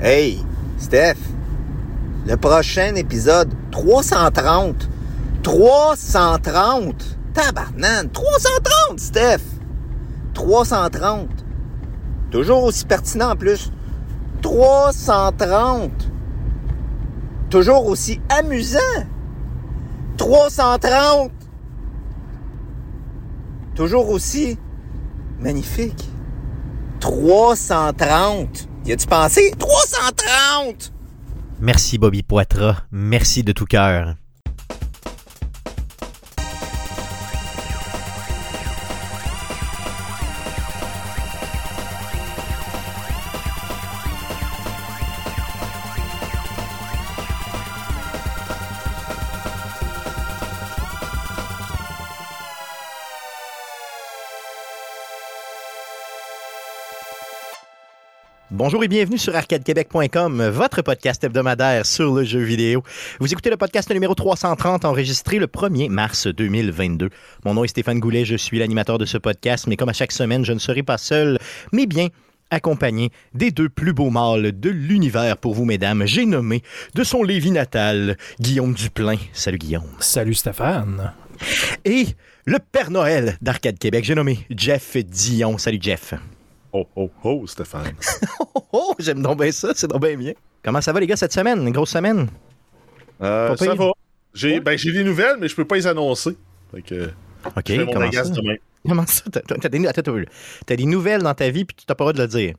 Hey, Steph, le prochain épisode 330. 330. Tabarnane, 330, Steph. 330. Toujours aussi pertinent en plus. 330. Toujours aussi amusant. 330. Toujours aussi magnifique. 330. Y a-tu pensé? 330! Merci Bobby Poitras. Merci de tout cœur. Bonjour et bienvenue sur arcadequebec.com, votre podcast hebdomadaire sur le jeu vidéo. Vous écoutez le podcast numéro 330 enregistré le 1er mars 2022. Mon nom est Stéphane Goulet, je suis l'animateur de ce podcast, mais comme à chaque semaine, je ne serai pas seul, mais bien accompagné des deux plus beaux mâles de l'univers pour vous, mesdames. J'ai nommé de son Lévis natal, Guillaume Duplain. Salut Guillaume. Salut Stéphane. Et le Père Noël d'Arcade Québec, j'ai nommé Jeff Dion. Salut Jeff. Oh, oh, oh, Stéphane. oh, oh, j'aime donc bien ça, c'est donc bien bien. Comment ça va, les gars, cette semaine? Une grosse semaine? Euh, ça va. J'ai ben, j'ai des nouvelles, mais je peux pas les annoncer. Fait que, OK, je comment ça? demain. Comment ça? T'as, des, t'as des nouvelles dans ta vie puis tu t'as pas le droit de le dire?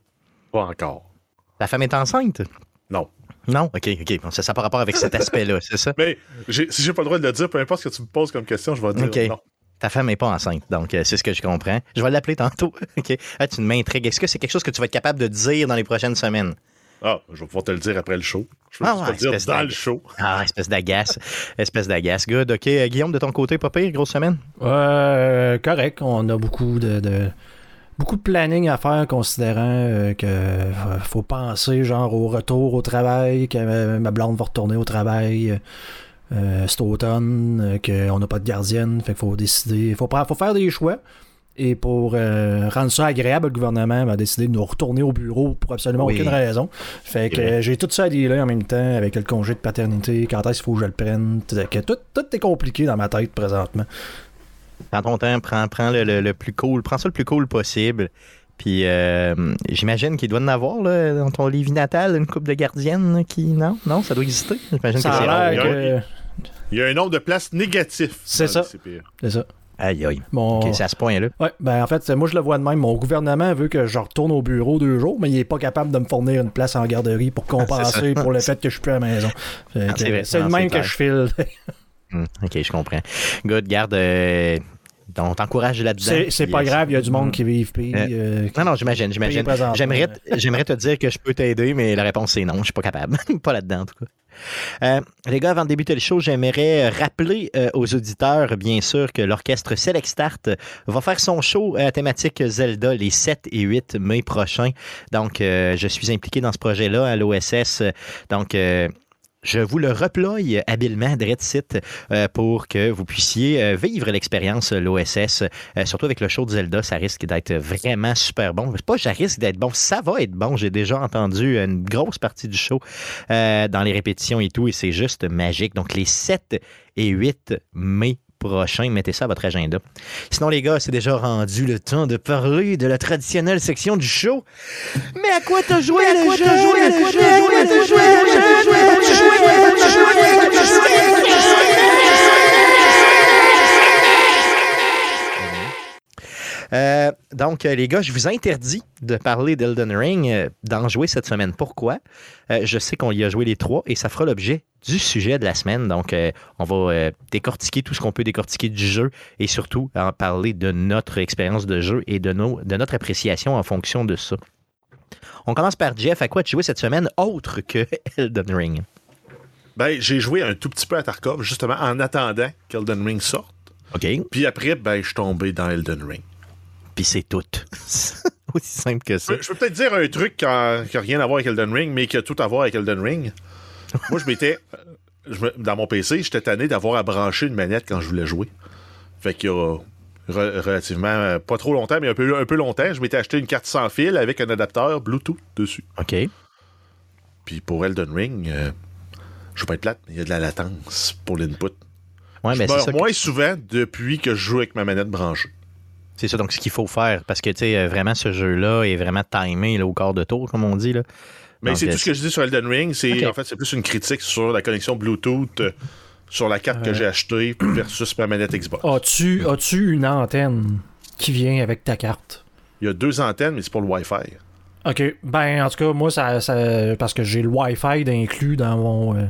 Pas encore. Ta femme est enceinte? Non. Non? OK, OK. Bon, ça n'a pas rapport avec cet aspect-là, c'est ça? Mais si j'ai pas le droit de le dire, peu importe ce que tu me poses comme question, je vais dire non. Ta femme n'est pas enceinte, donc euh, c'est ce que je comprends. Je vais l'appeler tantôt. OK? Ah, tu m'intrigues. Est-ce que c'est quelque chose que tu vas être capable de dire dans les prochaines semaines? Ah, je vais pouvoir te le dire après le show. Je vais Ah ouais, te le dire espèce dans le show. Ah, espèce d'agace. espèce d'agace. Good. OK. Euh, Guillaume, de ton côté, pas pire, grosse semaine? Euh, correct, on a beaucoup de, de- beaucoup de planning à faire considérant euh, que euh, faut penser genre au retour au travail, que euh, ma blonde va retourner au travail euh, cet automne, euh, qu'on n'a pas de gardienne, fait qu'il faut décider, faut, prendre- faut faire des choix. Et pour euh, rendre ça agréable, le gouvernement a décidé de nous retourner au bureau pour absolument Oui. aucune raison. Fait que euh, j'ai tout ça à dealer en même temps avec le congé de paternité, quand est-ce qu'il faut que je le prenne. tout- que Tout, tout est compliqué dans ma tête présentement. Prends ton temps, prends, prends le, le- le plus cool, prends ça le plus cool possible. Puis euh, j'imagine qu'il doit en avoir là, dans ton livre natal une coupe de gardienne qui. Non, non, ça doit exister. J'imagine que Ça c'est Il y a un nombre de places négatif. C'est ça. le CPR. C'est ça. Aïe aïe. Ok, c'est à ce point-là. Ouais, ben en fait, moi je le vois de même. Mon gouvernement veut que je retourne au bureau deux jours, mais il est pas capable de me fournir une place en garderie pour compenser pour le fait que je suis plus à la maison. Ah, c'est le même que je file. Hmm, ok, je comprends. Good, garde. euh, on t'encourage là-dedans. c'est pas euh, grave, il y a du monde qui vit puis Euh, euh, Non, non, j'imagine, j'imagine. J'aimerais, te dire que je peux t'aider, mais la réponse c'est non, je suis pas capable. pas là-dedans, en tout cas. Euh, les gars, avant de débuter le show, j'aimerais rappeler euh, aux auditeurs, bien sûr, que l'orchestre Select Start va faire son show à thématique Zelda les 7 et 8 mai prochains. Donc, euh, je suis impliqué dans ce projet-là à l'OSS. Donc, je vous le reploie habilement de site euh, pour que vous puissiez euh, vivre l'expérience euh, l'OSS, surtout avec le show de Zelda, ça risque d'être vraiment super bon. Pas ça risque d'être bon, ça va être bon. J'ai déjà entendu une grosse partie du show dans les répétitions et tout, et c'est juste magique. Donc les 7 et 8 mai prochain. Mettez ça à votre agenda. Sinon, les gars, c'est déjà rendu le temps de parler de la traditionnelle section du show. Mais à quoi t'as joué. Euh, donc, euh, les gars, je vous interdis de parler d'Elden Ring, euh, d'en jouer cette semaine. Pourquoi? Euh, je sais qu'on y a joué les trois et ça fera l'objet du sujet de la semaine. Donc, euh, on va euh, décortiquer tout ce qu'on peut décortiquer du jeu et surtout en parler de notre expérience de jeu et de, nos, de notre appréciation en fonction de ça. On commence par Jeff. À quoi tu joué cette semaine autre que Elden Ring? Ben, j'ai joué un tout petit peu à Tarkov, justement, en attendant qu'Elden Ring sorte. OK. Puis après, ben, je suis tombé dans Elden Ring. Puis c'est tout. Aussi simple que ça. Je, je peux peut-être dire un truc qui n'a rien à voir avec Elden Ring, mais qui a tout à voir avec Elden Ring. Moi, je m'étais. dans mon PC, j'étais tanné d'avoir à brancher une manette quand je voulais jouer. Fait qu'il y a re- relativement, euh, pas trop longtemps, mais un peu, un peu longtemps, je m'étais acheté une carte sans fil avec un adapteur Bluetooth dessus. OK. Puis pour Elden Ring, euh, je vais pas être plate, mais il y a de la latence pour l'input. Ouais, je mais c'est meurs ça, que- moins souvent depuis que je joue avec ma manette branchée. c'est ça donc ce qu'il faut faire parce que tu sais euh, vraiment ce jeu-là est vraiment timé là, au quart de tour comme on dit là. Mais c'est tout ce que je dis sur Elden Ring. C'est en fait c'est plus une critique sur la connexion Bluetooth euh, sur la carte que j'ai achetée versus ma manette Xbox. As-tu as-tu une antenne qui vient avec ta carte? Il y a deux antennes, mais c'est pour le Wi-Fi. Ok, ben en tout cas, moi, ça, ça- parce que j'ai le Wi-Fi d'inclus dans mon. euh,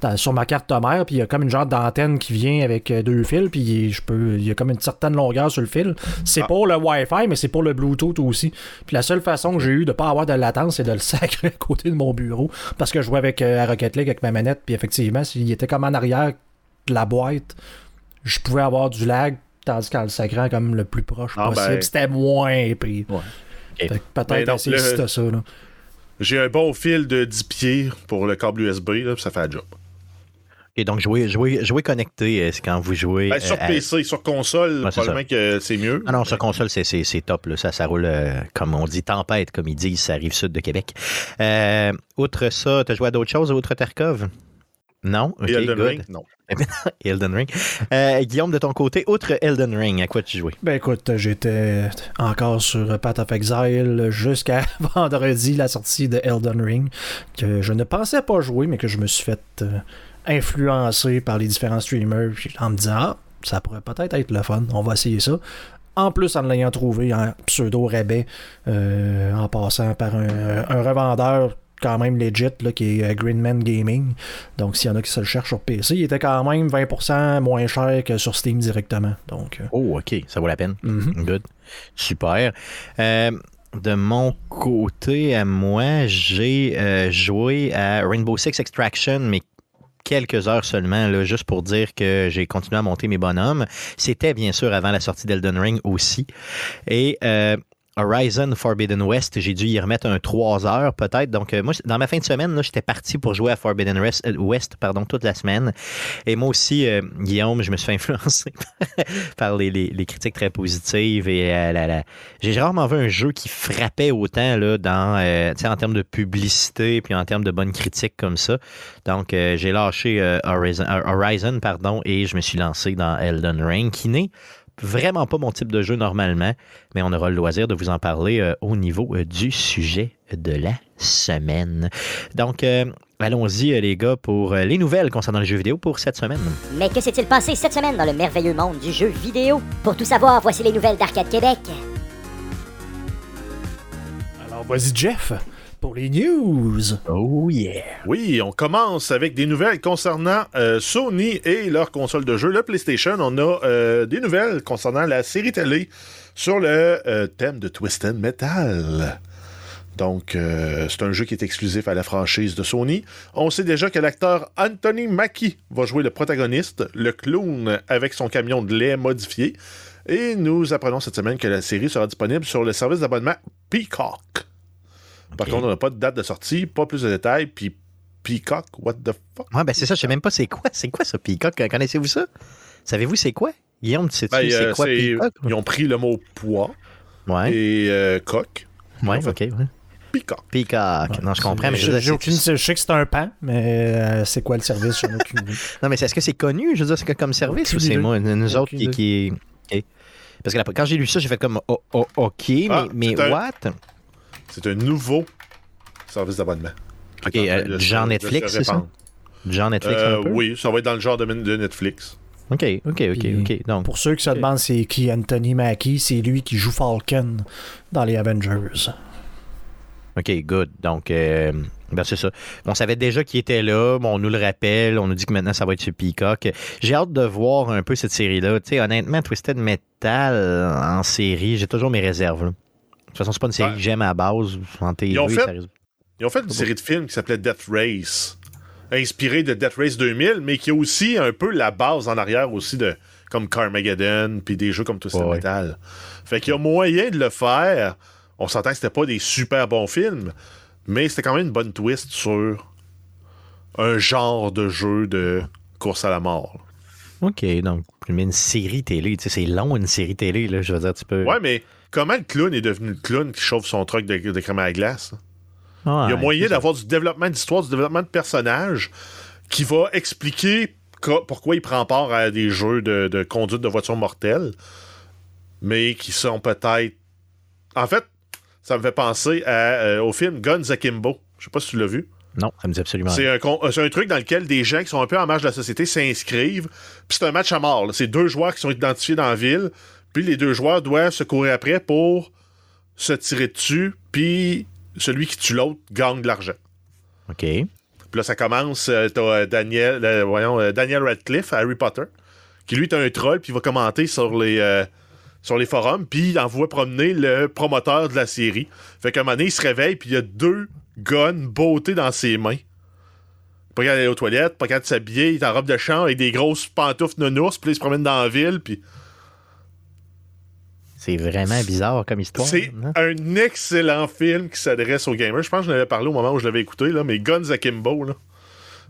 dans- sur ma carte mère, puis il y a comme une genre d'antenne qui vient avec euh, deux fils, puis je peux, il y a comme une certaine longueur sur le fil. C'est Ah. pour le Wi-Fi, mais c'est pour le Bluetooth aussi. Puis la seule façon que j'ai eu de pas avoir de latence, c'est de le sacrer à côté de mon bureau, parce que je jouais avec euh, à Rocket League avec ma manette, puis effectivement, s'il était comme en arrière de la boîte, je pouvais avoir du lag, tandis qu'en le sacrant comme le plus proche Ah, possible, ben. c'était moins. Fait que Mais Peut-être assez le- ça. J'ai un bon fil de 10 pieds pour le câble USB, là, puis ça fait la job. Et donc jouer jouer jouer connecté euh, c'est quand vous jouez Ben, sur euh, à- PC, sur console, probablement que c'est mieux. Ah non, sur console, c'est, c'est, c'est top. Là. Ça, ça roule, euh, comme on dit, tempête, comme ils disent, ça arrive sud de Québec. Euh, outre ça, tu as joué à d'autres choses, outre Tarkov? Non? Elden good. Ring, non. Elden Ring. Euh, Guillaume, de ton côté, outre Elden Ring, à quoi tu jouais? Ben écoute, j'étais encore sur Path of Exile jusqu'à vendredi, la sortie de Elden Ring, que je ne pensais pas jouer, mais que je me suis fait influencer par les différents streamers en me disant Ah, ça pourrait peut-être être le fun, on va essayer ça. En plus, en l'ayant trouvé en pseudo-rabais, euh, en passant par un, un revendeur quand même legit, là, qui est euh, Greenman Gaming. Donc, s'il y en a qui se le cherchent sur PC, il était quand même 20% moins cher que sur Steam directement. Donc, euh, Oh, OK, ça vaut la peine. mhm. Good. Super. Euh, de mon côté, à moi, j'ai euh, joué à Rainbow Six Extraction, mais quelques heures seulement, là, juste pour dire que j'ai continué à monter mes bonhommes. C'était bien sûr avant la sortie d'Elden Ring aussi. Et euh, Horizon Forbidden West, j'ai dû y remettre un 3 heures peut-être. Donc, euh, moi, dans ma fin de semaine, j'étais parti pour jouer à Forbidden West, euh, pardon, toute la semaine. Et moi aussi, euh, Guillaume, je me suis fait influencer par les, critiques très positives. Et euh, j'ai rarement vu un jeu qui frappait autant là, dans, en termes de publicité puis en termes de bonnes critiques comme ça. Donc, j'ai lâché Horizon, Horizon, pardon, et je me suis lancé dans Elden Ring, qui n'est vraiment pas mon type de jeu normalement, mais on aura le loisir de vous en parler euh, au niveau euh, du sujet de la semaine. Donc, euh, allons-y, euh, les gars, pour euh, les nouvelles concernant les jeux vidéo pour cette semaine. Mais que s'est-il passé cette semaine dans le merveilleux monde du jeu vidéo? Pour tout savoir, voici les nouvelles d'Arcade Québec. Alors, vas-y, Jeff, pour les news. Oh yeah! Oui, on commence avec des nouvelles concernant euh, Sony et leur console de jeu, le PlayStation. On a euh, des nouvelles concernant la série télé sur le euh, thème de Twisted Metal. Donc, euh, c'est un jeu qui est exclusif à la franchise de Sony. On sait déjà que l'acteur Anthony Mackie va jouer le protagoniste, le clown avec son camion de lait modifié. Et nous apprenons cette semaine que la série sera disponible sur le service d'abonnement Peacock. Par contre, on n'a pas de date de sortie, pas plus de détails, puis Peacock, what the fuck? Ouais, ben c'est ça, je sais même pas c'est quoi. C'est quoi ça, Peacock? Connaissez-vous ça? Savez-vous c'est quoi? Guillaume, tu sais Ben, c'est euh, quoi Peacock? Ils ont pris le mot poids Ouais, et euh, coq, ouais, ok. ouais. Peacock. Peacock. Non, je comprends, mais je J'ai aucune, je sais que c'est un pan, mais euh, c'est quoi le service? J'en ai aucune idée. Non, mais c'est- est-ce que c'est connu, je veux dire, c'est que comme service Aucune ou c'est moi, nous autres qui. qui- ok. Parce que là, quand j'ai lu ça, j'ai fait comme oh, oh, OK, mais, Ah, mais un- what? C'est un nouveau service d'abonnement. Ok, euh, genre Netflix, c'est ça? genre Netflix Euh, un peu? oui, ça va être dans le genre de, de Netflix. OK, OK, OK, Puis, OK. Donc, Pour ceux qui se demandent c'est qui Anthony Mackie, c'est lui qui joue Falcon dans les Avengers. OK, good. Donc, euh, ben c'est ça. On savait déjà qu'il était là. Bon, on nous le rappelle. On nous dit que maintenant, ça va être sur Peacock. J'ai hâte de voir un peu cette série-là. Tu sais, honnêtement, Twisted Metal en série, j'ai toujours mes réserves. là. De toute façon, c'est pas une série Ouais. que j'aime à la base. En TV, Ils ont fait- ça Ils ont fait une série de films qui s'appelait Death Race, inspirée de Death Race 2000, mais qui a aussi un peu la base en arrière aussi de comme Carmageddon, puis des jeux comme Twisted Ouais. Metal. Fait qu'il y a moyen de le faire. On s'entend que c'était pas des super bons films, mais c'était quand même une bonne twist sur un genre de jeu de course à la mort. OK, donc, mais une série télé, tu sais, c'est long, une série télé, là, je veux dire, tu peux... Ouais, mais comment le clown est devenu le clown qui chauffe son truc de, de crème à la glace? Il y a moyen d'avoir du développement d'histoire, du développement de personnages qui va expliquer pourquoi il prend part à des jeux de, de conduite de voitures mortelles, mais qui sont peut-être. En fait, ça me fait penser à, euh, au film Guns Akimbo. Je sais pas si tu l'as vu. Non, ça me dit absolument C'est un, un truc dans lequel des gens qui sont un peu en marge de la société s'inscrivent. Puis c'est un match à mort. C'est deux joueurs qui sont identifiés dans la ville. Puis les deux joueurs doivent se courir après pour se tirer dessus. Puis celui qui tue l'autre gagne de l'argent. OK. Puis là, ça commence. euh, t'as euh, Daniel, euh, voyons, Daniel Radcliffe, Harry Potter, qui lui est un troll, puis il va commenter sur les, euh, sur les forums, puis il envoie promener le promoteur de la série. Fait qu'à un moment donné, il se réveille, puis il y a deux guns beautés dans ses mains. Pas capable d'aller aux toilettes, pas de s'habiller, il est en robe de chambre avec des grosses pantoufles nounours, puis il se promène dans la ville, puis C'est vraiment bizarre comme histoire. c'est hein? un excellent film qui s'adresse aux gamers. Je pense que je l'avais parlé au moment où je l'avais écouté, là, mais Guns Akimbo, là.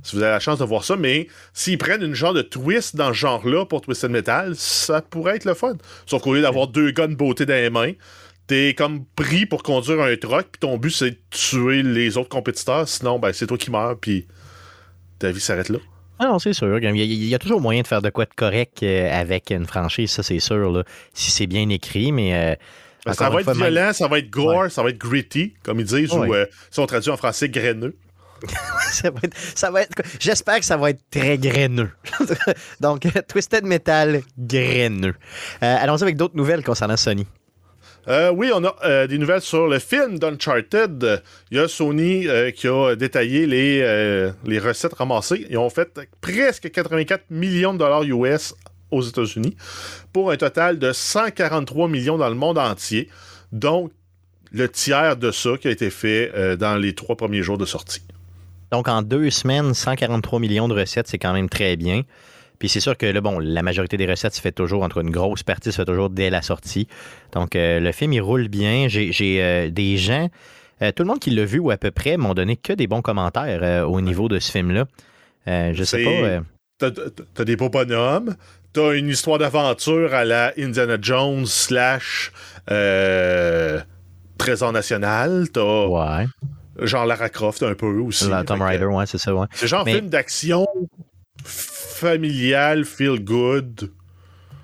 Si vous avez la chance de voir ça, mais s'ils prennent une genre de twist dans ce genre-là pour Twisted Metal, ça pourrait être le fun. Sauf qu'au lieu d'avoir deux guns beauté dans les mains, t'es comme pris pour conduire un truck, puis ton but c'est de tuer les autres compétiteurs, sinon ben c'est toi qui meurs, puis ta vie s'arrête là. Ah non, c'est sûr. Il y, a, il y a toujours moyen de faire de quoi de correct euh, avec une franchise, ça c'est sûr, là, si c'est bien écrit, mais... euh, Ben, ça va être fois, même- violent, ça va être gore, ça va être gritty, comme ils disent, Ouais. ou euh, si on traduit en français, graineux. ça va être, ça va être- J'espère que ça va être très graineux. Donc, euh, Twisted Metal, graineux. Euh, allons-y avec d'autres nouvelles concernant Sony. Euh, oui, on a euh, des nouvelles sur le film d'Uncharted. Il y a Sony euh, qui a détaillé les, les recettes ramassées. Ils ont fait presque 84 millions de dollars US aux États-Unis pour un total de 143 millions dans le monde entier. Donc, le tiers de ça qui a été fait dans les trois premiers jours de sortie. Donc, en deux semaines, 143 millions de recettes, c'est quand même très bien. Puis c'est sûr que là, bon, la majorité des recettes se fait toujours entre une grosse partie, se fait toujours dès la sortie. Donc euh, le film, il roule bien. J'ai euh, des gens, euh, tout le monde qui l'a vu ou à peu près, m'ont donné que des bons commentaires au niveau de ce film-là. Je sais pas. T'as- t'as des beaux bonhommes. T'as une histoire d'aventure à la Indiana Jones slash Trésor National. T'as ouais. genre Lara Croft un peu aussi. La Tom Rider, ouais, c'est ça, ouais. C'est genre Mais- film d'action familial, feel good.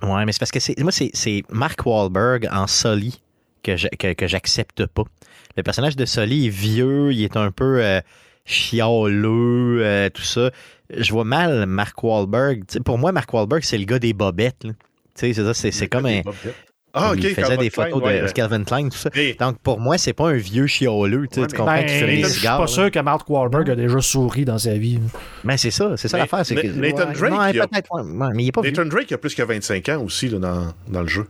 Ouais, mais c'est parce que c'est, moi, c'est, Mark Wahlberg en Sully que, je- que, que j'accepte pas. Le personnage de Sully est vieux, il est un peu euh, chialeux, euh, tout ça. Je vois mal Mark Wahlberg. Pour moi, Mark Wahlberg, c'est le gars des bobettes. là. Tu sais, c'est ça, c'est, c'est comme un. Ah, ok. il faisait Calvin des Klein, photos ouais. de Calvin Klein, tout ça. Donc, pour moi, c'est pas un vieux chialeux. Tu, sais, Ouais, tu comprends Ben, fume des je suis cigares. pas là. sûr que Mark Wahlberg a déjà souri dans sa vie. Mais c'est ça, c'est ça l'affaire. Que, Nathan ouais, Drake, non, il a- ouais, ouais, mais il est pas vieux. Nathan Drake a plus que 25 ans aussi là, dans, dans le jeu.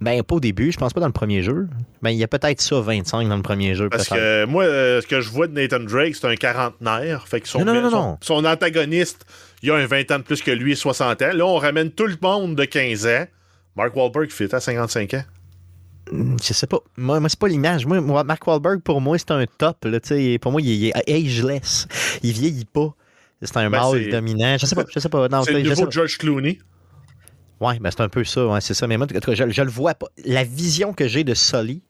Ben, pas au début, je pense pas dans le premier jeu. Ben, il y a peut-être ça, 25 dans le premier jeu. Parce que moi, euh, ce que je vois de Nathan Drake, c'est un quarantenaire. Fait que son, Non, non, non, son, non. son antagoniste, il a un 20 ans de plus que lui et 60 ans. Là, on ramène tout le monde de 15 ans. Mark Wahlberg fait à 55 ans. Je sais pas. Moi, moi c'est pas l'image. Moi, moi, Mark Wahlberg, pour moi, c'est un top. Là, pour moi, il est, ageless. Il vieillit pas. C'est un Ben, mâle dominant. Je sais pas. Je sais pas. Non, c'est le nouveau. George Clooney. Ouais, ben c'est un peu ça. C'est ça. Mais moi, en tout cas, je, je le vois pas. La vision que j'ai de Sully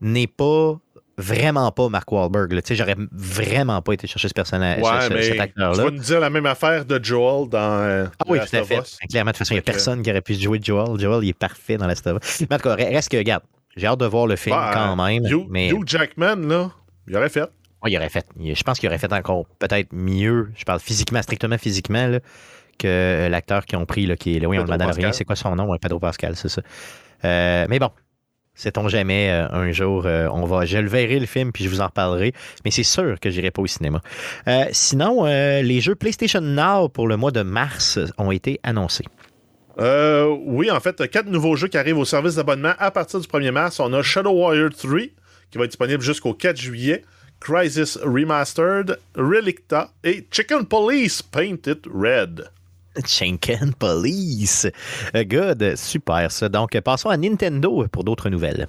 n'est pas vraiment pas Mark Wahlberg. là. Tu sais, j'aurais vraiment pas été chercher ce personnage, Ouais, ce- ce- mais cet tu vas nous dire la même affaire de Joel dans euh, Ah oui, tout à fait. Clairement, de toute façon, il n'y a personne qui aurait pu jouer Joel. Joel, il est parfait dans la. Mais en tout cas, reste que, regarde, j'ai hâte de voir le film Ben, quand même. Hugh, mais Hugh Jackman, là, il aurait fait. Ouais, il aurait fait. Je pense qu'il aurait fait encore peut-être mieux. Je parle physiquement, strictement physiquement, là, que euh, l'acteur qu'ils ont pris, là, qui est là. Oui, on le rien. C'est quoi son nom? Ouais, Pedro Pascal, c'est ça. Euh, mais bon. Sait-on jamais, euh, un jour, euh, on va, je le verrai le film, puis je vous en reparlerai. Mais c'est sûr que j'irai pas au cinéma. Euh, sinon, les jeux PlayStation Now pour le mois de mars ont été annoncés. Oui, en fait, quatre nouveaux jeux qui arrivent au service d'abonnement à partir du 1er mars. On a Shadow Warrior 3, qui va être disponible jusqu'au 4 juillet. Crisis Remastered, Relicta et Chicken Police Painted Red. Shanken Police. Good, super ça. Donc, passons à Nintendo pour d'autres nouvelles.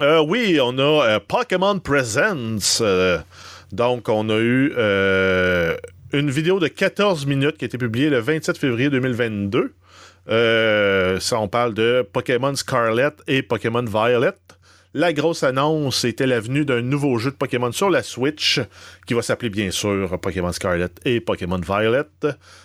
Euh, oui, on a euh, Pokémon Presents. euh, donc, on a eu une vidéo de 14 minutes qui a été publiée le 27 février 2022. Euh, ça, on parle de Pokémon Scarlet et Pokémon Violet. La grosse annonce était la venue d'un nouveau jeu de Pokémon sur la Switch, qui va s'appeler bien sûr Pokémon Scarlet et Pokémon Violet.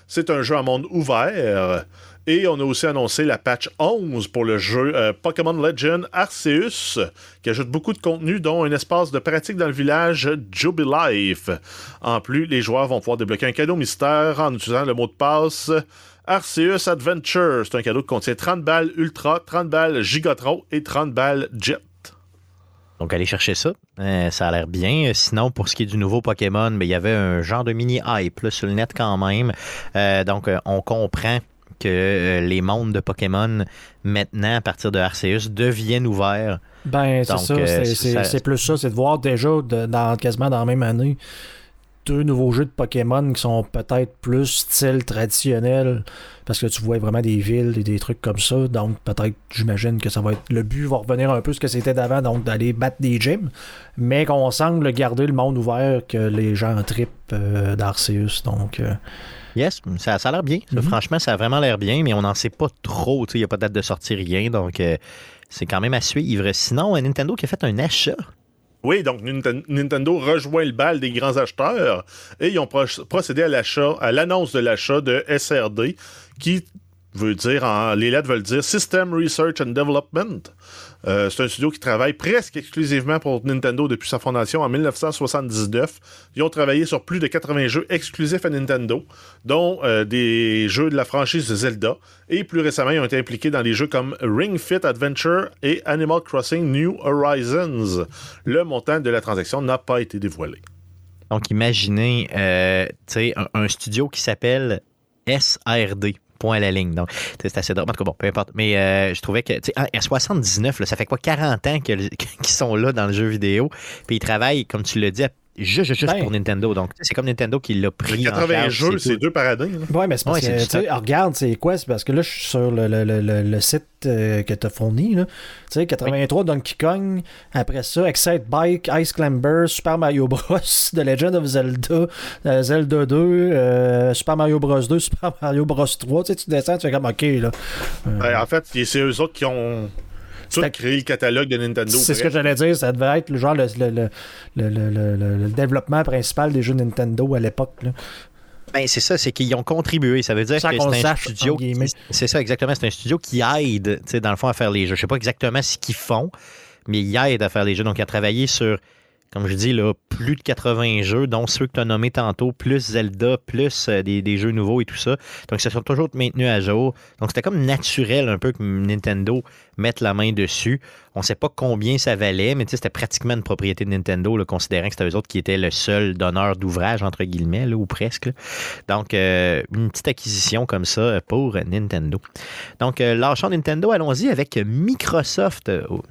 C'est un jeu à monde ouvert. Et on a aussi annoncé la patch 11 pour le jeu euh, Pokémon Legend Arceus, qui ajoute beaucoup de contenu, dont un espace de pratique dans le village Jubilife. En plus, les joueurs vont pouvoir débloquer un cadeau mystère en utilisant le mot de passe Arceus Adventure. C'est un cadeau qui contient 30 balles Ultra, 30 balles Gigatron et 30 balles Jet. Donc, allez chercher ça. Euh, ça a l'air bien. Sinon, pour ce qui est du nouveau Pokémon, ben, il y avait un genre de mini-hype sur le net quand même. Euh, donc, euh, on comprend que euh, les mondes de Pokémon, maintenant, à partir de Arceus, deviennent ouverts. Ben, c'est ça. euh, c'est- plus ça. C'est de voir déjà, de- dans, quasiment dans la même année, deux nouveaux jeux de Pokémon qui sont peut-être plus style traditionnel. Parce que tu vois vraiment des villes et des trucs comme ça. Donc, peut-être, j'imagine que ça va être. Le but va revenir un peu ce que c'était d'avant, donc d'aller battre des gyms. Mais qu'on semble garder le monde ouvert que les gens tripent euh, d'Arceus. Donc. euh, Yes, ça, ça a l'air bien. Mhm. Franchement, ça a vraiment l'air bien, mais on n'en sait pas trop. Il n'y a pas de date de sortie, rien. Donc, euh, c'est quand même à suivre. Sinon, Nintendo qui a fait un achat. Oui, donc Ninten- Nintendo rejoint le bal des grands acheteurs et ils ont pro- procédé à l'achat, à l'annonce de l'achat de SRD, qui veut dire, en, les lettres veulent dire System Research and Development. Euh, c'est un studio qui travaille presque exclusivement pour Nintendo depuis sa fondation en 1979. Ils ont travaillé sur plus de 80 jeux exclusifs à Nintendo, dont euh, des jeux de la franchise Zelda. Et plus récemment, ils ont été impliqués dans des jeux comme Ring Fit Adventure et Animal Crossing New Horizons. Le montant de la transaction n'a pas été dévoilé. Donc, imaginez euh, un, un studio qui s'appelle SRD. À la ligne. Donc, c'est assez drôle. En tout cas, bon, peu importe. Mais euh, je trouvais que, tu sais, à 79, là, ça fait quoi, 40 ans qu'ils sont là dans le jeu vidéo? Puis ils travaillent, comme tu l'as dit, à- juste, juste Ben. pour Nintendo. Donc, c'est comme Nintendo qui l'a pris. en 80 charge, jeux, c'est deux par année. là. Ouais, mais c'est parce Ouais, que, tu regarde, c'est quoi? C'est parce que là, je suis sur le, le- le- le- le site euh, que tu as fourni. là. Tu sais, 83 Donkey Kong, après ça, Excite Bike, Ice Climber, Super Mario Bros, The Legend of Zelda, euh, Zelda 2, euh, Super Mario Bros 2, Super Mario Bros 3. Tu sais, tu descends, tu fais comme OK, là. Euh, Ouais, en fait, c'est eux autres qui ont tout créé le catalogue de Nintendo. c'est ce que j'allais dire, ça devait être le genre le, le- le- le- le- le- le- le développement principal des jeux Nintendo à l'époque. Ben, c'est ça, c'est qu'ils ont contribué. Ça veut dire que c'est un studio. C'est ça, exactement. C'est un studio qui aide, tu sais, dans le fond, à faire les jeux. Je sais pas exactement ce qu'ils font, mais ils aident à faire les jeux. Donc, ils ont travaillé sur, comme je dis, là, plus de 80 jeux, dont ceux que tu as nommés tantôt, plus Zelda, plus euh, des, jeux nouveaux et tout ça. Donc, se sont toujours maintenus à jour. Donc, c'était comme naturel un peu que Nintendo mette la main dessus. On ne sait pas combien ça valait, mais c'était pratiquement une propriété de Nintendo, considérant que c'était eux autres qui étaient le seul donneur d'ouvrage, entre guillemets, ou presque. Donc, euh, une petite acquisition comme ça pour Nintendo. Donc, euh, Nintendo, allons-y avec Microsoft. Euh, oh,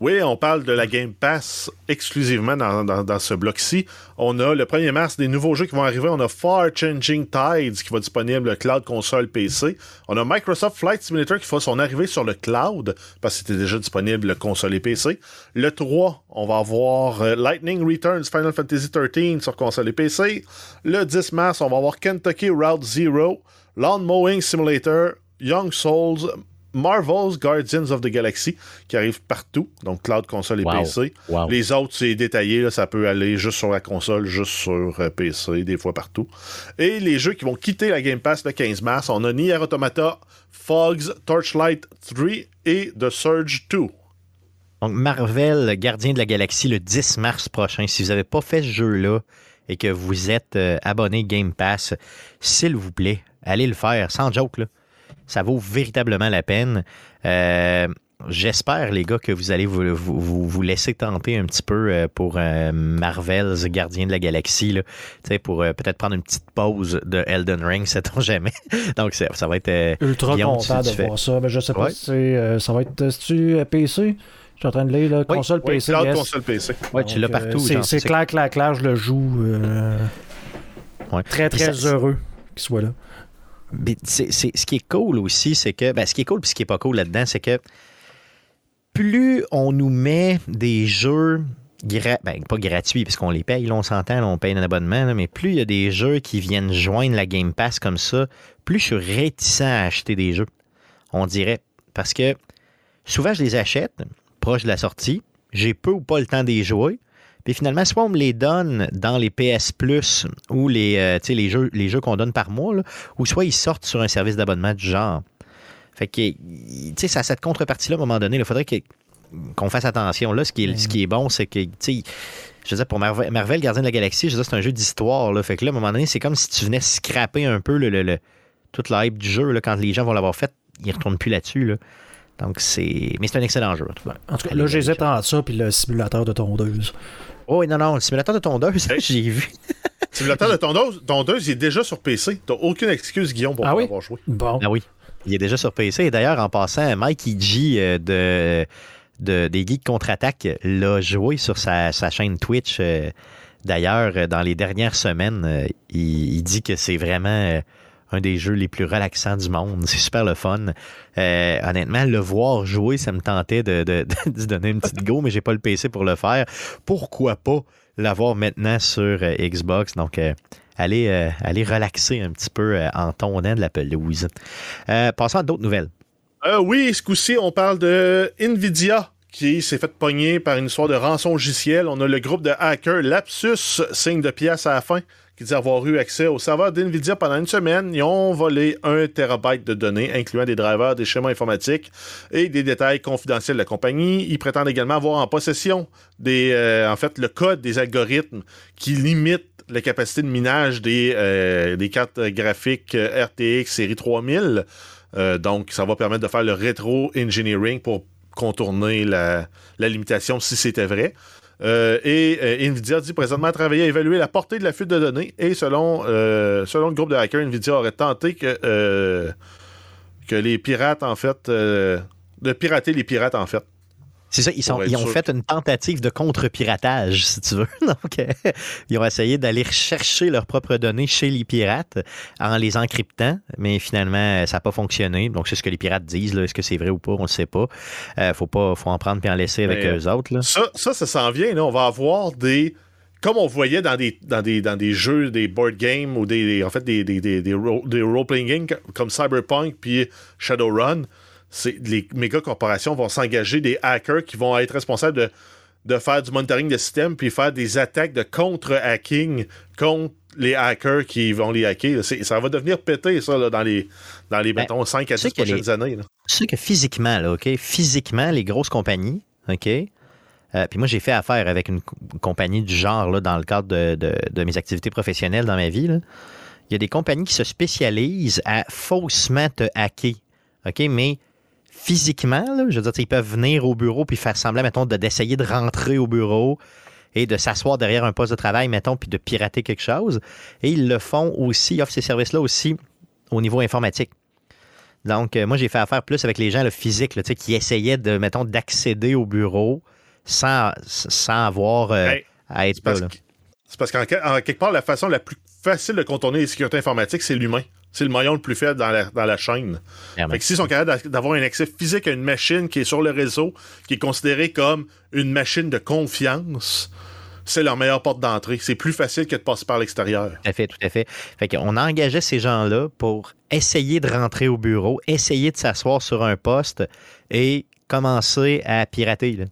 Oui, on parle de la Game Pass exclusivement dans, dans- dans ce bloc-ci. On a le 1er mars des nouveaux jeux qui vont arriver. On a Far Changing Tides qui va disponible cloud console PC. On a Microsoft Flight Simulator qui fait son arrivée sur le cloud parce que c'était déjà disponible console et PC. Le 3, on va avoir euh, Lightning Returns Final Fantasy XIII sur console et PC. Le 10 mars, on va avoir Kentucky Route Zero, Lawn Mowing Simulator, Young Souls, Marvel's Guardians of the Galaxy qui arrive partout, donc cloud, console et Wow. PC. Wow. Les autres, c'est détaillé, là, ça peut aller juste sur la console, juste sur euh, PC, des fois partout. Et les jeux qui vont quitter la Game Pass le 15 mars, on a Nier Automata, Fogs, Torchlight 3 et The Surge 2. Donc, Marvel, Gardien de la Galaxie, le 10 mars prochain. Si vous n'avez pas fait ce jeu-là et que vous êtes euh, abonné Game Pass, s'il vous plaît, allez le faire, sans joke. Là. Ça vaut véritablement la peine. Euh, J'espère, les gars, que vous allez vous, vous, vous- laisser tenter un petit peu euh, pour euh, Marvel's Gardien de la Galaxie, là. Tu sais, pour euh, peut-être prendre une petite pause de Elden Ring, sait-on jamais. Donc, ça, ça va être... euh, Ultra Guillaume, content tu- de tu fais- voir ça. Mais je sais pas Ouais. si c'est, euh, ça va être. C'est-tu euh, PC Je suis en train de lire, là, Oui, console Oui, PC. cloud, yes. console PC. ouais, tu l'as euh, partout. C'est clair, clair, clair, je le joue. euh, Ouais. Très, très ça- heureux qu'il soit là. Ce qui est cool aussi, c'est que. Ben, ce qui est cool puis ce qui est pas cool là-dedans, c'est que plus on nous met des jeux. ben, pas gratuits, puisqu'on les paye, là, on s'entend, on paye un abonnement, mais plus il y a des jeux qui viennent joindre la Game Pass comme ça, plus je suis réticent à acheter des jeux. On dirait. Parce que souvent, je les achète proche de la sortie, j'ai peu ou pas le temps d'y jouer. Puis finalement, soit on me les donne dans les PS Plus ou les, euh, les jeux, les jeux qu'on donne par mois, là, ou soit ils sortent sur un service d'abonnement du genre. Fait que, tu sais, ça cette contrepartie-là, à un moment donné, il faudrait qu'on fasse attention. Là, ce qui est, ce qui est bon, c'est que, tu sais, je veux dire, pour Marvel, Marvel Gardien de la Galaxie, je veux dire, c'est un jeu d'histoire. Là. Fait que là, à un moment donné, c'est comme si tu venais scraper un peu le, le- le- toute la hype du jeu. Là, quand les gens vont l'avoir fait, ils ne retournent plus là-dessus. Là. Donc, c'est. Mais c'est un excellent jeu. en tout cas. En tout cas, là, j'hésite entre ça puis le simulateur de tondeuse. Oh, oui, non, non, le simulateur de tondeuse, Hey. j'ai vu. Simulateur de tondeuse, tondeuse, il est déjà sur PC. T'as aucune excuse, Guillaume, pour Ah pas oui? avoir joué. Bon. Ah oui. Il est déjà sur PC. Et d'ailleurs, en passant, Mike Ig euh, de, de, des Geeks Contre-Attaque l'a joué sur sa, sa chaîne Twitch. euh, D'ailleurs, euh, dans les dernières semaines, il, il dit que c'est vraiment euh, un des jeux les plus relaxants du monde. C'est super le fun. Euh, honnêtement, le voir jouer, ça me tentait de, de, donner une petite go, mais j'ai pas le PC pour le faire. Pourquoi pas l'avoir maintenant sur euh, Xbox? Donc, euh, allez, allez relaxer un petit peu en tonnant de la pelouse. Passons à d'autres nouvelles. Oui, ce coup-ci, on parle de Nvidia qui s'est fait pogner par une histoire de rançon logiciel. On a le groupe de hackers Lapsus, signe de pièce à la fin, qui dit avoir eu accès au serveur d'Nvidia pendant une semaine. Ils ont volé un terabyte de données, incluant des drivers, des schémas informatiques et des détails confidentiels de la compagnie. Ils prétendent également avoir en possession des, euh, en fait, le code des algorithmes qui limitent la capacité de minage des, euh, cartes graphiques RTX série 3000. Euh, donc, ça va permettre de faire le rétro-engineering pour contourner la limitation si c'était vrai. Euh, et euh, Nvidia dit présentement travailler à évaluer la portée de la fuite de données. Et selon, euh, selon le groupe de hackers, Nvidia aurait tenté que, les pirates, en fait, de pirater les pirates, en fait. C'est ça, ils, sont, ils ont sûr. fait une tentative de contre-piratage, si tu veux. Donc, euh, ils ont essayé d'aller chercher leurs propres données chez les pirates en les encryptant, mais finalement, euh, ça n'a pas fonctionné. Donc, c'est ce que les pirates disent. Est-ce que c'est vrai ou pas? On ne sait pas. Euh, faut pas. faut en prendre puis en laisser avec eux autres. Là. Ça, ça, ça s'en vient. Là. On va avoir des. Comme on voyait dans des, dans des, dans des jeux, des board games ou des, des- en fait des, des, des, des, ro- des role-playing games comme Cyberpunk puis Shadowrun, les méga corporations vont s'engager des hackers qui vont être responsables de, de faire du monitoring de système puis faire des attaques de contre-hacking contre les hackers qui vont les hacker. Ça va devenir pété, ça, là, dans les, dans les Ben, mettons, 5 à tu sais 10 que les- prochaines années. là. Tu sais que physiquement, là, OK? Physiquement, les grosses compagnies, OK? Euh, puis moi, j'ai fait affaire avec une co- compagnie du genre là, dans le cadre de, de- de mes activités professionnelles dans ma vie. là. Il y a des compagnies qui se spécialisent à faussement te hacker. OK? Mais physiquement, là, je veux dire, ils peuvent venir au bureau puis faire semblant, mettons, de- d'essayer de rentrer au bureau et de s'asseoir derrière un poste de travail, mettons, puis de pirater quelque chose. Et ils le font aussi, ils offrent ces services-là aussi au niveau informatique. Donc, euh, moi, j'ai fait affaire plus avec les gens le physique, là, tu sais, qui essayaient de, mettons, d'accéder au bureau sans, sans avoir euh, Hey, à être C'est là. parce, qu'en que- en quelque part, la façon la plus facile de contourner les sécurités informatiques, c'est l'humain. C'est le maillon le plus faible dans la, dans la chaîne. Clairement. Fait que s'ils sont capables d'a- d'avoir un accès physique à une machine qui est sur le réseau, qui est considérée comme une machine de confiance, c'est leur meilleure porte d'entrée. C'est plus facile que de passer par l'extérieur. Tout à fait, tout à fait. Fait qu'on engageait ces gens-là pour essayer de rentrer au bureau, essayer de s'asseoir sur un poste et commencer à pirater. là.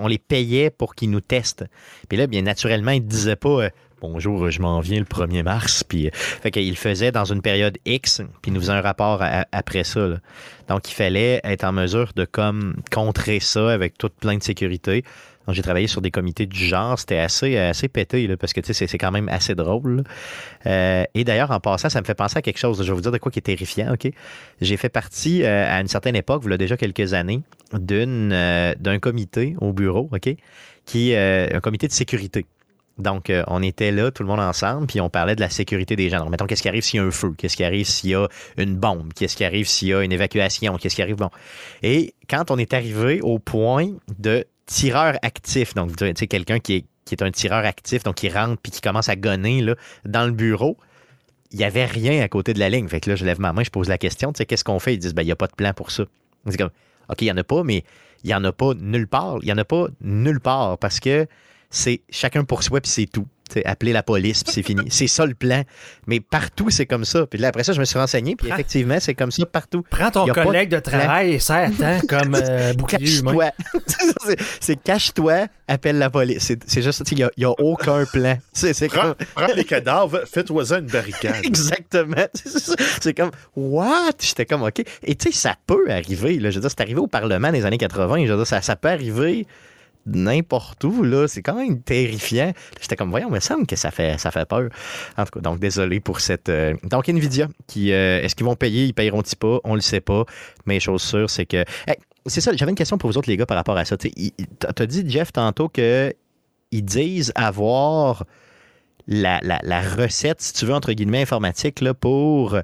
On les payait pour qu'ils nous testent. Puis là, bien naturellement, ils ne disaient pas euh, Bonjour, je m'en viens le 1er mars. Puis, euh, fait qu'ils le faisaient dans une période X, puis ils nous faisaient un rapport après ça. Donc, il fallait être en mesure de comme contrer ça avec toute plein de sécurité. Donc, j'ai travaillé sur des comités du genre. C'était assez, assez pété, parce que c'est- c'est quand même assez drôle. Euh, et d'ailleurs, en passant, ça me fait penser à quelque chose. Je vais vous dire de quoi qui est terrifiant, OK? J'ai fait partie, euh, à une certaine époque, il y a déjà quelques années, d'une, d'un comité au bureau, OK? Qui, un comité de sécurité. Donc, euh, on était là, tout le monde ensemble, puis on parlait de la sécurité des gens. Donc, mettons, qu'est-ce qui arrive s'il y a un feu? Qu'est-ce qui arrive s'il y a une bombe? Qu'est-ce qui arrive s'il y a une évacuation? Qu'est-ce qui arrive? Bon. Et quand on est arrivé au point de tireur actif, donc, tu sais, quelqu'un qui est, un tireur actif, donc qui rentre puis qui commence à gonner là, dans le bureau, il n'y avait rien à côté de la ligne. Fait que là, je lève ma main, je pose la question, tu sais, qu'est-ce qu'on fait? Ils disent, ben, il n'y a pas de plan pour ça. C'est comme, OK, il n'y en a pas, mais il n'y en a pas nulle part. Il n'y en a pas nulle part parce que c'est chacun pour soi puis c'est tout. Tu sais, appeler la police, puis c'est fini. C'est ça le plan. Mais partout, c'est comme ça. Puis là, après ça, je me suis renseigné, puis effectivement, c'est comme ça partout. Prends ton collègue de travail et serre-t'en comme euh, bouclier humain. Cache-toi. C'est- c'est cache-toi, appelle la police. C'est c'est juste, il n'y a, aucun plan. C'est c'est Prends, comme- prends les cadavres, fais-toi-en une barricade. Exactement. C'est comme, what? J'étais comme, OK. Et tu sais, ça peut arriver. Là. Je veux dire, c'est arrivé au Parlement des années 80. Je veux dire, ça, ça peut arriver n'importe où. là. C'est quand même terrifiant. J'étais comme, voyons, mais semble que ça fait, ça fait peur. En tout cas, donc, désolé pour cette. euh, Donc, Nvidia, qui, euh, est-ce qu'ils vont payer? Ils payeront-ils pas? On le sait pas. Mais chose sûre, c'est que. Hey, c'est ça, j'avais une question pour vous autres, les gars, par rapport à ça. T'as t'as dit, Jeff, tantôt que ils disent avoir la, la- la recette, si tu veux, entre guillemets, informatique, là, pour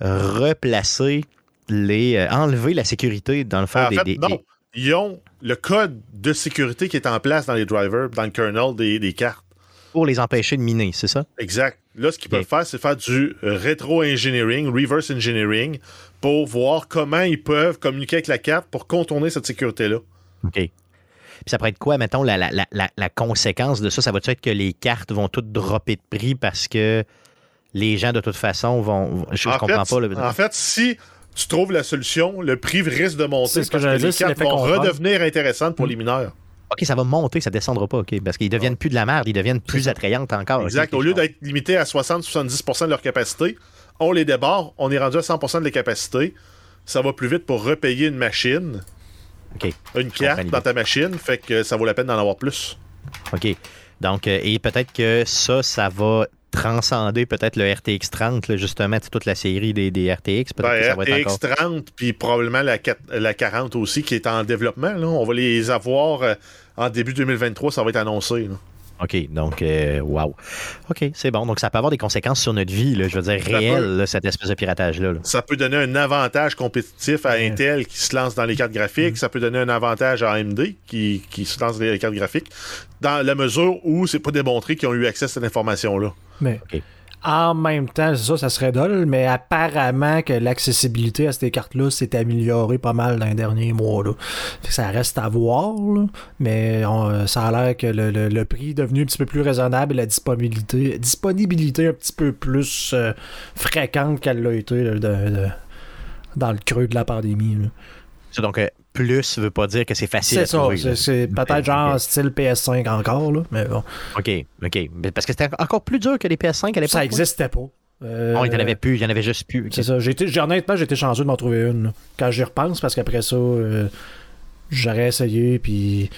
replacer les. euh, enlever la sécurité, dans le fond, En des, fait, des- non. des- Ils ont le code de sécurité qui est en place dans les drivers, dans le kernel des, des cartes. pour les empêcher de miner, c'est ça? Exact. Là, ce qu'ils peuvent faire, c'est faire du euh, rétro-engineering, reverse engineering, pour voir comment ils peuvent communiquer avec la carte pour contourner cette sécurité-là. OK. Puis ça pourrait être quoi, mettons, la, la- la- la- la conséquence de ça? Ça va-tu être que les cartes vont toutes dropper de prix parce que les gens, de toute façon, vont. Je, en comprends fait, pas. là. En fait, si tu trouves la solution, le prix risque de monter C'est ce que parce que, j'allais les dire, c'est cartes vont comprendre. redevenir intéressantes pour les mineurs. OK, ça va monter, ça descendra pas, OK. Parce qu'ils deviennent plus de la merde, ils deviennent plus attrayantes encore. Exact. Au lieu d'être limité à 60-70% de leur capacité, on les débarre, on est rendu à 100% de la capacité. Ça va plus vite pour repayer une machine, OK. une carte dans ta machine, fait que ça vaut la peine d'en avoir plus. OK. Donc, euh, et peut-être que ça, ça va transcender peut-être le RTX 30, là, justement, toute la série des, des RTX. Peut-être que Ben, ça va être encore. RTX 30, puis probablement la, 4 la 40 aussi, qui est en développement. Là. On va les avoir euh, en début 2023, ça va être annoncé. là. OK, donc, euh, wow. OK, c'est bon. Donc, ça peut avoir des conséquences sur notre vie, là, je veux dire, réelles, là, cette espèce de piratage-là. là. Ça peut donner un avantage compétitif à Intel qui se lance dans les cartes graphiques. Ça peut donner un avantage à AMD qui, qui se lance dans les cartes graphiques, dans la mesure où c'est pas démontré qu'ils ont eu accès à cette information-là. Mais. En même temps, c'est ça, ça serait dole, mais apparemment que l'accessibilité à ces cartes-là s'est améliorée pas mal dans les derniers mois. Ça reste à voir, mais ça a l'air que le, prix est devenu un petit peu plus raisonnable et la disponibilité, disponibilité un petit peu plus euh, fréquente qu'elle l'a été dans le creux de la pandémie. Ça, Donc, euh, plus veut pas dire que c'est facile C'est à ça, trouver. c'est- c'est peut-être genre Ok. style PS5 encore, là, mais bon, OK, OK. Mais Parce que c'était encore plus dur que les PS5 à l'époque. ça ouais? existait pas. Euh, Oh, il n'y en avait plus, il n'y en avait juste plus. C'est ça. J'ai été- j'ai- honnêtement, j'ai été chanceux de m'en trouver une. là. Quand j'y repense, parce qu'après ça, euh, j'aurais essayé. Puis,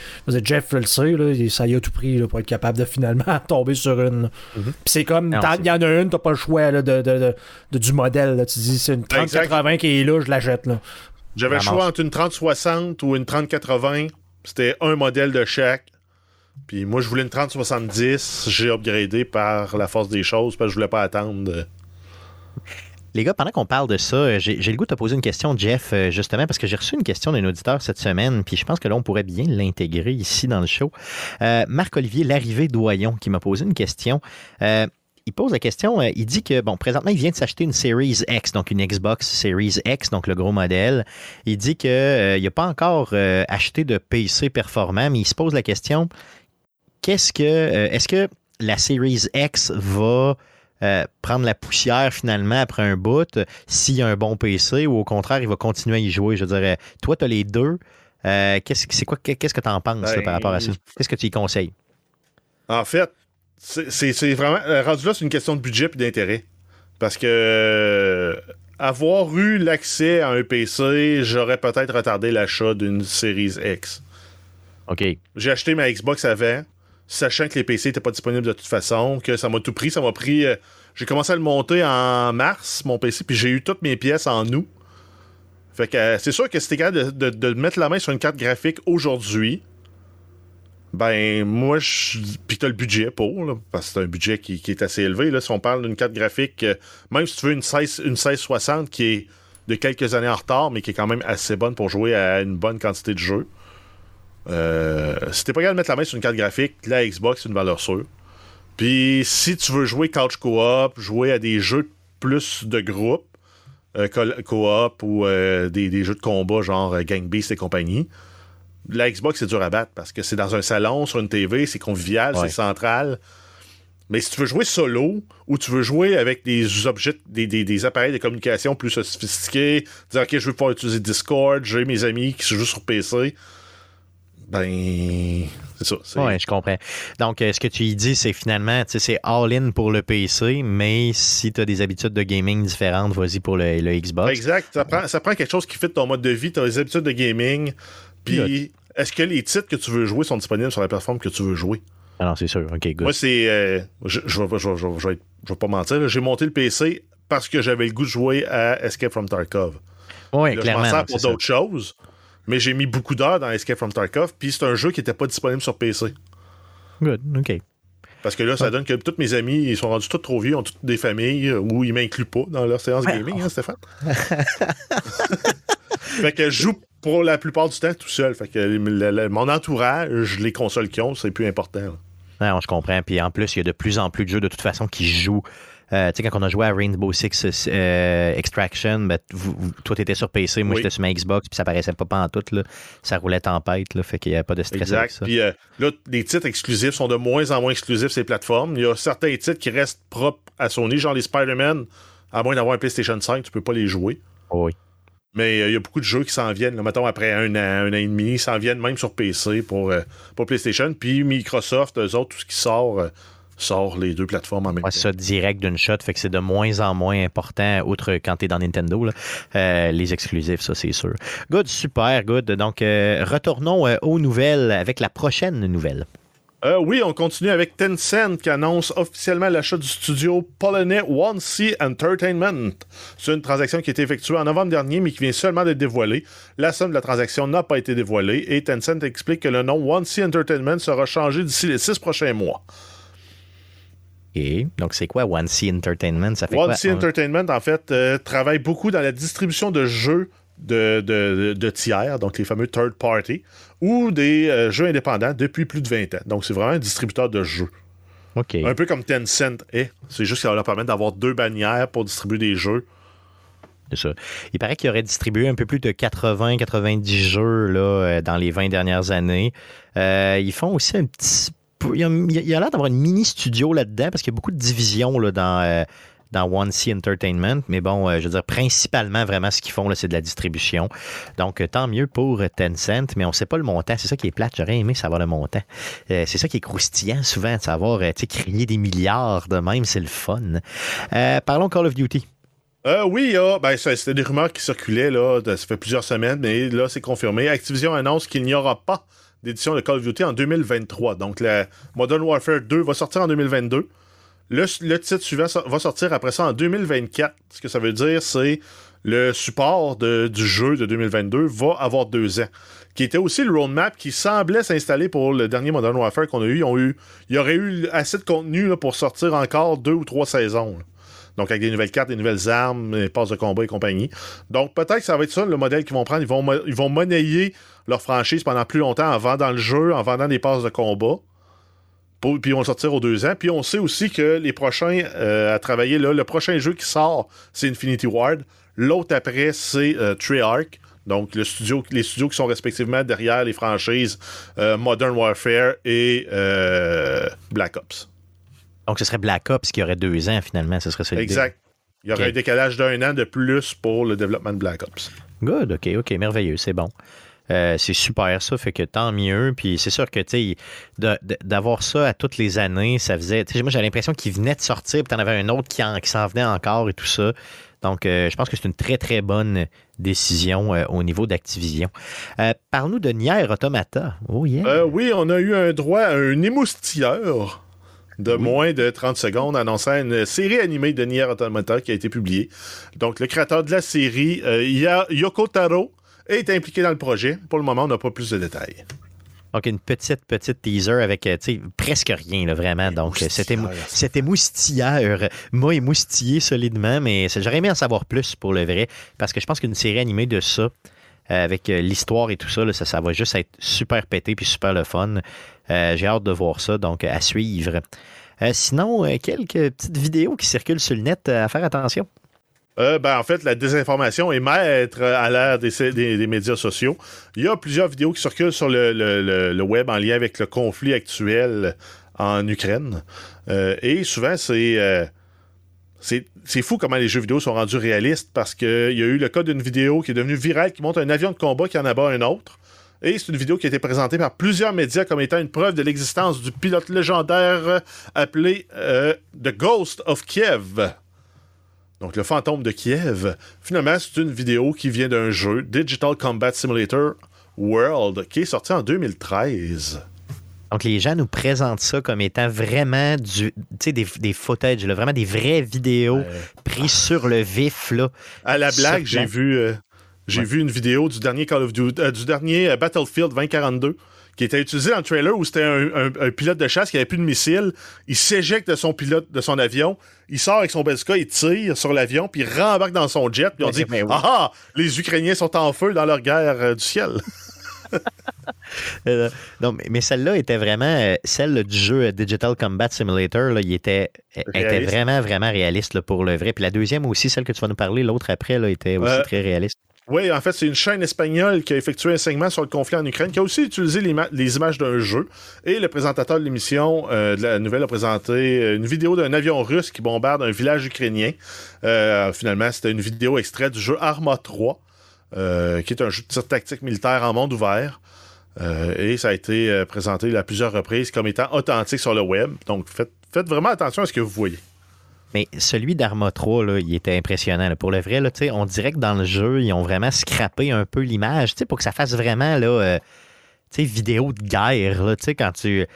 Jeff le sait, là, il- ça y a tout pris là, pour être capable de finalement tomber sur une. là. Puis c'est comme, il y en a une, t'as pas le choix là, de, de- de- de- du modèle. là. Tu dis, c'est une Exact. 3080 qui est là, je l'achète. J'avais le choix entre une 3060 ou une 3080. C'était un modèle de chaque. Puis moi, je voulais une 3070. J'ai upgradé par la force des choses parce que je voulais pas attendre. Les gars, pendant qu'on parle de ça, euh, j'ai le goût de te poser une question, Jeff, euh, justement, parce que j'ai reçu une question d'un auditeur cette semaine, puis je pense que là, on pourrait bien l'intégrer ici dans le show. Euh, Marc-Olivier Larrivé Doyon, qui m'a posé une question. Euh, il pose la question, euh, il dit que, bon, présentement, il vient de s'acheter une Series X, donc une Xbox Series X, donc le gros modèle. Il dit qu'il n'a pas encore euh, acheté de PC performant, mais il se pose la question, qu'est-ce que, euh, est-ce que la Series X va euh, prendre la poussière finalement après un bout euh, s'il y a un bon PC ou au contraire, il va continuer à y jouer? Je dirais, toi, tu as les deux. Euh, qu'est-ce, c'est quoi, qu'est-ce que tu en penses là, Ben, par rapport à ça? Qu'est-ce que tu y conseilles? En fait, c'est vraiment. euh, Rendu là, c'est une question de budget et d'intérêt. Parce que euh, avoir eu l'accès à un PC, j'aurais peut-être retardé l'achat d'une Series X. OK. J'ai acheté ma Xbox avant, sachant que les PC n'étaient pas disponibles de toute façon, que ça m'a tout pris. Ça m'a pris. euh, j'ai commencé à le monter en mars, mon PC, puis j'ai eu toutes mes pièces en août. Fait que euh, c'est sûr que t'es capable de, de- de mettre la main sur une carte graphique aujourd'hui, ben moi, je. Puis t'as le budget pour, là, parce que c'est un budget qui, est assez élevé. Là, si on parle d'une carte graphique, euh, même si tu veux une, 16, une 1660 qui est de quelques années en retard, mais qui est quand même assez bonne pour jouer à une bonne quantité de jeux. Euh, si t'es pas capable de mettre la main sur une carte graphique, la Xbox, c'est une valeur sûre. Puis si tu veux jouer couch co-op, jouer à des jeux plus de groupe, euh, co- co-op ou euh, des, des jeux de combat genre Gang Beast et compagnie, la Xbox c'est dur à battre parce que c'est dans un salon, sur une TV, c'est convivial, Ouais. c'est central. Mais si tu veux jouer solo ou tu veux jouer avec des objets, des, des- des appareils de communication plus sophistiqués, dire OK, je veux pouvoir utiliser Discord, j'ai mes amis qui jouent sur PC, ben c'est ça. Oui, je comprends. Donc, euh, ce que tu y dis, c'est finalement, tu sais, c'est all-in pour le PC, mais si tu as des habitudes de gaming différentes, vas-y pour le, le Xbox. Exact. Ça prend, ça prend quelque chose qui fit ton mode de vie, tes habitudes de gaming. Puis, est-ce que les titres que tu veux jouer sont disponibles sur la plateforme que tu veux jouer? Ah non, c'est sûr. OK, good. Moi, c'est. euh, je, je, vais- je, je je pas mentir. J'ai monté le PC parce que j'avais le goût de jouer à Escape from Tarkov. oui, Là, je clairement. m'en sers pour d'autres choses. Mais j'ai mis beaucoup d'heures dans Escape from Tarkov, puis c'est un jeu qui n'était pas disponible sur PC. Good, OK. Parce que là, ça donne que tous mes amis, ils sont rendus tous trop vieux, ont toutes des familles, euh, ou ils m'incluent pas dans leur séance gaming, hein, Stéphane? fait que je joue pour la plupart du temps tout seul. Fait que le- le- mon entourage, les consoles qu'ils ont, c'est plus important. là. Non, je comprends. Puis en plus, il y a de plus en plus de jeux de toute façon qui jouent. Euh, tu sais, quand on a joué à Rainbow Six euh, Extraction, ben, vous- vous- toi, tu étais sur PC, moi, Oui. j'étais sur ma Xbox, puis ça paraissait pas en tout. Là. Ça roulait tempête, là, fait qu'il n'y a pas de stress avec Exact. ça. Puis euh, là, les titres exclusifs sont de moins en moins exclusifs sur ces plateformes. Il y a certains titres qui restent propres à Sony, genre les Spider-Man, à moins d'avoir un PlayStation 5, tu peux pas les jouer. Oh oui. Mais euh, il y a beaucoup de jeux qui s'en viennent. Là, mettons, après un an, un an et demi, ils s'en viennent même sur PC pour, euh, pour PlayStation. Puis Microsoft, eux autres, tout ce qui sort, euh, sort les deux plateformes en même Ouais, temps. ça direct d'une shot, fait que c'est de moins en moins important, outre quand tu es dans Nintendo, là, les exclusifs, ça c'est sûr. Good, super, good. Donc, retournons aux nouvelles avec la prochaine nouvelle. Euh, oui, on continue avec Tencent qui annonce officiellement l'achat du studio polonais One Sea Entertainment. C'est une transaction qui a été effectuée en novembre dernier, mais qui vient seulement d'être dévoilée. La somme de la transaction n'a pas été dévoilée et Tencent explique que le nom One Sea Entertainment sera changé d'ici les six prochains mois. Et donc, c'est quoi One Sea Entertainment? Ça fait One? Sea Entertainment, en fait, euh, travaille beaucoup dans la distribution de jeux de, de- de tiers, donc les fameux third party, ou des euh, jeux indépendants depuis plus de 20 ans. Donc, c'est vraiment un distributeur de jeux. Un peu comme Tencent est. C'est juste que ça va leur permettre d'avoir deux bannières pour distribuer des jeux. C'est ça. Il paraît qu'il aurait distribué un peu plus de 80-90 jeux là, euh, dans les 20 dernières années. Euh, ils font aussi un petit. Il y a, il y a l'air d'avoir une mini studio là-dedans parce qu'il y a beaucoup de divisions là, dans, euh, dans One Sea Entertainment. Mais bon, euh, je veux dire, principalement, vraiment, ce qu'ils font, là, c'est de la distribution. Donc, euh, tant mieux pour euh, Tencent, mais on ne sait pas le montant. C'est ça qui est plate. J'aurais aimé savoir le montant. C'est ça qui est croustillant souvent, de savoir, tu sais, crier des milliards de même, c'est le fun. Parlons Call of Duty. Oui, il y a- ben, c'était des rumeurs qui circulaient, là, ça fait plusieurs semaines, mais là, c'est confirmé. Activision annonce qu'il n'y aura pas d'édition de Call of Duty en 2023. Donc, la Modern Warfare 2 va sortir en 2022. Le, titre suivant va sortir après ça en 2024. Ce que ça veut dire, c'est le support du jeu de 2022 va avoir deux ans. Qui était aussi le roadmap qui semblait s'installer pour le dernier Modern Warfare qu'on a eu. Eu. Il y aurait eu assez de contenu pour sortir encore deux ou trois saisons. Donc, avec des nouvelles cartes, des nouvelles armes, des passes de combat et compagnie. Donc, peut-être que ça va être ça le modèle qu'ils vont prendre. Ils vont, ils vont monnayer leur franchise pendant plus longtemps en vendant le jeu, en vendant des passes de combat. Pour- puis ils vont le sortir aux deux ans. Puis on sait aussi que les prochains euh, à travailler, là, le prochain jeu qui sort, c'est Infinity Ward. L'autre après, c'est euh, Treyarch. Donc, le studio, les studios qui sont respectivement derrière les franchises euh, Modern Warfare et euh, Black Ops. Donc, ce serait Black Ops qui aurait deux ans, finalement. Ce serait. Exact. Il y aurait un décalage d'un an de plus pour le développement de Black Ops. Good, OK, OK, merveilleux, c'est bon. Euh, c'est super ça, fait que tant mieux. Puis c'est sûr que, tu sais, d'avoir ça à toutes les années, ça faisait. Moi, j'avais l'impression qu'il venait de sortir, puis t'en avais un autre qui, en- qui s'en venait encore et tout ça. Donc, euh, je pense que c'est une très, très bonne décision euh, au niveau d'Activision. Euh, Parle-nous de Nier Automata. Oh, yeah. Oui, on a eu un droit à un émoustilleur de moins de 30 secondes annonçant une série animée de Nier Automata qui a été publiée. Donc, le créateur de la série, euh, Taro, est impliqué dans le projet. Pour le moment, on n'a pas plus de détails. Donc, une petite, petite teaser avec, euh, presque rien, là, vraiment. Donc, euh, c'était c'était moustilleur. Moi, émoustillé solidement, mais j'aurais aimé en savoir plus pour le vrai, parce que je pense qu'une série animée de ça, euh, avec l'histoire et tout ça, là, ça, ça va juste être super pété puis super le fun. Euh, J'ai hâte de voir ça, donc à suivre. Euh, sinon, quelques petites vidéos qui circulent sur le net à faire attention. Euh, ben, en fait, la désinformation est maître à l'ère des, médias sociaux. Il y a plusieurs vidéos qui circulent sur le, web en lien avec le conflit actuel en Ukraine. Euh, et souvent, c'est. euh, c'est c'est fou comment les jeux vidéo sont rendus réalistes parce qu'il y a eu le cas d'une vidéo qui est devenue virale qui montre un avion de combat qui en abat un autre. Et c'est une vidéo qui a été présentée par plusieurs médias comme étant une preuve de l'existence du pilote légendaire appelé The Ghost of Kiev. Donc le fantôme de Kiev. Finalement, c'est une vidéo qui vient d'un jeu, Digital Combat Simulator World, qui est sorti en 2013. Donc, les gens nous présentent ça comme étant vraiment du, des, des footage, là, vraiment des vraies vidéos prises sur le vif. Là. À la blague, j'ai vu, euh, j'ai Ouais. vu une vidéo du dernier Call of Duty, euh, du dernier euh, Battlefield 2042 qui était utilisé dans le trailer où c'était un, un- un pilote de chasse qui avait plus de missile. Il s'éjecte de son pilote, de son avion. Il sort avec son bazooka, il tire sur l'avion, puis il rembarque dans son jet. Puis on dit oui. Ah ah, les Ukrainiens sont en feu dans leur guerre euh, du ciel. Euh, non, mais, mais celle-là était vraiment, euh, celle du jeu Digital Combat Simulator, là, il était, était vraiment, vraiment réaliste là, pour le vrai. Puis la deuxième aussi, celle que tu vas nous parler, l'autre après, là, était aussi Euh, très réaliste. Oui, en fait, c'est une chaîne espagnole qui a effectué un segment sur le conflit en Ukraine, qui a aussi utilisé les, ma- les images d'un jeu. Et le présentateur de l'émission euh, de la nouvelle a présenté euh, une vidéo d'un avion russe qui bombarde un village ukrainien. Euh, finalement, c'était une vidéo extraite du jeu Arma 3, euh, qui est un jeu de tir tactique militaire en monde ouvert. Et ça a été présenté à plusieurs reprises comme étant authentique sur le web. Donc, faites, faites vraiment attention à ce que vous voyez. Mais celui d'Arma 3, là, il était impressionnant. Pour le vrai, là, on dirait que dans le jeu, ils ont vraiment scrappé un peu l'image pour que ça fasse vraiment là, euh, vidéo de guerre. Quand tu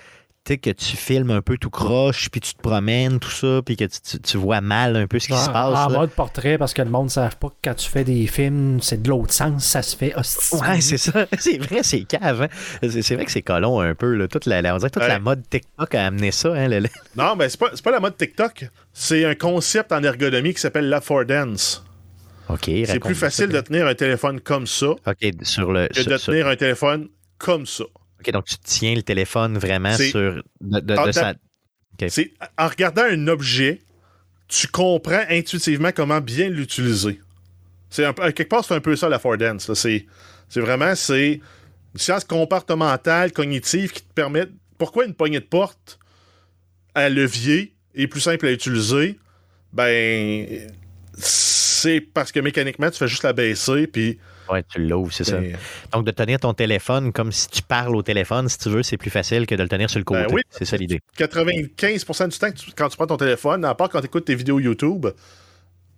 sais, que tu filmes un peu tout croche, puis tu te promènes, tout ça, puis que tu, tu- tu vois mal un peu ce qui se passe. en là. mode portrait, parce que le monde ne savent pas que quand tu fais des films, c'est de l'autre sens, ça se fait hostile. Ouais, c'est ça. C'est vrai, c'est cave. hein. C'est c'est vrai que c'est colon un peu. Là. Toute la, la- on dirait que toute Ouais. la mode TikTok a amené ça. Hein, le- le- Non, mais c'est pas, c'est pas la mode TikTok. C'est un concept en ergonomie qui s'appelle l'affordance. OK, C'est plus facile ça. de tenir un téléphone comme ça OK, sur le. que sur- de sur- tenir un téléphone comme ça. OK, donc tu tiens le téléphone vraiment sur. De, de- sa- en regardant un objet, tu comprends intuitivement comment bien l'utiliser. C'est quelque part c'est un peu ça l'affordance. là. C'est c'est vraiment c'est une science comportementale cognitive qui te permet pourquoi une poignée de porte à levier est plus simple à utiliser? Ben c'est parce que mécaniquement tu fais juste la baisser puis Ouais, tu l'ouvres, c'est ça. ben, Donc, de tenir ton téléphone comme si tu parles au téléphone, si tu veux, c'est plus facile que de le tenir sur le côté. Ben oui. C'est ça l'idée. 95% du temps que tu- quand tu prends ton téléphone, à part quand tu écoutes tes vidéos YouTube,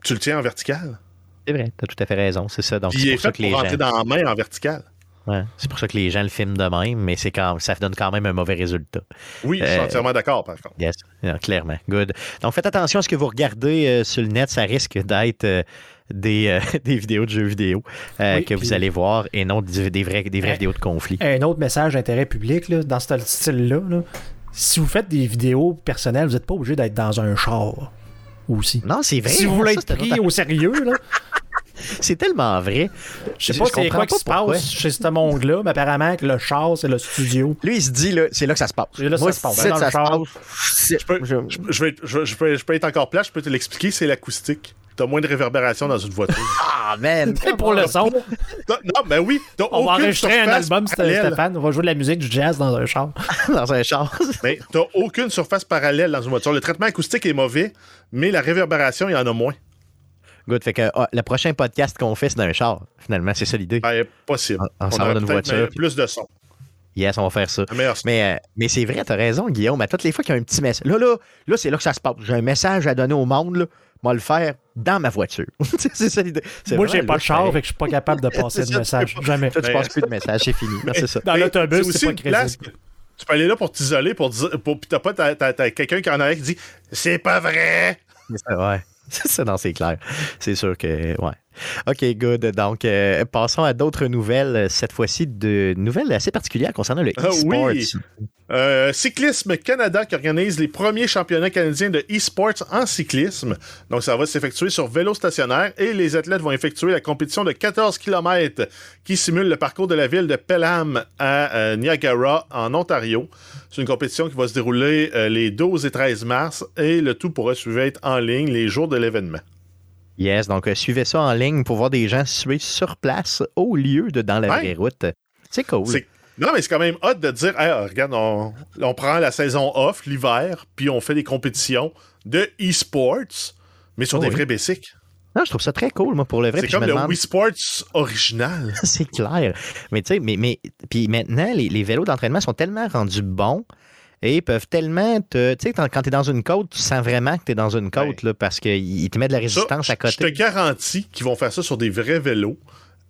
tu le tiens en vertical. C'est vrai, tu as tout à fait raison. C'est ça. Donc, c'est il est pour ça que pour les rentrer gens. dans la main en vertical. Ouais, c'est pour ça que les gens le filment de même, mais c'est quand ça donne quand même un mauvais résultat. Oui, je suis Euh, entièrement d'accord, par contre. Yes, Yeah, clairement. Good. Donc, faites attention à ce que vous regardez euh, sur le net. Ça risque d'être euh, des, euh, des vidéos de jeux vidéo euh, Oui, que vous allez voir et non des, des vrais, des vraies vidéos de conflit. Un autre message d'intérêt public, là, dans ce style-là, là, si vous faites des vidéos personnelles, vous n'êtes pas obligé d'être dans un char aussi. Non, c'est vrai. Si vous voulez être pris au sérieux, là, C'est tellement vrai. je sais pas c'est comprends quoi qui se pourquoi. passe chez ce monde-là, mais apparemment que le char, c'est le studio. Lui, il se dit, là, c'est là que ça se passe. Là Moi, ça se passe. Dans ça le char. Je peux, je, je vais être- je- je peux, je peux être encore plat, je peux te l'expliquer, c'est l'acoustique. T'as moins de réverbération dans une voiture. Ah, man! pour le son, non, ben oui, on va enregistrer un album. Stéphane. On va jouer de la musique du jazz dans un char. dans un char. Mais t'as aucune surface parallèle dans une voiture. Le traitement acoustique est mauvais, mais la réverbération, il y en a moins. Good. Fait que ah, le prochain podcast qu'on fait, c'est dans un char. Finalement, c'est ça l'idée. Ben, possible. On- on s'en a va dans une voiture, plus de son. Yes, on va faire ça. Mais, euh, mais c'est vrai, t'as raison, Guillaume. À toutes les fois qu'il y a un petit message. Là, là, là c'est là que ça se passe. J'ai un message à donner au monde, là. Moi, le faire dans ma voiture. c'est ça l'idée. Moi, j'ai pas de char, fait que je suis pas capable de passer de message. pas. Jamais. Toi, tu Mais- passes plus de message, c'est fini. Non, c'est ça. Dans l'autobus, c'est pas une place crédible. que tu peux aller là pour t'isoler, pour dire, pour, pis t'as pas t'as- t'as- t'as quelqu'un qui en arrière qui dit c'est pas vrai. C'est ça, ouais. Ça, non, c'est clair. C'est sûr que, ouais. OK, good. Donc, euh, passons à d'autres nouvelles, euh, cette fois-ci de nouvelles assez particulières concernant le Ah e-sport. oui. Euh, Cyclisme Canada qui organise les premiers championnats canadiens de e-sports en cyclisme. Donc, ça va s'effectuer sur vélo stationnaire et les athlètes vont effectuer la compétition de 14 km qui simule le parcours de la ville de Pelham à Niagara, en Ontario. C'est une compétition qui va se dérouler les 12 et 13 mars et le tout pourra suivre être en ligne les jours de l'événement. Yes, donc euh, suivez ça en ligne pour voir des gens suivre sur place au lieu de dans la Ouais. vraie route. C'est cool. Non, mais c'est quand même hot de dire, Hey, regarde, on, on prend la saison off, l'hiver, puis on fait des compétitions de e-sports, mais sur Oh des oui. vrais basics. Non, je trouve ça très cool, moi, pour le vrai. C'est comme me le demande- Wii Sports original. c'est clair. Mais tu sais, mais, mais puis maintenant, les, les vélos d'entraînement sont tellement rendus bons et peuvent tellement te. Tu sais, quand tu es dans une côte, tu sens vraiment que tu es dans une côte là, parce qu'ils te mettent de la résistance Ça, à Je te côté. garantis qu'ils vont faire ça sur des vrais vélos,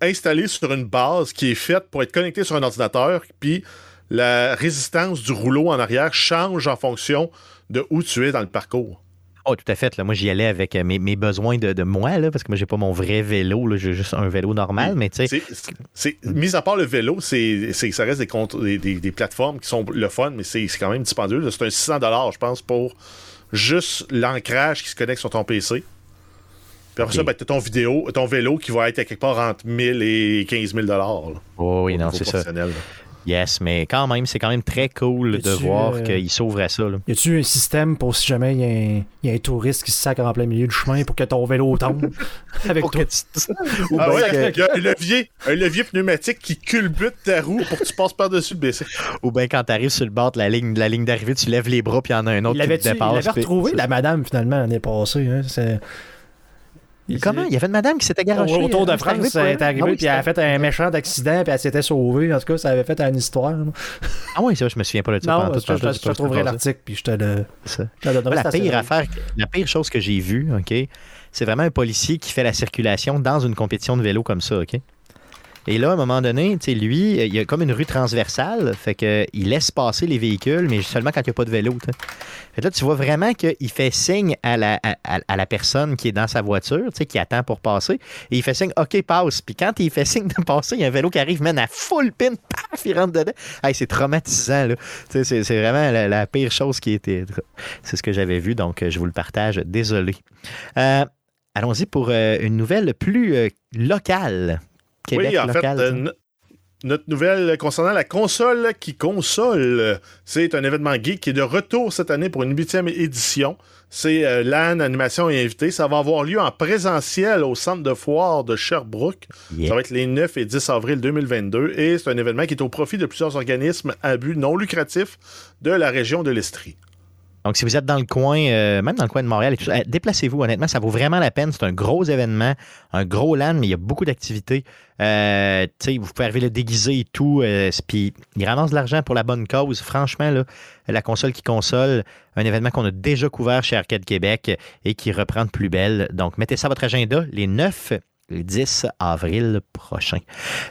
installés sur une base qui est faite pour être connectée sur un ordinateur, puis la résistance du rouleau en arrière change en fonction de où tu es dans le parcours. Oh, tout à fait. Là. Moi, j'y allais avec euh, mes, mes besoins de, de moi, là, parce que moi, j'ai pas mon vrai vélo. là. J'ai juste un vélo normal, mais tu sais. C'est- mis à part le vélo, c'est, ça reste des, comptes- des, des- plateformes qui sont le fun, mais c'est, quand même dispendieux. C'est un 600 je pense, pour juste l'ancrage qui se connecte sur ton PC. Puis après ça, ben, t'as ton, vidéo, ton vélo qui va être à quelque part entre 1000 et 15 000 là, Oh, oui, non, c'est ça. là. Yes, mais quand même, c'est quand même très cool de voir euh, qu'ils s'ouvrent à ça. là. Y a-tu un système pour si jamais il y, a un- y a un touriste qui se sac en plein milieu du chemin pour que ton vélo tombe avec Pour toi? que tu- Ou Ah bien ouais, que- il y a un levier, un levier pneumatique qui culbute ta roue pour que tu passes par-dessus le BC. Ou bien quand tu arrives sur le bord de la ligne, de la ligne d'arrivée, tu lèves les bras, puis il y en a un autre Il qui te dépasse. puis- retrouvé, la madame, finalement, l'année passée. Hein, c'est- Il- Comment? Il y avait une madame qui s'était garochée. Au Autour de arrivé France, elle est arrivée, puis elle a fait un méchant accident, puis elle s'était sauvée. En tout cas, ça avait fait une histoire. Ah oui, ça, je me souviens pas de ça. Non, je, trouverai l'article, puis je te le, donnerai. La pire affaire, la pire chose que j'ai vue, OK, c'est vraiment un policier qui fait la circulation dans une compétition de vélo comme ça, OK? Et là, à un moment donné, lui, il y a comme une rue transversale, fait que il laisse passer les véhicules, mais seulement quand il n'y a pas de vélo. tu sais. Fait là, tu vois vraiment qu'il fait signe à la, à, la personne qui est dans sa voiture, qui attend pour passer, et il fait signe, OK, passe. Puis quand il fait signe de passer, il y a un vélo qui arrive, mène à full pin, paf, il rentre dedans. Hey, c'est traumatisant, là. C'est c'est vraiment la, pire chose qui était. C'est ce que j'avais vu, donc je vous le partage. Désolé. Euh, Allons-y pour euh, une nouvelle plus euh, locale. Québec oui, en local. fait, euh, no- notre nouvelle concernant la console qui console, c'est un événement geek qui est de retour cette année pour une huitième édition. C'est euh, LAN, animation et invité. Ça va avoir lieu en présentiel au centre de foire de Sherbrooke. Yeah. Ça va être les 9 et 10 avril 2022 et c'est un événement qui est au profit de plusieurs organismes à but non lucratif de la région de l'Estrie. Donc, si vous êtes dans le coin, euh, même dans le coin de Montréal, euh, déplacez-vous. Honnêtement, ça vaut vraiment la peine. C'est un gros événement, un gros LAN, mais il y a beaucoup d'activités. Euh, vous pouvez arriver le déguiser et tout. euh, Puis, il ramasse de l'argent pour la bonne cause. Franchement, là, la console qui console, un événement qu'on a déjà couvert chez Arcade Québec et qui reprend de plus belle. Donc, mettez ça à votre agenda les 9 et 10 avril prochain.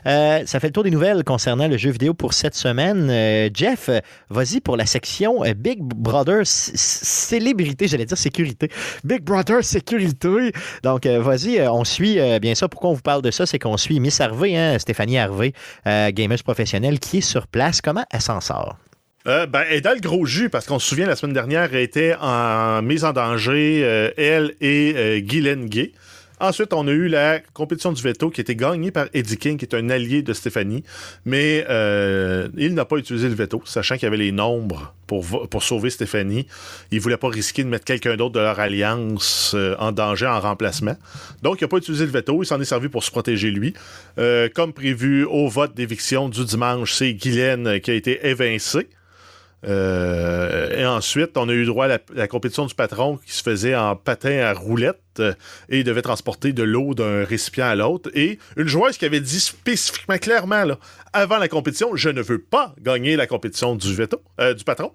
Euh, ça fait le tour des nouvelles concernant le jeu vidéo pour cette semaine. Euh, Jeff, vas-y pour la section euh, Big Brother célébrité, j'allais dire sécurité. Big Brother sécurité. Donc, vas-y, on suit bien ça. Pourquoi on vous parle de ça? C'est qu'on suit Miss Harvey, hein, Stéphanie Harvey, gameuse professionnelle, qui est sur place. Comment elle s'en sort? Ben, elle est dans le gros jus parce qu'on se souvient, la semaine dernière, elle était en mise en danger, elle et euh, Guylaine Gay. Ensuite, on a eu la compétition du veto qui a été gagnée par Eddie King, qui est un allié de Stéphanie. Mais euh, il n'a pas utilisé le veto, sachant qu'il y avait les nombres pour, pour sauver Stéphanie. Il ne voulait pas risquer de mettre quelqu'un d'autre de leur alliance euh, en danger en remplacement. Donc, il n'a pas utilisé le veto. Il s'en est servi pour se protéger lui. Euh, comme prévu au vote d'éviction du dimanche, c'est Guylaine qui a été évincée. Euh, et ensuite, on a eu droit à la, la compétition du patron qui se faisait en patin à roulette euh, et il devait transporter de l'eau d'un récipient à l'autre. Et une joueuse qui avait dit spécifiquement clairement, là, avant la compétition, je ne veux pas gagner la compétition du veto, euh, du patron,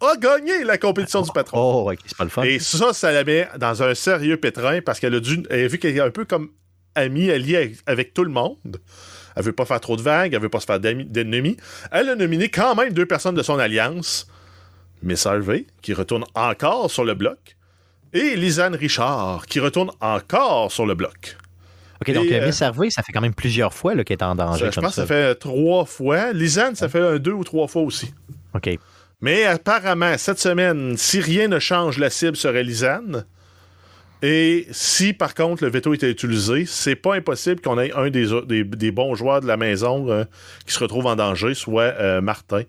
a gagné la compétition du patron. Oh, c'est pas le fun. Et ça, ça la met dans un sérieux pétrin parce qu'elle a dû. Elle a vu qu'elle est un peu comme amie, alliée avec tout le monde. Elle veut pas faire trop de vagues, elle veut pas se faire d'ennemis. Elle a nominé quand même deux personnes de son alliance. Miss Harvey, qui retourne encore sur le bloc, et Lisanne Richard, qui retourne encore sur le bloc. OK, donc euh, euh, Miss Harvey, ça fait quand même plusieurs fois qu'elle est en danger Ça, je comme pense ça. que ça fait trois fois. Lisanne, ça fait un deux ou trois fois aussi. OK. Mais apparemment, cette semaine, si rien ne change, la cible serait Lisanne. Et si, par contre, le veto était utilisé, c'est pas impossible qu'on ait un des, des- des bons joueurs de la maison euh, qui se retrouve en danger, soit euh, Martin.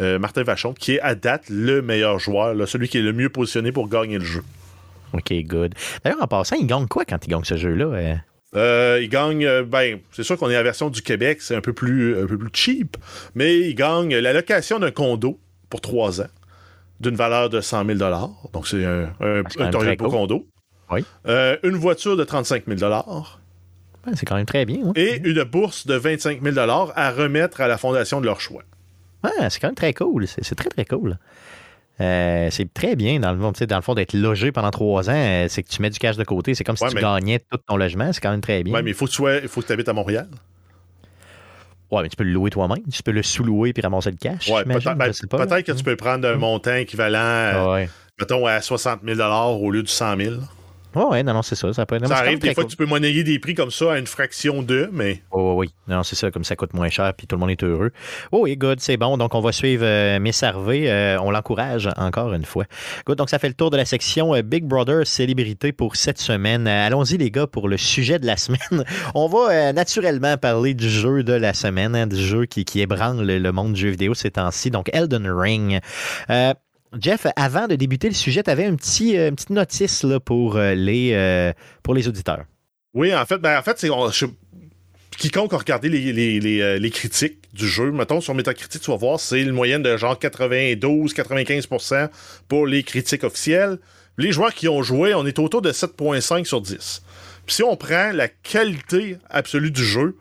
Euh, Martin Vachon, qui est à date le meilleur joueur, là, celui qui est le mieux positionné pour gagner le jeu. OK, good. D'ailleurs, en passant, il gagne quoi quand il gagne ce jeu-là? euh? Il gagne, euh, ben, c'est sûr qu'on est à la version du Québec, c'est un peu plus, un peu plus cheap, mais il gagne la location d'un condo pour trois ans d'une valeur de 100 000 Donc, c'est un, un, très cool. condo. Oui. Euh, une voiture de 35 000 Ouais, c'est quand même très bien. hein. et une bourse de 25 000 à remettre à la fondation de leur choix. Ouais, c'est quand même très cool. C'est très, très cool. Euh, c'est très bien, dans le fond, dans le fond, d'être logé pendant trois ans, euh, c'est que tu mets du cash de côté. C'est comme si Ouais, tu mais- gagnais tout ton logement. C'est quand même très bien. Ouais, mais il faut que tu sois- faut que habites à Montréal. Ouais, mais tu peux le louer toi-même. Tu peux le sous-louer puis ramasser le cash. Ouais, peut-être ben, peut-être que tu peux prendre un montant équivalent, Ah ouais. mettons, à 60 000 au lieu du 100 000. Ouais, ouais, non, non, c'est ça. Ça, peut... non, ça arrive des fois cool. que tu peux monnayer des prix comme ça à une fraction de, mais Oui, oui. Non, c'est ça, comme ça coûte moins cher, puis tout le monde est heureux. Oh, oui, good, c'est bon. Donc, on va suivre euh, Miss Harvey. Euh, on l'encourage encore une fois. Good, donc ça fait le tour de la section euh, Big Brother célébrité pour cette semaine. Euh, Allons-y, les gars, pour le sujet de la semaine. On va naturellement parler du jeu de la semaine, hein, du jeu qui, qui ébranle le monde du jeu vidéo ces temps-ci, donc Elden Ring. Jeff, avant de débuter le sujet, tu avais euh, une petite notice là, pour, euh, les, euh, pour les auditeurs. oui, en fait, ben, en fait, Quiconque a regardé les, les- les, critiques du jeu, mettons sur Metacritic, tu vas voir, c'est une moyenne de genre 92-95% pour les critiques officielles. Les joueurs qui ont joué, on est autour de 7.5 sur 10. Puis si on prend la qualité absolue du jeu,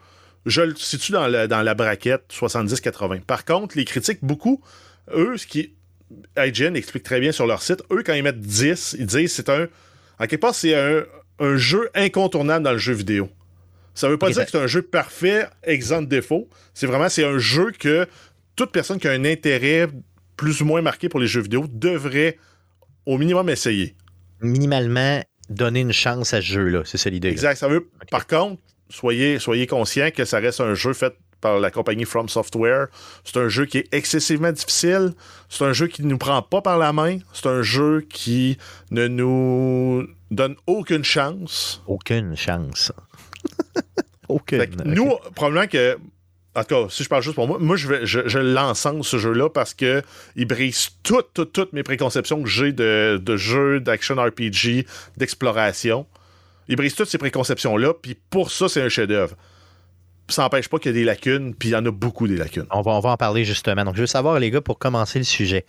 je le situe dans, le- dans la braquette 70-80. Par contre, les critiques, beaucoup, eux, ce qui. IGN explique très bien sur leur site, eux, quand ils mettent 10, ils disent c'est un. En quelque part, c'est un, un jeu incontournable dans le jeu vidéo. Ça veut pas dire ça- que c'est un jeu parfait, exempt de défaut. C'est vraiment c'est un jeu que toute personne qui a un intérêt plus ou moins marqué pour les jeux vidéo devrait au minimum essayer. Minimalement, donner une chance à ce jeu-là. C'est ça l'idée. Exact. Ça veut, Par contre, soyez, soyez conscient que ça reste un jeu fait par la compagnie From Software. C'est un jeu qui est excessivement difficile. C'est un jeu qui ne nous prend pas par la main. C'est un jeu qui ne nous donne aucune chance. Aucune chance. Aucune. Fait que Ok. nous, probablement que. En tout cas, si je parle juste pour moi, moi, je, vais, je, je l'encense, ce jeu-là, parce que il brise toutes, toutes, toutes mes préconceptions que j'ai de, de jeux, d'action RPG, d'exploration. Il brise toutes ces préconceptions-là, puis pour ça, c'est un chef-d'œuvre. Ça n'empêche pas qu'il y a des lacunes, puis il y en a beaucoup des lacunes. On va, on va en parler justement. Donc, je veux savoir, les gars, pour commencer le sujet.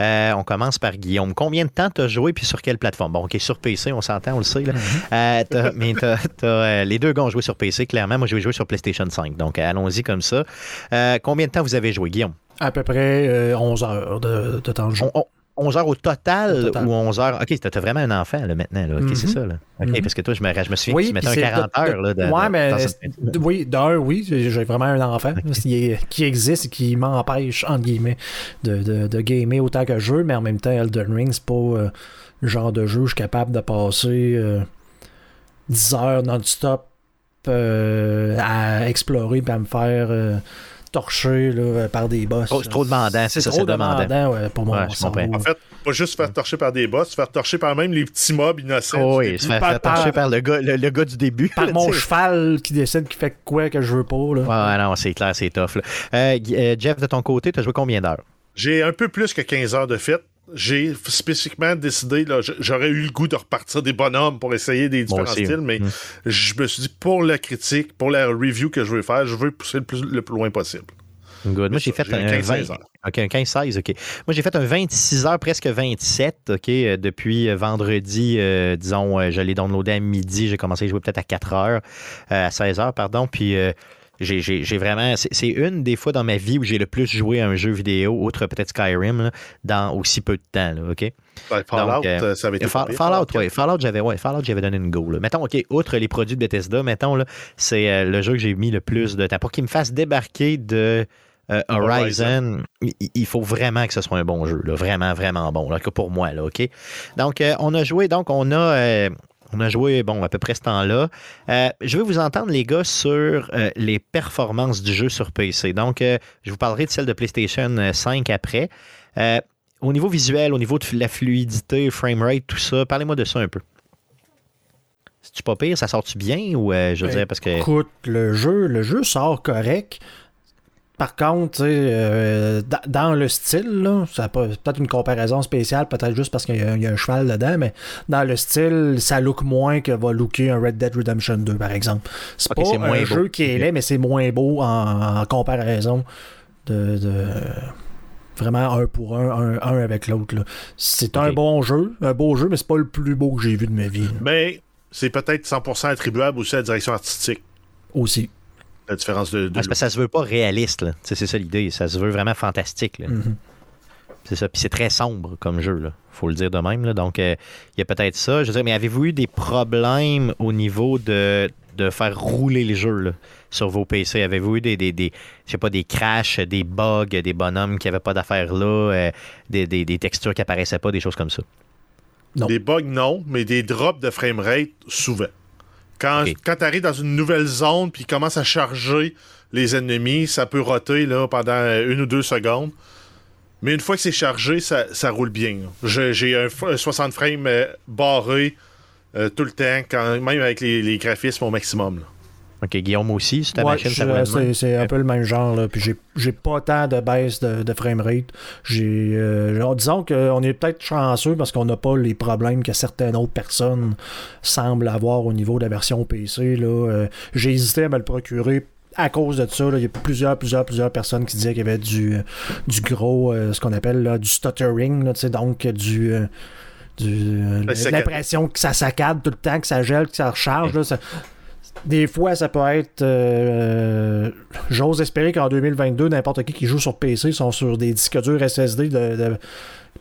Euh, on commence par Guillaume. Combien de temps tu as joué puis sur quelle plateforme? Bon, OK, sur PC, on s'entend, on le sait. Là. Euh, t'as- mais t'as- t'as, euh, les deux gars ont joué sur PC, clairement. Moi, j'ai joué sur PlayStation 5. Donc, euh, allons-y comme ça. Euh, combien de temps vous avez joué, Guillaume? À peu près euh, 11 heures de, de temps de jeu. On- on- 11 heures au total, Au total. ou 11 heures? OK, t'as vraiment un enfant là, maintenant. Là. OK, c'est ça. Là. OK, Mhm. parce que toi, je me, je me souviens Oui, que tu mettais un c'est 40 de- de- heures. Là, de, ouais, de- mais cette- oui, d'un, oui, j'ai vraiment un enfant qui, existe et qui m'empêche, entre guillemets, de, de, de gamer autant que je veux, mais en même temps, Elden Ring, c'est pas euh, le genre de jeu où je suis capable de passer euh, 10 heures non-stop euh, à explorer et à me faire euh, torcher là, par des boss. Trop- c'est trop demandant, c'est ça, trop c'est demandant. demandant ouais, pour Ouais, comprends. En fait, pas juste se faire torcher par des boss, se faire torcher par même les petits mobs innocents. Oh oui, se faire, par- torcher par- le gars, le, le gars du début. Par là, mon cheval qui décide qui fait quoi que je veux pas. Là. Ouais, non, c'est clair, c'est tough. là. Euh, euh, Jeff, de ton côté, tu as joué combien d'heures? J'ai un peu plus que 15 heures de fête. J'ai spécifiquement décidé, j'aurais eu le goût de repartir des bonhommes pour essayer des différents aussi, styles, mais Mm. je me suis dit, pour la critique, pour la review que je veux faire, je veux pousser le plus, le plus loin possible. Good. Moi, j'ai fait un 15-16 20 heures. OK, un 15-16, OK. Moi, j'ai fait un 26 heures, presque 27, OK, euh, depuis euh, vendredi, euh, disons, je l'ai downloadé à midi, j'ai commencé à jouer peut-être à 4 heures, euh, à 16 heures, pardon, puis euh, j'ai vraiment... C'est une des fois dans ma vie où j'ai le plus joué à un jeu vidéo, outre peut-être Skyrim, là, dans aussi peu de temps, là, OK? Ben, Fallout, Donc, euh, euh, ça avait été Fallout. Fallout, j'avais ouais, Fallout, j'avais donné une go. là. Mettons, OK, outre les produits de Bethesda, mettons, c'est euh, le jeu que j'ai mis le plus de temps. Pour qu'il me fasse débarquer de euh, Horizon, il, il faut vraiment que ce soit un bon jeu. Là. Vraiment, vraiment bon. Là, que pour moi, là, OK? Donc, euh, on a joué, donc, on a. euh, on a joué, bon, à peu près ce temps-là. Euh, je veux vous entendre, les gars, sur euh, les performances du jeu sur PC. Donc, euh, je vous parlerai de celle de PlayStation 5 après. Au niveau visuel, au niveau de la fluidité, framerate, tout ça, parlez-moi de ça un peu. C'est-tu pas pire? Ça sort-tu bien? Ou je veux Ben, dire parce que. Écoute, le jeu, le jeu sort correct. Par contre, euh, da- dans le style, là, ça peut-être une comparaison spéciale, peut-être juste parce qu'il y, a- il y a un cheval dedans, mais dans le style, ça look moins que va looker un Red Dead Redemption 2, par exemple. C'est pas c'est un moins beau. jeu qui est laid, mais c'est moins beau en, en comparaison de, de- vraiment un pour un, un, un avec l'autre. C'est un bon jeu, un beau jeu, mais c'est pas le plus beau que j'ai vu de ma vie. là, Mais c'est peut-être 100% attribuable aussi à la direction artistique, Aussi. La différence de. de Ah, c'est parce que ça se veut pas réaliste, là. C'est ça l'idée. Ça se veut vraiment fantastique. là. Mhm. C'est ça. Puis c'est très sombre comme jeu, là. Faut le dire de même. Là. Donc, euh, il y a peut-être ça. Je veux dire, mais avez-vous eu des problèmes au niveau de, de faire rouler les jeux là, sur vos PC? Avez-vous eu des, des, des je sais pas, des crashs, des bugs, des bonhommes qui n'avaient pas d'affaires là, euh, des, des, des textures qui apparaissaient pas, des choses comme ça? Non. Des bugs, non, mais des drops de framerate, souvent. Quand, tu arrives dans une nouvelle zone puis commence à charger les ennemis, ça peut roter là, pendant une ou deux secondes. Mais une fois que c'est chargé, ça, ça roule bien. J'ai un, f- un 60 frames euh, barré euh, tout le temps, quand, même avec les, les graphismes au maximum. là. OK, Guillaume aussi, ta Ouais, machine, je- c'est c'est un peu le même genre. Là. Puis j'ai- j'ai pas tant de baisse de, de framerate. J'ai, euh, disons qu'on est peut-être chanceux parce qu'on n'a pas les problèmes que certaines autres personnes semblent avoir au niveau de la version PC. Là. Euh, j'ai hésité à me le procurer à cause de ça. là. Il y a plusieurs, plusieurs, plusieurs personnes qui disaient qu'il y avait du, du gros, euh, ce qu'on appelle là, du stuttering. Là, tu sais, donc du. euh, euh, l'impression que ça saccade tout le temps, que ça gèle, que ça recharge. là, ça- des fois, ça peut être. euh, J'ose espérer qu'en 2022, n'importe qui qui joue sur PC sont sur des disques durs SSD de, de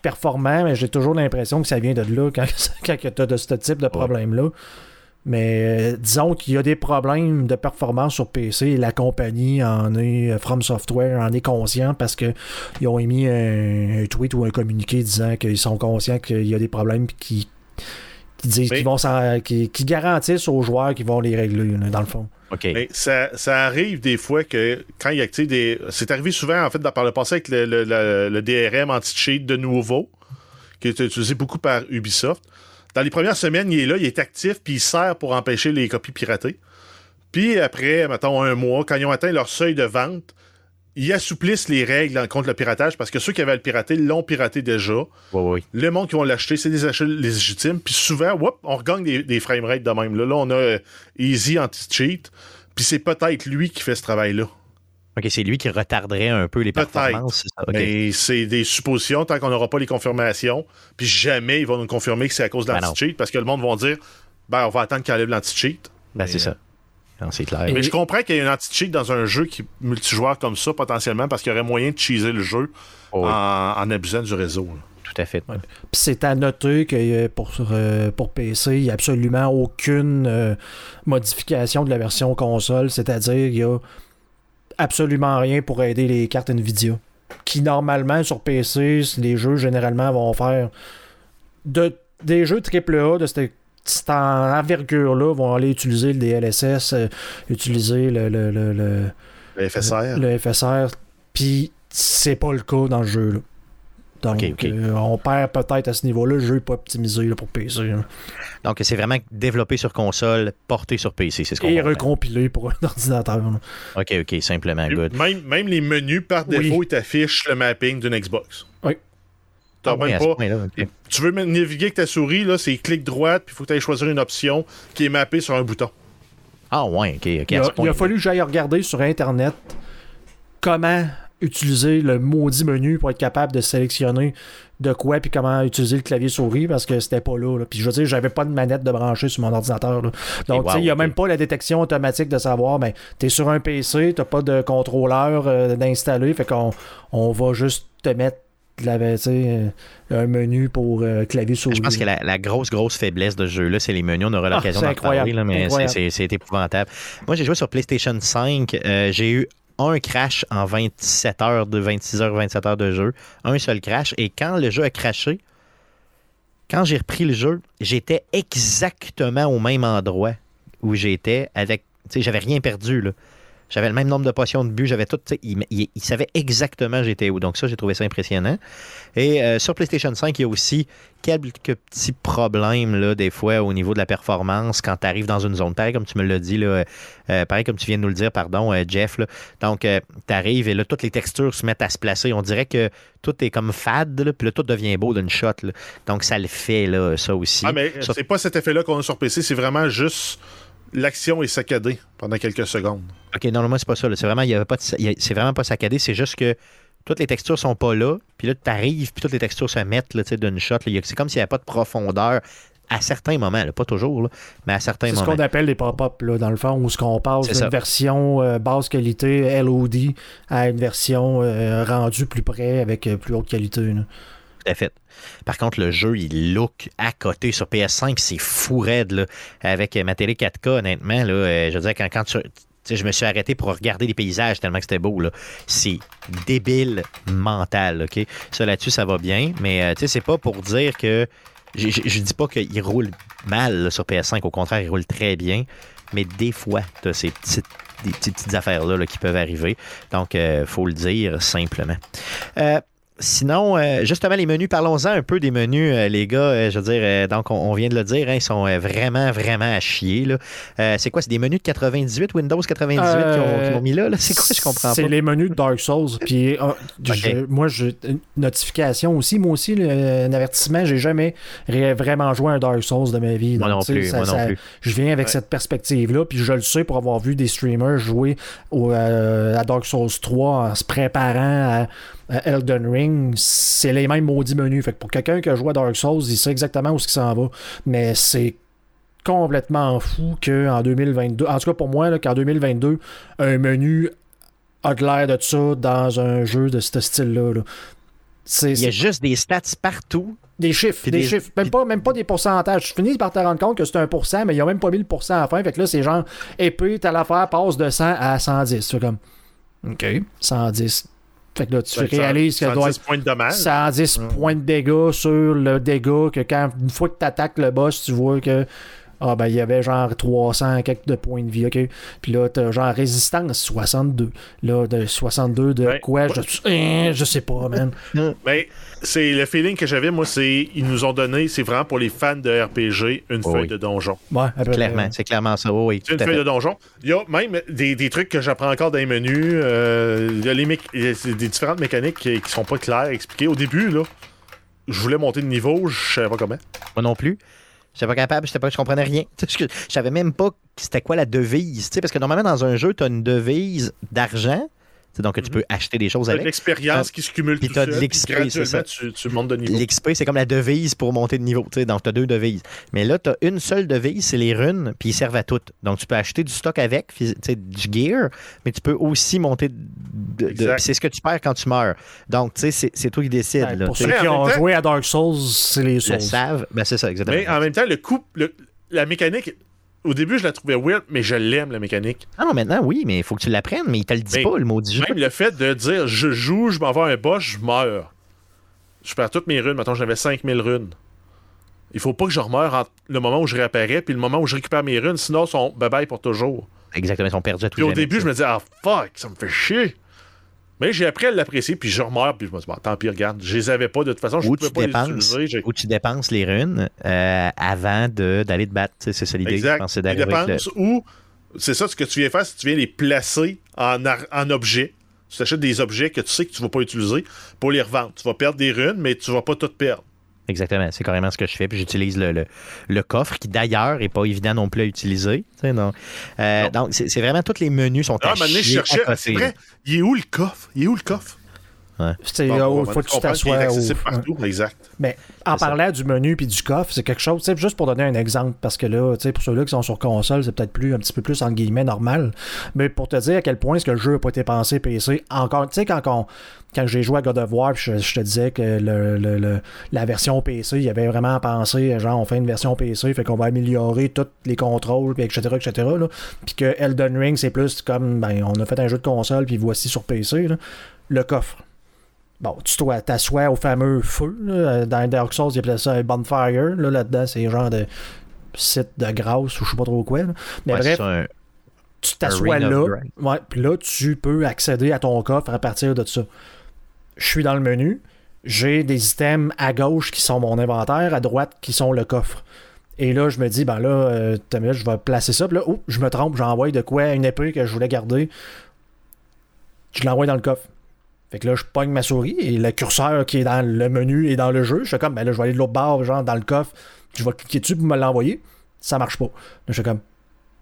performants, mais j'ai toujours l'impression que ça vient de là quand, quand tu as de ce type de problème-là. Mais euh, disons qu'il y a des problèmes de performance sur PC et la compagnie en est, euh, From Software en est conscient parce que ils ont émis un, un tweet ou un communiqué disant qu'ils sont conscients qu'il y a des problèmes qu'ils qui disent Mais- qu'ils vont s'en- qui, qui garantissent aux joueurs qu'ils vont les régler là, dans le fond. OK. Mais ça, ça arrive des fois que quand il y a tu sais, des. C'est arrivé souvent en fait dans- par le passé avec le, le- le- le DRM anti-cheat de nouveau, qui est utilisé beaucoup par Ubisoft. Dans les premières semaines, il est là, il est actif, puis il sert pour empêcher les copies piratées. Puis après, mettons un mois, quand ils ont atteint leur seuil de vente, ils assouplissent les règles contre le piratage parce que ceux qui avaient à le pirater l'ont piraté déjà. Oui, oui. Le monde qui vont l'acheter, c'est des achats légitimes. Puis souvent, whoop, on regagne des, des framerates de même. Là, là on a euh, Easy anti-cheat. Puis c'est peut-être lui qui fait ce travail-là. OK, c'est lui qui retarderait un peu les Peut-être. performances. OK. Mais c'est des suppositions tant qu'on n'aura pas les confirmations. Puis jamais ils vont nous confirmer que c'est à cause de Ben l'anti-cheat parce que le monde va dire ben on va attendre qu'il enlève l'anti-cheat. Ben, c'est ça. Non, c'est clair. Mais je comprends qu'il y ait un anti-cheat dans un jeu qui multijoueur comme ça potentiellement parce qu'il y aurait moyen de cheeser le jeu Oh, oui, en, en abusant du réseau. là. tout à fait. Puis c'est à noter que euh, pour, euh, pour PC, il n'y a absolument aucune euh, modification de la version console, c'est-à-dire il n'y a absolument rien pour aider les cartes Nvidia. Qui normalement sur PC, les jeux généralement vont faire de, des jeux AAA de cette, cette envergure-là vont aller utiliser le DLSS, euh, utiliser le, le, le, le- Le FSR. le FSR, puis c'est pas le cas dans le jeu. Là. Donc, euh, on perd peut-être à ce niveau-là. Le jeu n'est pas optimisé là, pour PC. là. Donc, c'est vraiment développé sur console, porté sur PC, c'est ce qu'on Et recompilé pour un ordinateur. là. OK, OK, simplement, good. Même, même les menus, par Oui. défaut, ils t'affichent le mapping d'une Xbox. Oui. T'as Ah. Tu veux naviguer avec ta souris, là, c'est clic droite, puis il faut que tu ailles choisir une option qui est mappée sur un bouton. Ah ouais, OK, OK, Il, a, il fallu que j'aille regarder sur Internet comment utiliser le maudit menu pour être capable de sélectionner de quoi puis comment utiliser le clavier souris parce que c'était pas là, là. Puis je veux dire, j'avais pas de manette de brancher sur mon ordinateur. là. Donc, tu sais, il n'y a wow, même pas la détection automatique de savoir, ben, t'es sur un PC, t'as pas de contrôleur euh, d'installer, fait qu'on on va juste te mettre la, tu sais, euh, un menu pour euh, clavier souris. Je pense que la, la grosse, grosse faiblesse de ce jeu-là, c'est les menus. On aura l'occasion c'est d'en incroyable, là, mais c'est- épouvantable. Moi, j'ai joué sur PlayStation 5. euh, j'ai eu un crash en 27 heures, de 26 heures, 27 heures de jeu. Un seul crash. Et quand le jeu a crashé, quand j'ai repris le jeu, j'étais exactement au même endroit où j'étais avec. Tu sais, j'avais rien perdu, là. J'avais le même nombre de potions de but, j'avais tout. Il, il- il savait exactement j'étais où. Donc ça, j'ai trouvé ça impressionnant. Et euh, sur PlayStation 5, il y a aussi quelques petits problèmes, là, des fois, au niveau de la performance quand tu arrives dans une zone. Pareil comme tu me l'as dit, là, euh, pareil comme tu viens de nous le dire, pardon, euh, Jeff. là. Donc, tu arrives et là, toutes les textures se mettent à se placer. On dirait que tout est comme fade, là, puis là, tout devient beau d'une shot. Donc, ça le fait, là, ça aussi. Ah, mais c'est pas cet effet-là qu'on a sur PC, c'est vraiment juste l'action est saccadée pendant quelques secondes. OK, non, non, moi, c'est pas ça. là. C'est vraiment, il y avait pas c'est vraiment pas saccadé. C'est juste que toutes les textures sont pas là. Puis là, tu arrives, puis toutes les textures se mettent là, tu sais, d'une shot. C'est comme s'il n'y avait pas de profondeur à certains moments. là. Pas toujours, là, mais à certains C'est ce moments. qu'on appelle les pop-up, là, dans le fond, où ce qu'on passe C'est ça. d'une version euh, basse qualité, LOD, à une version euh, rendue plus près avec euh, plus haute qualité. là. Fait. Par contre, le jeu, il look à côté sur PS5, c'est fou raide. Là. Avec euh, ma télé 4K, honnêtement, là, euh, je veux dire, quand, je me suis arrêté pour regarder les paysages tellement que c'était beau. C'est débile mental. OK? Ça là-dessus, ça va bien. Mais euh, tu sais, c'est pas pour dire que. Je, dis pas qu'il roule mal là, sur PS5. Au contraire, il roule très bien. Mais des fois, tu as ces petites, affaires-là là, qui peuvent arriver. Donc, il faut le dire simplement. Euh, Sinon, euh, justement, les menus, parlons-en un peu des menus, euh, les gars. Euh, je veux dire, donc, on, on vient de le dire, hein, ils sont vraiment, vraiment à chier. c'est quoi? C'est des menus de 98, Windows 98 qui, ont, mis là? là? C'est quoi? Je comprends C'est pas. les menus de Dark Souls. Puis je- moi, j'ai une notification aussi. Moi aussi, le- un avertissement. J'ai jamais vraiment joué à un Dark Souls de ma vie. Moi non plus, ça- moi non plus. Je viens avec Ouais. cette perspective-là. Puis je le sais pour avoir vu des streamers jouer au, à Dark Souls 3 en se préparant à Elden Ring. C'est les mêmes maudits menus. Fait que pour quelqu'un qui a joué à Dark Souls, il sait exactement où ce qui s'en va. Mais c'est complètement fou qu'en 2022, en tout cas pour moi, qu'en 2022, un menu a de l'air de ça dans un jeu de ce style-là. là. C'est Il y a c'est juste des stats partout. des chiffres, des, des- chiffres. Même pas, même pas des pourcentages. Tu finis par te rendre compte que c'est un pourcent, mais ils ont même pas mis le pourcent à la fin. Fait que là, c'est genre, épée, t'as l'affaire, passe de 100 à 110. Tu fais comme, OK, 110. Fait que là, tu réalises ça- qu'elle doit 110 points de dommage. 110 points de dégâts sur le dégât que quand une fois que tu attaques le boss, tu vois que ah ben il y avait genre 300 quelques de points de vie, OK. Puis là t'as genre résistance 62. Là de 62 de Ouais. quoi? Je, Hein, je sais pas man. Mais c'est le feeling que j'avais, moi, c'est ils nous ont donné, c'est vraiment pour les fans de RPG, une Oh feuille oui. de donjon. Ouais, Clairement, c'est clairement ça. Oui, une feuille fait. de donjon. Il y a même des, des trucs que j'apprends encore dans les menus. euh, il y a les des différentes mécaniques qui, qui sont pas claires, expliquées. Au début, là, je voulais monter de niveau, je savais pas comment. Moi non plus. J'étais pas capable, j'étais pas, je comprenais rien. Je savais même pas c'était quoi la devise. tu sais, Parce que normalement, dans un jeu, tu as une devise d'argent. Donc, tu peux acheter des choses T'as de avec. l'expérience qui se cumule Puis tout t'as de seul, l'XP, puis c'est ça. tu, tu montes de niveau. L'XP, c'est comme la devise pour monter de niveau. tu sais, Donc, tu as deux devises. Mais là, tu as une seule devise, c'est les runes, puis ils servent à toutes. Donc, tu peux acheter du stock avec, phys- tu sais, du gear, mais tu peux aussi monter de. de- c'est ce que tu perds quand tu meurs. Donc, tu sais, c'est- c'est toi qui décides. Ouais, là, pour ceux qui ont temps- joué à Dark Souls, c'est les le Souls. savent. Ben, c'est ça, exactement. Mais en même temps, le coup, le- la mécanique, au début, je la trouvais weird, mais je l'aime, la mécanique. Ah non, maintenant, oui, mais il faut que tu l'apprennes, mais il te le dit Mais pas, le mot du jeu. Même le fait de dire je joue, je m'en vais à un boss, je meurs. Je perds toutes mes runes. Maintenant, j'avais 5000 runes. Il faut pas que je remeure entre le moment où je réapparais puis le moment où je récupère mes runes, sinon, ils sont bye-bye pour toujours. Exactement, ils sont perdus à tout Puis au début, je me disais, ah fuck, ça me fait chier. Mais j'ai appris à l'apprécier, puis je remeurs, puis je me dis, bon, tant pis, regarde, je les avais pas de toute façon, je Où pouvais tu, pas les utiliser. où tu dépenses les runes euh, avant d'aller te battre. Tu C'est ça l'idée. Je Exact. pense, c'est le- ou, ça ce que tu viens faire, c'est que tu viens les placer en, en objet. Tu t'achètes des objets que tu sais que tu vas pas utiliser pour les revendre. Tu vas perdre des runes, mais tu vas pas tout perdre. Exactement, c'est carrément ce que je fais. Puis j'utilise le, le- le coffre qui d'ailleurs est pas évident non plus à utiliser. tu sais, donc euh, Non. donc, c'est vraiment tous les menus sont Ah, à donné, je chier cherchais. à côté. C'est vrai, il est où le coffre? Il est où le coffre? C'est Bon, là bon, faut que tu t'assoies. partout. Exact. Mais en ça. parlant du menu puis du coffre, c'est quelque chose, tu sais, juste pour donner un exemple, parce que là, tu sais, pour ceux-là qui sont sur console, c'est peut-être plus un petit peu plus entre guillemets normal. Mais pour te dire à quel point est-ce que le jeu n'a pas été pensé PC, encore, tu sais, quand, on- quand j'ai joué à God of War, puis je, je te disais que le, le- le- la version PC, il y avait vraiment pensé, genre, on fait une version PC, fait qu'on va améliorer tous les contrôles, puis etc., etc.. Puis que Elden Ring, c'est plus comme, ben, on a fait un jeu de console, puis voici sur PC, là. le coffre. Bon, tu t'as- t'assois au fameux feu. là. Dans Dark Souls, ils appelaient ça un bonfire. Là, là-dedans, c'est genre de site de grâce ou je sais pas trop quoi. là. Mais Ouais, bref, un, tu t'assois là. Ouais, puis là, tu peux accéder à ton coffre à partir de ça. Je suis dans le menu. J'ai des items à gauche qui sont mon inventaire, à droite qui sont le coffre. Et là, je me dis, ben là, euh, minute, je vais placer ça. Puis là, oh, je me trompe, j'envoie de quoi une épée que je voulais garder. Je l'envoie dans le coffre. Fait que là, je pogne ma souris et le curseur qui est dans le menu et dans le jeu, je fais comme, ben là, je vais aller de l'autre bord, genre dans le coffre, je vais cliquer dessus pour me l'envoyer. Ça marche pas. Là, je fais comme,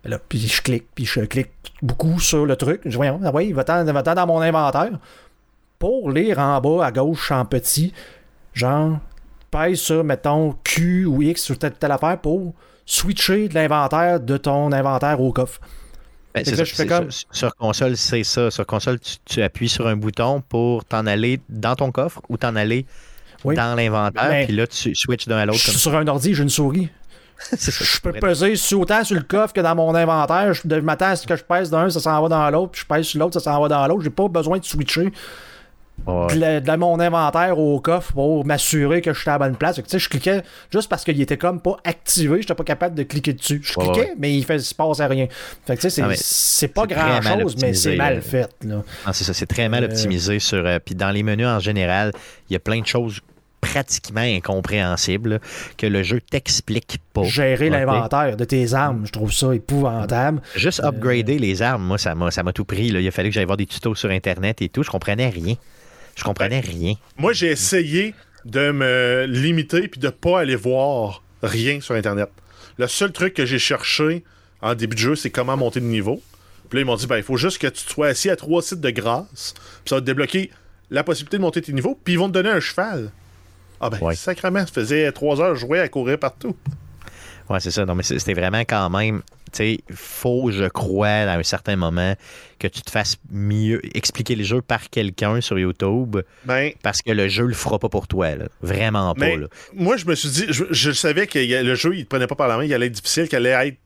ben là, puis je clique, puis je clique beaucoup sur le truc. Je dis, voyons, ah va-t'en va-t'en dans mon inventaire. Pour lire en bas à gauche en petit, genre, pèse sur, mettons, Q ou X sur telle, telle affaire pour switcher de l'inventaire de ton inventaire au coffre. Ben, c'est ça, je fais comme-. Sur console, c'est ça. Sur console, tu, tu appuies sur un bouton pour t'en aller dans ton coffre ou t'en aller Oui. dans l'inventaire. Mais- Puis là, tu switches d'un à Je l'autre. sur un ordi, j'ai une souris. Ça, Je peux peser sur- autant sur le coffre que dans mon inventaire. Je, je m'attends à ce que je pèse d'un, ça s'en va dans l'autre, puis je pèse sur l'autre, ça s'en va dans l'autre. J'ai pas besoin de switcher Ouais. de, mon inventaire au coffre pour m'assurer que je suis à la bonne place. Tu sais, je cliquais juste parce qu'il était comme pas activé, j'étais pas capable de cliquer dessus. Je cliquais, ouais. mais il fait, il se passait rien. Fait que tu sais, c'est, Ah, pas très grand chose, mais c'est mal euh. fait. Là. Ah, c'est ça, c'est très mal Euh, optimisé sur. euh, puis dans les menus en général, il y a plein de choses pratiquement incompréhensibles là, que le jeu t'explique pas. Gérer l'inventaire de tes armes, je trouve ça épouvantable. Juste upgrader les armes, moi, ça m'a, ça m'a tout pris. là. Il a fallu que j'aille voir des tutos sur Internet et tout. Je comprenais rien. Je comprenais rien. Moi, j'ai essayé de me limiter puis de pas aller voir rien sur Internet. Le seul truc que j'ai cherché en début de jeu, c'est comment monter de niveau. Puis là, ils m'ont dit, ben, il faut juste que tu te sois assis à trois sites de grâce. Puis ça va te débloquer la possibilité de monter tes niveaux. Puis ils vont te donner un cheval. Ah ben, Ouais. sacrément, ça faisait trois heures jouer à courir partout. Ouais, c'est ça. Non, mais c'était vraiment quand même. Tu sais, faut, je crois, à un certain moment, que tu te fasses mieux expliquer le jeu par quelqu'un sur YouTube Ben, parce que le jeu le fera pas pour toi. là. Vraiment pas. Là. moi, je me suis dit, je, je savais que le jeu, il te prenait pas par la main, il allait être difficile, qu'il allait être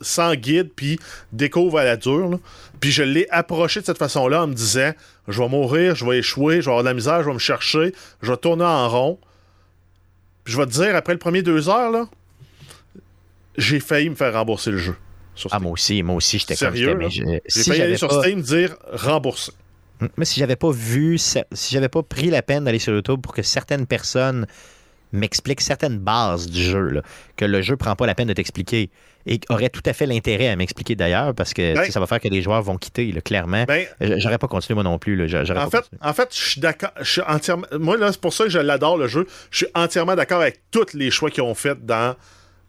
sans guide, puis découvre à la dure. là. Puis je l'ai approché de cette façon-là en me disant, je vais mourir, je vais échouer, je vais avoir de la misère, je vais me chercher, je vais tourner en rond. Puis je vais te dire, après le premier deux heures, là, j'ai failli me faire rembourser le jeu. sur Ah, moi aussi, moi aussi, j'étais Sérieux, J'ai si failli aller sur pas- Steam dire rembourser. Mais si j'avais pas vu, si j'avais pas pris la peine d'aller sur YouTube pour que certaines personnes m'expliquent certaines bases du jeu, là, que le jeu prend pas la peine de t'expliquer et aurait tout à fait l'intérêt à m'expliquer d'ailleurs parce que Ben- ça va faire que les joueurs vont quitter, là, clairement. Ben, J'aurais pas continué moi non plus. Là. En fait, continué. en fait, je suis d'accord. Je suis entièrement. Moi, c'est pour ça que je l'adore, le jeu. Je suis entièrement d'accord avec tous les choix qu'ils ont fait dans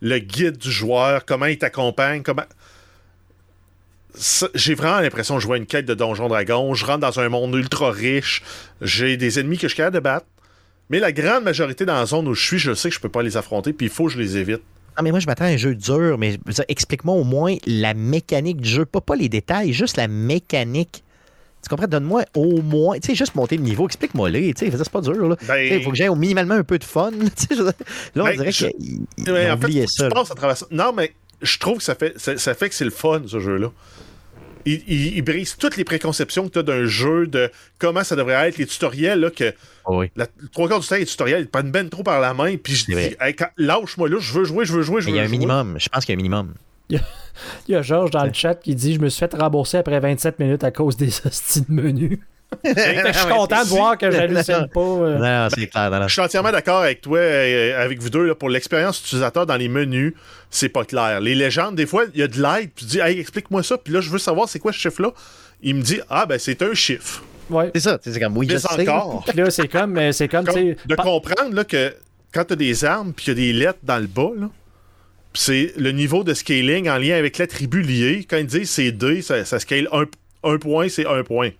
le guide du joueur, comment il t'accompagne, comment. J'ai vraiment l'impression de jouer à une quête de Donjon Dragon. Je rentre dans un monde ultra riche. J'ai des ennemis que je suis capable de battre. Mais la grande majorité dans la zone où je suis, je sais que je peux pas les affronter, puis il faut que je les évite. Non, mais moi, je m'attends à un jeu dur, mais explique-moi au moins la mécanique du jeu. Pas, pas les détails, juste la mécanique. Tu comprends? Donne-moi au moins, tu sais, juste monter le niveau, explique-moi les, tu sais, c'est pas dur, là. Ben- Il faut que j'aie au minimalement un peu de fun. je. Là, on Ben, dirait je- Ouais, ont en fait, ça. passes à travers ça. Non, mais je trouve que ça fait, ça, ça fait que c'est le fun, ce jeu-là. Il, il- il brise toutes les préconceptions que tu as d'un jeu, de comment ça devrait être, les tutoriels, là, que Oh oui. la, le trois quarts du temps, les tutoriels, ils te prennent ben trop par la main, puis je dis, Hey, lâche-moi là, je veux jouer, je veux jouer, je veux il y a un jouer. minimum. Je pense qu'il y a un minimum. Il y a Georges dans le chat qui dit Je me suis fait rembourser après 27 minutes à cause des hosties de que je suis content de voir que j'hallucine pas. euh. Non, non, c'est clair. non, non. Je suis entièrement d'accord avec toi, euh, avec vous deux, là, pour l'expérience utilisateur dans les menus, c'est pas clair. Les légendes, des fois, il y a de l'aide, puis tu dis, hey, explique-moi ça, puis là, je veux savoir c'est quoi ce chiffre-là. Il me dit, ah, ben, c'est un chiffre. Ouais. C'est ça. C'est comme, oui, je Mais sais. encore. Puis là, c'est comme, euh, c'est comme, sais, de comprendre là, que quand tu as des armes puis il y a des lettres dans le bas, là, c'est le niveau de scaling en lien avec l'attribut lié. Quand ils disent c'est D, ça, scale un, point, c'est un point.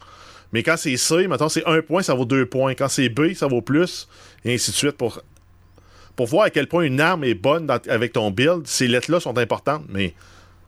Mais quand c'est C, maintenant c'est un point, ça vaut deux points. Quand c'est B, ça vaut plus, et ainsi de suite. Pour, pour voir à quel point une arme est bonne avec ton build, ces lettres-là sont importantes. Mais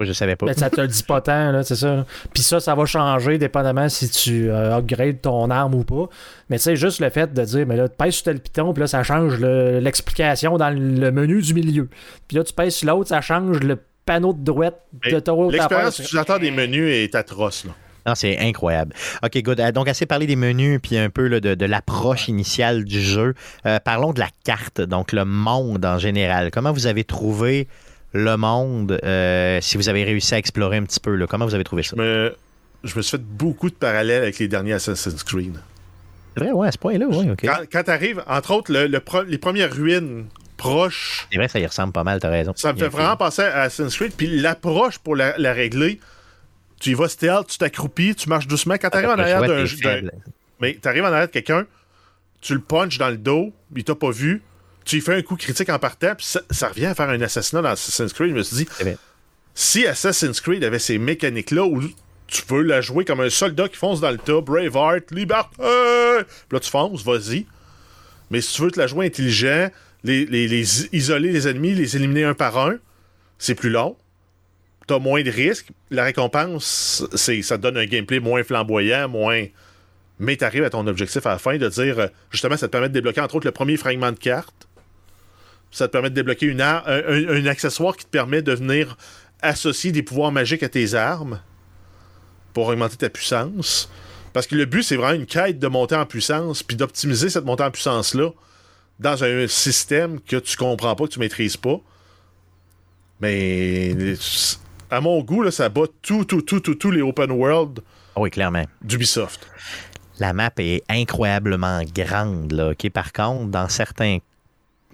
Je savais pas. Mais ça te le dit pas tant, là, c'est ça. là. Puis ça, ça va changer dépendamment si tu euh, upgrades ton arme ou pas. Mais tu sais, juste le fait de dire, mais là, tu pèses sur tel piton, puis là, ça change le- l'explication dans le menu du milieu. Puis là, tu pèses sur l'autre, ça change le panneau de droite de ton autre l'expérience utilisateur des menus est atroce. Là. Non, c'est incroyable. OK, good. Euh, Donc, assez parlé des menus puis un peu là, de, de l'approche initiale du jeu. Euh, parlons de la carte, donc le monde en général. Comment vous avez trouvé le monde, euh, si vous avez réussi à explorer un petit peu. Là. Comment vous avez trouvé ça? Je me, je me suis fait beaucoup de parallèles avec les derniers Assassin's Creed. C'est vrai, ouais, à ce point-là, oui, ok. Quand, quand tu arrives, entre autres, le, le pro- les premières ruines proches, C'est vrai, ça y ressemble pas mal, t'as raison. ça me fait vraiment penser à Assassin's Creed. Puis l'approche pour la, la régler, tu y vas stealth, tu t'accroupis, tu marches doucement. Quand tu arrives en arrière d'un. Mais tu arrives en arrière de quelqu'un, tu le punches dans le dos, il t'a pas vu, tu fais un coup critique en partant, puis ça, ça revient à faire un assassinat dans Assassin's Creed. Je me suis dit, si Assassin's Creed avait ces mécaniques-là où tu peux la jouer comme un soldat qui fonce dans le tas, Braveheart, liberté, puis là tu fonces, vas-y. Mais si tu veux te la jouer intelligent, les, les- les i- isoler les ennemis, les éliminer un par un, c'est plus long. T'as moins de risques. La récompense, c'est ça te donne un gameplay moins flamboyant, moins. Mais t'arrives à ton objectif à la fin de dire, euh, justement, ça te permet de débloquer entre autres le premier fragment de carte. Ça te permet de débloquer une un, accessoire qui te permet de venir associer des pouvoirs magiques à tes armes pour augmenter ta puissance. Parce que le but, c'est vraiment une quête de monter en puissance, puis d'optimiser cette montée en puissance-là dans un système que tu comprends pas, que tu maîtrises pas. Mais à mon goût, là, ça bat tout, tout, tout, tout, tous les open world Ah Oui, clairement. d'Ubisoft. La map est incroyablement grande. Là? Par contre, dans certains,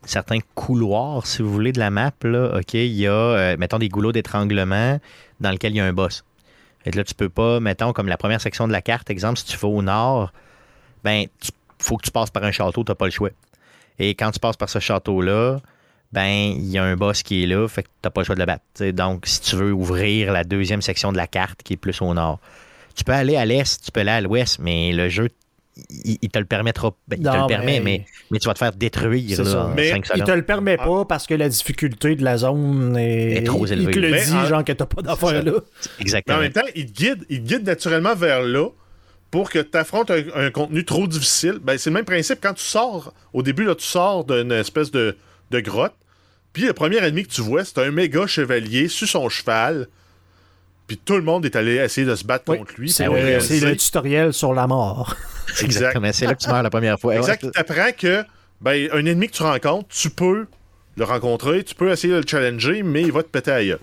certains couloirs, si vous voulez, de la map, là, OK, il y a, euh, mettons, des goulots d'étranglement dans lesquels il y a un boss. Et là, tu peux pas, mettons, comme la première section de la carte, exemple, si tu vas au nord, ben, tu- faut que tu passes par un château, tu n'as pas le choix. Et quand tu passes par ce château-là, ben, il y a un boss qui est là, fait que tu n'as pas le choix de le battre. Donc, si tu veux ouvrir la deuxième section de la carte qui est plus au nord, tu peux aller à l'est, tu peux aller à l'ouest, mais le jeu, il, il te le permettra. ben, il te le permet, mais- mais, mais tu vas te faire détruire là, Mais 5 Il te le permet pas parce que la difficulté de la zone est, Est trop élevée. Il te le Mais dit, en- genre que t'as pas d'affaire là. Mais Exactement. en même temps, il te guide, il te guide naturellement vers là pour que tu affrontes un, un contenu trop difficile. Ben, c'est le même principe quand tu sors. Au début, là, tu sors d'une espèce de, de grotte. Puis le premier ennemi que tu vois, c'est un méga chevalier sur son cheval. Puis tout le monde est allé essayer de se battre Oui, contre lui. c'est le, réaliser- c'est le tutoriel sur la mort. Exactement. C'est là que tu meurs la première fois. Exact. Ouais, Tu apprends que ben, un ennemi que tu rencontres, tu peux le rencontrer, tu peux essayer de le challenger, mais il va te péter à la gueule.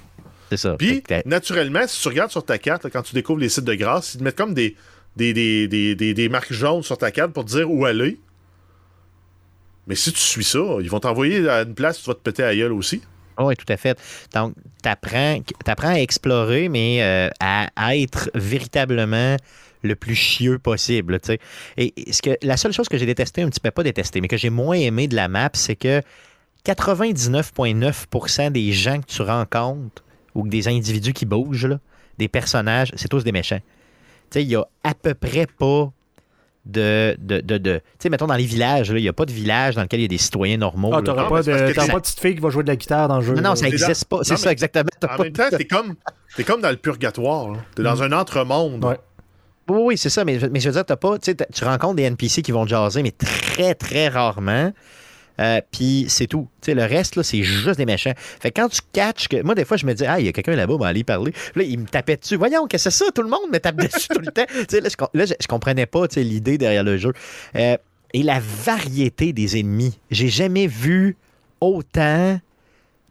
c'est ça. Puis, naturellement, si tu regardes sur ta carte, là, quand tu découvres les sites de grâce, ils te mettent comme des, des, des, des, des- des marques jaunes sur ta carte pour te dire où aller. Mais si tu suis ça, ils vont t'envoyer à une place où tu vas te péter à la gueule aussi. Oui, tout à fait. Donc, tu apprends, à explorer, mais euh, à, être véritablement le plus chieux possible. Et ce que, la seule chose que j'ai détesté, un petit peu pas détesté, mais que j'ai moins aimé de la map, c'est que 99,9% des gens que tu rencontres ou des individus qui bougent, des personnages, c'est tous des méchants. Il y a à peu près pas de. de, de, de- tu sais, mettons dans les villages, là, il n'y a pas de village dans lequel il y a des citoyens normaux. Ah, t'auras pas de, pas petite fille qui va jouer de la guitare dans le jeu. Non, non, là. ça n'existe pas. C'est ça, exactement. T'as En pas même temps, t'es comme, t'es comme dans le purgatoire. T'es dans un entre-monde. Ouais. Oui, oui, c'est ça, mais, mais je veux dire, t'as pas, tu sais, t'as- tu rencontres des NPC qui vont te jaser, mais très, très rarement. Euh, Puis c'est tout. Le reste, c'est juste des méchants. Fait que quand tu catches que. Moi, des fois, je me dis, ah, il y a quelqu'un là-bas, on va aller parler. Puis là, il me tapait dessus. Voyons, que c'est ça? Tout le monde me tape dessus tout le temps. Là, je, là, comprenais pas l'idée derrière le jeu. Euh, et la variété des ennemis. J'ai jamais vu autant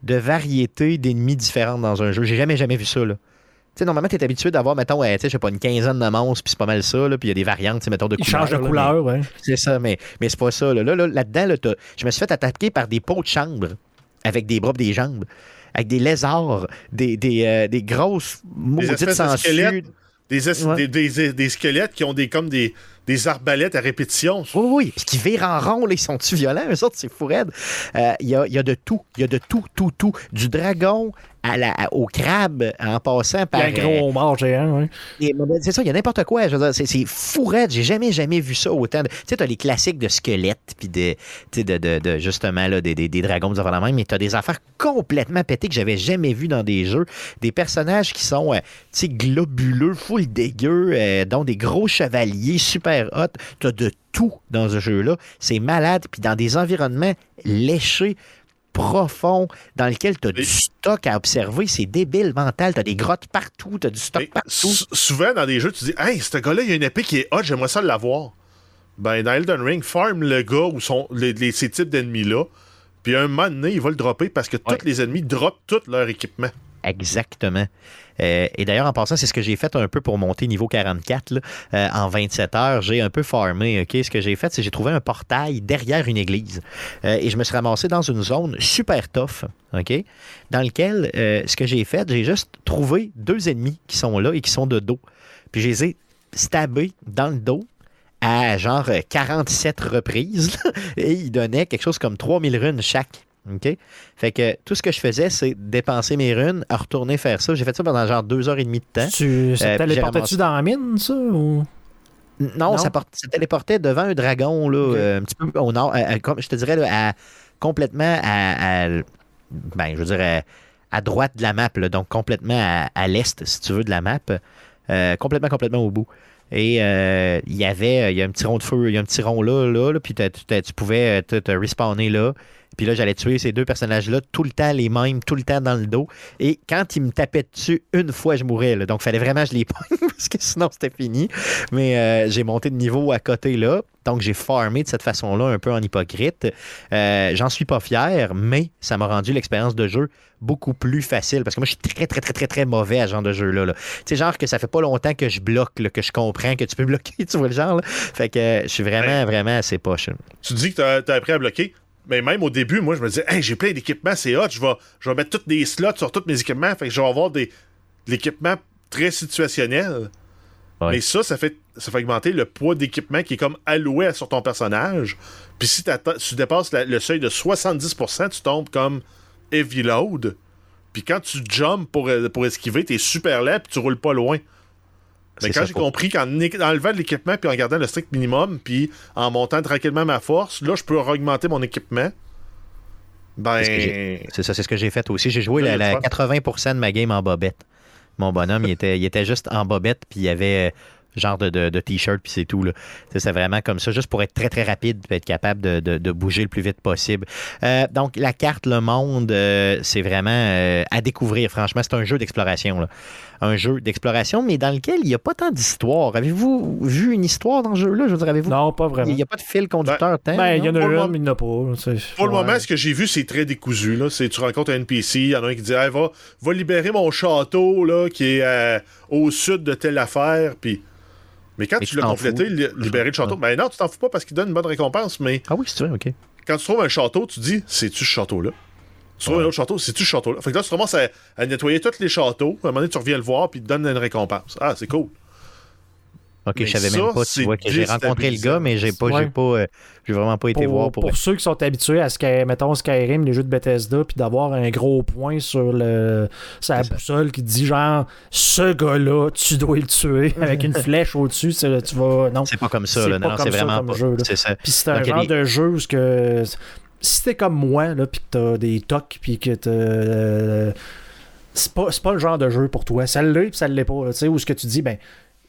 de variété d'ennemis différentes dans un jeu. J'ai jamais, jamais vu ça, là. Tu sais, normalement, tu es habitué d'avoir, mettons, ouais, tu sais, je sais pas, une quinzaine de monstres, puis c'est pas mal ça, là, puis il y a des variantes, tu sais, mettons, de Il couleurs. change de là, couleur, ouais. mais- C'est ça, mais, mais c'est pas ça. Là, là, là, là-dedans, là, je me suis fait attaquer par des pots de chambre avec des bras des jambes, avec des lézards, des, des, euh, des grosses Des maudites de sangsues. squelettes. Des, es- Ouais. des, des- des squelettes qui ont des, comme des, des arbalètes à répétition. Oui, oui, puis qui virent en rond, là, ils sont-tu violents? Eux autres, c'est fou raide. Euh, Il y, a, il y a de tout, il y a de tout, tout, tout. Du dragon à la, au crabe, en passant Il y par... a un gros homard géant, ben, C'est ça, il y a n'importe quoi. je veux dire, C'est c'est fou raide. J'ai jamais, jamais vu ça autant. de- Tu sais, t'as les classiques de squelettes, puis de, de, de, de- justement, là, des, des, des dragons, des affaires de même, mais t'as des affaires complètement pétées que j'avais jamais vues dans des jeux. Des personnages qui sont, euh, tu sais, globuleux, full dégueu, euh, dont des gros chevaliers super hot. T'as de tout dans ce jeu-là. C'est malade, puis dans des environnements léchés profonds dans lesquels tu as du stock à observer. C'est débile mental. Tu as des grottes partout, tu as du stock partout. sou- souvent, dans des jeux, tu dis Hey, ce gars-là, il y a une épée qui est hot, j'aimerais ça l'avoir. Ben, dans Elden Ring, farm le gars ou son, les, les- ces types d'ennemis-là, Puis un moment donné, il va le dropper parce que Ouais. tous les ennemis droppent tout leur équipement. Exactement. Euh, et d'ailleurs, en passant, c'est ce que j'ai fait un peu pour monter niveau 44 là, euh, en 27 heures. J'ai un peu farmé. ok? Ce que j'ai fait, c'est que j'ai trouvé un portail derrière une église. Euh, et je me suis ramassé dans une zone super tough, ok? Dans lequel ce que j'ai fait, j'ai juste trouvé deux ennemis qui sont là et qui sont de dos. Puis je les ai stabés dans le dos à genre euh, 47 reprises. et ils donnaient quelque chose comme 3000 runes chaque. OK? Fait que tout ce que je faisais, c'est dépenser mes runes, retourner faire ça. J'ai fait ça pendant genre deux heures et demie de temps. Tu, ça Euh, téléportais-tu dans la mine, ça? Ou... Non, Non? Ça, téléportait devant un dragon, là, euh, un petit peu au nord, je te dirais, là, à- complètement à, à- ben, je veux dire, à, à droite de la map, là, donc complètement à, à l'est, si tu veux, de la map, euh, complètement, complètement au bout. Et euh, il y avait, il y a un petit rond de feu, il y a un petit rond là, là, là, puis tu pouvais te, te respawner là. Puis là, j'allais tuer ces deux personnages-là, tout le temps les mêmes, tout le temps dans le dos. Et quand ils me tapaient dessus, une fois, je mourais. là. Donc, il fallait vraiment que je les pogne, parce que sinon, c'était fini. Mais euh, j'ai monté de niveau à côté là. Donc, j'ai farmé de cette façon-là, un peu en hypocrite. Euh, J'en suis pas fier, mais ça m'a rendu l'expérience de jeu beaucoup plus facile. Parce que moi, je suis très, très, très, très, très mauvais à ce genre de jeu-là. là. Tu sais, genre que ça fait pas longtemps que je bloque, là, que je comprends que tu peux bloquer, tu vois le genre. là. Fait que euh, je suis vraiment, vraiment assez poche. Tu dis que t'as as appris à bloquer? Mais même au début, moi, je me disais, hey, j'ai plein d'équipements, c'est hot, je vais, je vais mettre tous des slots sur tous mes équipements, fait que je vais avoir des, de l'équipement très situationnel. Ouais. Mais ça, ça fait, ça fait augmenter le poids d'équipement qui est comme alloué sur ton personnage. Puis si tu dépasses la- le seuil de 70%, tu tombes comme heavy load. Puis quand tu jumps pour, pour esquiver, t'es super lent puis tu roules pas loin. Mais C'est quand j'ai compris qu'en enlevant de l'équipement puis en gardant le strict minimum puis en montant tranquillement ma force, là, je peux augmenter mon équipement. Ben. C'est ce ça, c'est ce que j'ai fait aussi. J'ai joué la, il y a la du fun. 80% de ma game en bobette. Mon bonhomme, il était, il était juste en bobette, puis il y avait euh, genre de, de- de t-shirt, puis c'est tout. C'est vraiment comme ça, juste pour être très, très rapide, puis être capable de, de- de bouger le plus vite possible. Euh, donc, la carte Le Monde, euh, c'est vraiment euh, à découvrir, franchement. C'est un jeu d'exploration. Un jeu d'exploration, mais dans lequel il n'y a pas tant d'histoire. Avez-vous vu une histoire dans ce jeu-là? Je veux dire, avez-vous... Non, pas vraiment. Il n'y a pas de fil conducteur tant, Ben, il y en a le moment- mais il n'y en a pas. Pour le ouais. moment, ce que j'ai vu, c'est très décousu. Là. C'est, tu rencontres un NPC, il y en a un qui dit Hey, va, va libérer mon château là, qui est euh, au sud de telle affaire. Puis... Mais quand Et tu tu l'as complété, fous. li- libérer le château, ben non, tu t'en fous pas parce qu'il donne une bonne récompense. Mais Ah oui, c'est vrai, OK. quand tu trouves un château, tu dis C'est-tu ce château-là? Trouves un autre château, c'est-tu ce château-là? Fait que là, tu commences à, à nettoyer tous les châteaux. À un moment donné, tu reviens le voir, puis il te donne une récompense. Ah, c'est cool. OK, Mais je savais ça, même pas, tu c'est vois, que j'ai rencontré le gars, mais j'ai pas, j'ai pas, euh, j'ai vraiment pas été Pour, voir pour. pour ceux qui sont habitués à Sky, mettons Skyrim, les jeux de Bethesda, puis d'avoir un gros point sur le sa C'est ça. boussole qui dit genre ce gars-là, tu dois le tuer avec une flèche au-dessus, c'est- tu vas non. C'est pas comme ça, C'est là. pas Non, comme c'est ça vraiment comme pas. jeu, là. C'est ça. Puis c'est un Donc, genre de jeu où ce que si t'es comme moi là, puis que t'as des tocs, puis que t'as euh, c'est pas, pas le genre de jeu pour toi. Ça l'est, puis ça l'est pas. Tu sais, où ce que tu dis, ben,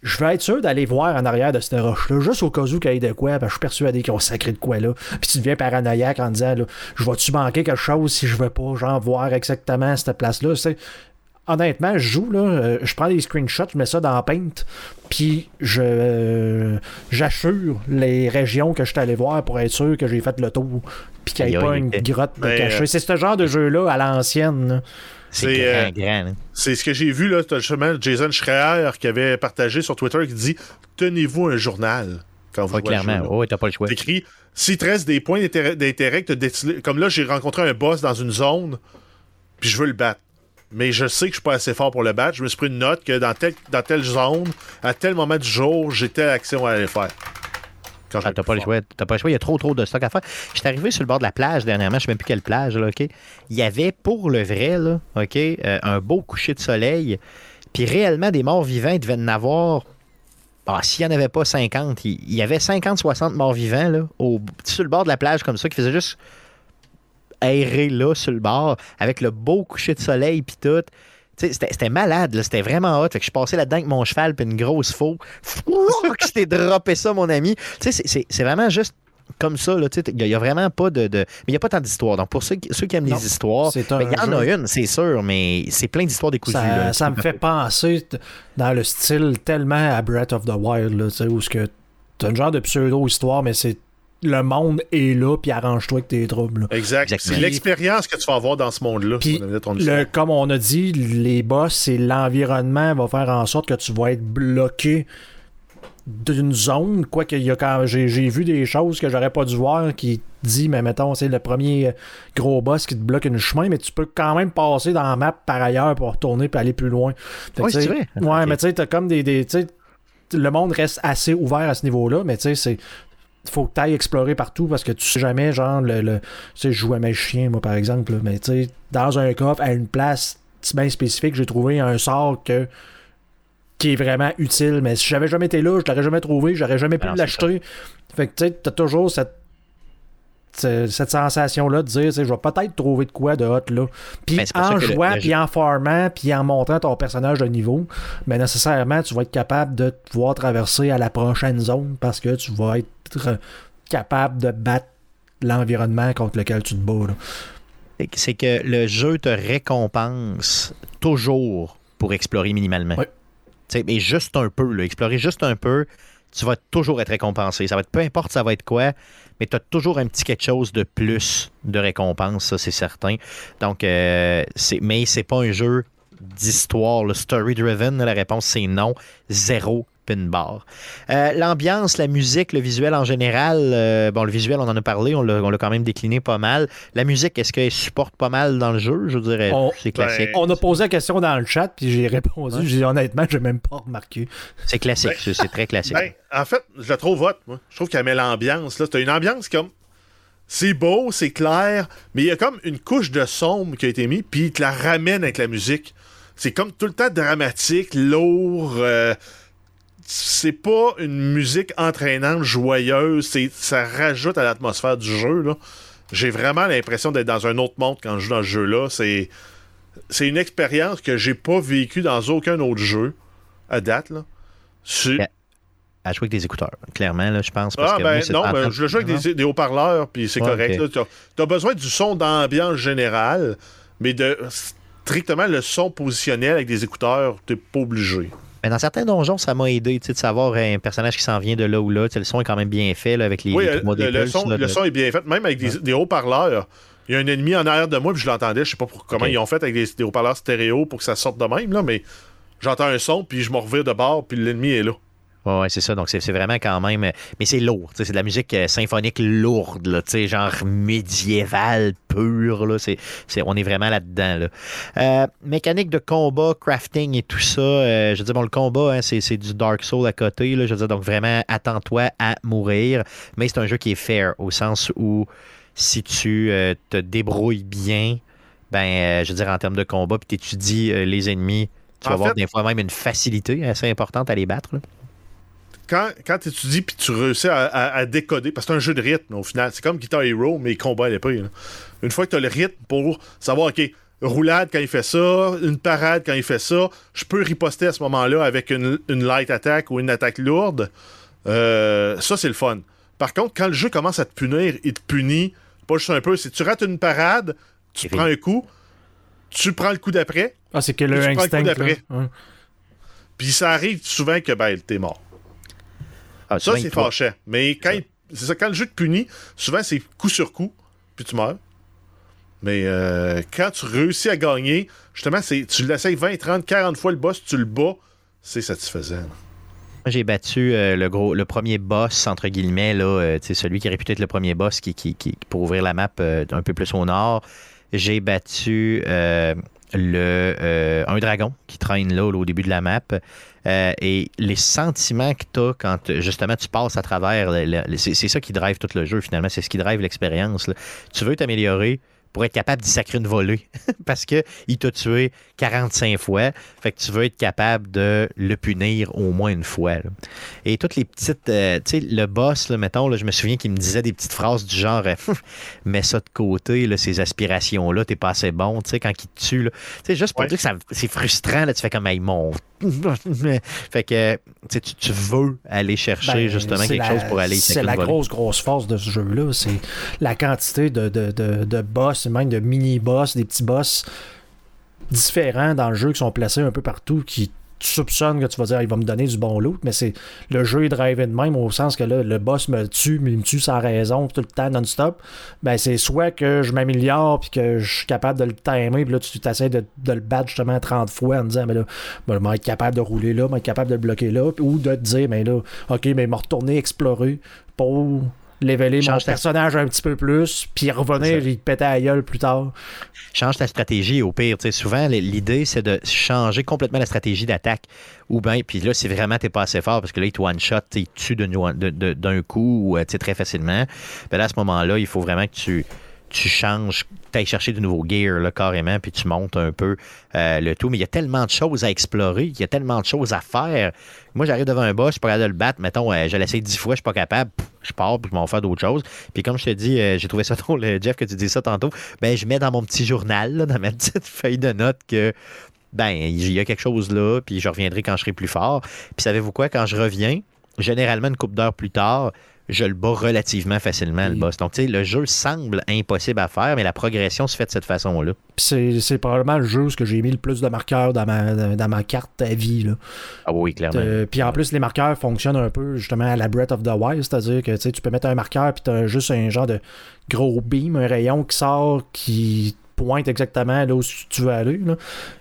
je vais être sûr d'aller voir en arrière de cette roche-là, juste au cas où qu'il y ait de quoi, ben, je suis persuadé qu'ils ont sacré de quoi là. Puis tu deviens paranoïaque en disant, là, je vais-tu manquer quelque chose si je veux pas, genre, voir exactement cette place-là. Honnêtement, je joue, là, euh, je prends des screenshots, je mets ça dans Paint, puis je euh, j'assure les régions que je suis allé voir pour être sûr que j'ai fait le tour, puis qu'il n'y ait pas une grotte de Mais, cachée. euh, C'est ce genre de jeu-là à l'ancienne. C'est euh, grand. hein. C'est ce que j'ai vu, là. Justement Jason Schreier qui avait partagé sur Twitter qui dit Tenez-vous un journal quand vous à ce clairement. Oh, t'as pas le choix. T'écris S'il te reste des points d'intérêt Comme là, j'ai rencontré un boss dans une zone, puis je veux le battre. Mais je sais que je suis pas assez fort pour le battre. Je me suis pris une note que dans, tel- dans telle zone, à tel moment du jour, j'ai telle action à aller faire. Je Ah, t'as pas le choix. T'as pas le choix. Il y a trop, trop de stock à faire. J'étais arrivé sur le bord de la plage dernièrement. Je sais même plus quelle plage, là, OK? Il y avait pour le vrai, là, OK, euh, un beau coucher de soleil. Puis réellement, des morts vivants, il devait en avoir. Ah, s'il n'y en avait pas 50, il il y avait 50-60 morts vivants, là, au, sur le bord de la plage comme ça, qui faisaient juste aérer là, sur le bord, avec le beau coucher de soleil, puis tout. C'était c'était malade, là. c'était vraiment hot. Fait que je suis passé là-dedans avec mon cheval puis une grosse faux. que je t'ai droppé ça, mon ami. C'est- c'est- c'est vraiment juste comme ça. Il n'y a, vraiment pas de. de- Mais il n'y a pas tant d'histoires. Donc, pour ceux qui, ceux qui aiment Non, les histoires, un ben, il y en a une, c'est sûr, mais c'est plein d'histoires décousues. Ça, là. ça me fait penser t- dans le style tellement à Breath of the Wild, là, où ce que t'as une genre de pseudo-histoire, mais c'est le monde est là, puis arrange-toi avec tes troubles. là. Exact. Exactement. C'est l'expérience que tu vas avoir dans ce monde-là. Le, comme on a dit, les boss, c'est l'environnement va faire en sorte que tu vas être bloqué d'une zone. Quoi qu'il y a quand j'ai, vu des choses que j'aurais pas dû voir qui dit, mais mettons, c'est le premier gros boss qui te bloque une chemin, mais tu peux quand même passer dans la map par ailleurs pour retourner puis aller plus loin. Oui, c'est vrai. Ouais, mais tu sais, t'as comme des. des tu sais, le monde reste assez ouvert à ce niveau-là, mais tu sais, c'est. Faut que tu ailles explorer partout parce que tu sais jamais, genre, le. le tu sais, je joue à mes chiens, moi, par exemple, là, mais tu sais, dans un coffre, à une place bien spécifique, j'ai trouvé un sort que qui est vraiment utile, mais si j'avais jamais été là, je l'aurais jamais trouvé, j'aurais jamais pu non, c'est l'acheter. Fait que tu sais, t'as toujours cette cette sensation-là de dire, je vais peut-être trouver de quoi de hot là. Puis Ben, en jouant, puis en farmant, puis en montant ton personnage de niveau, mais nécessairement, tu vas être capable de pouvoir traverser à la prochaine zone parce que tu vas être capable de battre l'environnement contre lequel tu te bats. C'est que- le jeu te récompense toujours pour explorer minimalement. Oui. Mais juste un peu, là, explorer juste un peu, tu vas toujours être récompensé. Ça va être peu importe ça va être quoi, mais tu as toujours un petit quelque chose de plus de récompense, ça c'est certain. Donc, euh, c'est, mais c'est pas un jeu d'histoire, le story driven. La réponse c'est non, zéro pin bar. Euh, L'ambiance, la musique, le visuel en général, euh, bon, le visuel, on en a parlé, on l'a on l'a quand même décliné pas mal. La musique, est-ce qu'elle supporte pas mal dans le jeu? Je dirais, c'est classique. On a posé la question dans le chat, puis j'ai répondu. J'ai dit, honnêtement, j'ai même pas remarqué. C'est classique, c'est c'est très classique. Ben, en fait, je la trouve hot, moi. Je trouve qu'elle met l'ambiance. là. T'as une ambiance comme. C'est beau, c'est clair, mais il y a comme une couche de sombre qui a été mise, puis il te la ramène avec la musique. C'est comme tout le temps dramatique, lourd. euh, c'est pas une musique entraînante, joyeuse. C'est, ça rajoute à l'atmosphère du jeu. Là. J'ai vraiment l'impression d'être dans un autre monde quand je joue dans ce jeu-là. C'est, c'est une expérience que j'ai pas vécue dans aucun autre jeu à date. Là. Yeah. À jouer avec des écouteurs, clairement, là, je pense. Parce ah, que ben non, en ben, je le joue avec des, des haut-parleurs, puis c'est Ouais, correct. ok. Tu as, besoin du son d'ambiance générale, mais de strictement le son positionnel avec des écouteurs, t'es pas obligé. Mais dans certains donjons, ça m'a aidé de savoir un personnage qui s'en vient de là ou là. Le son est quand même bien fait là, avec les, oui, les euh, le, le son, le est bien fait, même avec des, des haut-parleurs. Il y a un ennemi en arrière de moi, puis je l'entendais, je sais pas pour- comment ils ont fait avec des, des haut-parleurs stéréo pour que ça sorte de même, là, mais j'entends un son, puis je me revire de bord, puis l'ennemi est là. Ouais, ouais, c'est ça. Donc, c'est vraiment quand même. Mais c'est lourd. C'est de la musique euh, symphonique lourde, là, genre médiévale, pure. Là, on est vraiment là-dedans. Là. Euh, mécanique de combat, crafting et tout ça. euh, je veux dire, bon, le combat, hein, c'est, du Dark Soul à côté. Là, je veux dire, donc vraiment, attends-toi à mourir. Mais c'est un jeu qui est fair, au sens où si tu euh, te débrouilles bien, ben, euh, je veux dire, en termes de combat, puis tu étudies euh, les ennemis, tu vas avoir des fois même une facilité assez importante à les battre. là. Quand, quand tu étudies puis tu réussis à, à- à décoder, parce que c'est un jeu de rythme au final, c'est comme Guitar Hero, mais combat à l'épée. là. Une fois que tu as le rythme pour savoir, OK, roulade quand il fait ça, une parade quand il fait ça, je peux riposter à ce moment-là avec une, une light attack ou une attaque lourde, euh, ça c'est le fun. Par contre, quand le jeu commence à te punir, il te punit pas juste un peu. Si tu rates une parade, tu prends un coup, tu prends le coup d'après, Ah, c'est que le Tu prends le coup instinct. puis ça arrive souvent que ben, t'es mort. Ah, Ça, c'est fâchant. Mais quand, il- c'est ça, quand le jeu te punit, souvent c'est coup sur coup, puis tu meurs. Mais euh, quand tu réussis à gagner, justement, c'est, tu l'essayes 20, 30, 40 fois le boss, tu le bats, c'est satisfaisant. j'ai battu euh, le gros, le premier boss entre guillemets là, euh, celui qui est réputé être le premier boss qui, qui, qui- pour ouvrir la map un peu plus au nord. J'ai battu le euh, un dragon qui traîne là, au début de la map. Euh, et les sentiments que tu as quand justement tu passes à travers, c'est ça qui drive tout le jeu finalement, c'est ce qui drive l'expérience. Tu veux t'améliorer pour être capable d'y sacrer une volée parce que il t'a tué 45 fois, fait que tu veux être capable de le punir au moins une fois. là. Et toutes les petites, euh, tu sais, le boss, là, mettons, là, je me souviens qu'il me disait des petites phrases du genre, euh, mets ça de côté, là, ces aspirations-là, t'es pas assez bon, tu sais, quand il te tue, là. Tu sais, juste pour Ouais. dire que ça- c'est frustrant, là, tu fais comme, hey, mon. fait que, tu tu veux aller chercher Ben, justement quelque la- chose pour aller C'est sacrer la volée. grosse, grosse force de ce jeu-là. C'est la quantité de, de, de, de boss, même de mini-boss, des petits boss différents dans le jeu qui sont placés un peu partout, qui tu soupçonnes que tu vas dire, il va me donner du bon loot, mais c'est le jeu est drivé de même au sens que là, le boss me tue, mais il me tue sans raison tout le temps non-stop. Ben, c'est soit que je m'améliore puis que je suis capable de le timer, puis là, tu t'essaies de, le battre justement 30 fois en disant, mais là, ben, je vais être capable de rouler là, je vais être capable de le bloquer là, ou de te dire, mais là, ok, mais me retourner explorer pour leveler mon Change ta- personnage un petit peu plus, puis revenir et péter à la gueule plus tard. change ta stratégie au pire. Souvent, l'idée, c'est de changer complètement la stratégie d'attaque. Ou bien, puis là, si vraiment t'es pas assez fort, parce que là, il te one-shot, il tue d'un coup, ou, euh, tu sais, très facilement, ben là, à ce moment-là, il faut vraiment que tu, tu changes, tu ailles chercher du nouveau gear, carrément, puis tu montes un peu euh, le tout. Mais il y a tellement de choses à explorer, il y a tellement de choses à faire. Moi, j'arrive devant un boss, je suis pas capable de le battre. Mettons, euh, je l'essaie dix fois, je suis pas capable. Je pars, puis je m'en faire d'autres choses. Puis comme je te dis, euh, j'ai trouvé ça drôle, Jeff, que tu dis ça tantôt. Ben, je mets dans mon petit journal, dans ma petite feuille de notes que ben, il y a quelque chose là, puis je reviendrai quand je serai plus fort. Puis savez-vous quoi, quand je reviens, généralement une couple d'heures plus tard, je le bats relativement facilement, le boss. Donc, tu sais, le jeu semble impossible à faire, mais la progression se fait de cette façon-là. Puis c'est, probablement le jeu où j'ai mis le plus de marqueurs dans ma, dans ma carte à vie. Là. Ah oui, clairement. Euh, puis en plus, les marqueurs fonctionnent un peu justement à la Breath of the Wild, c'est-à-dire que tu peux mettre un marqueur puis tu as juste un genre de gros beam, un rayon qui sort, qui pointe exactement là où tu veux aller. Là.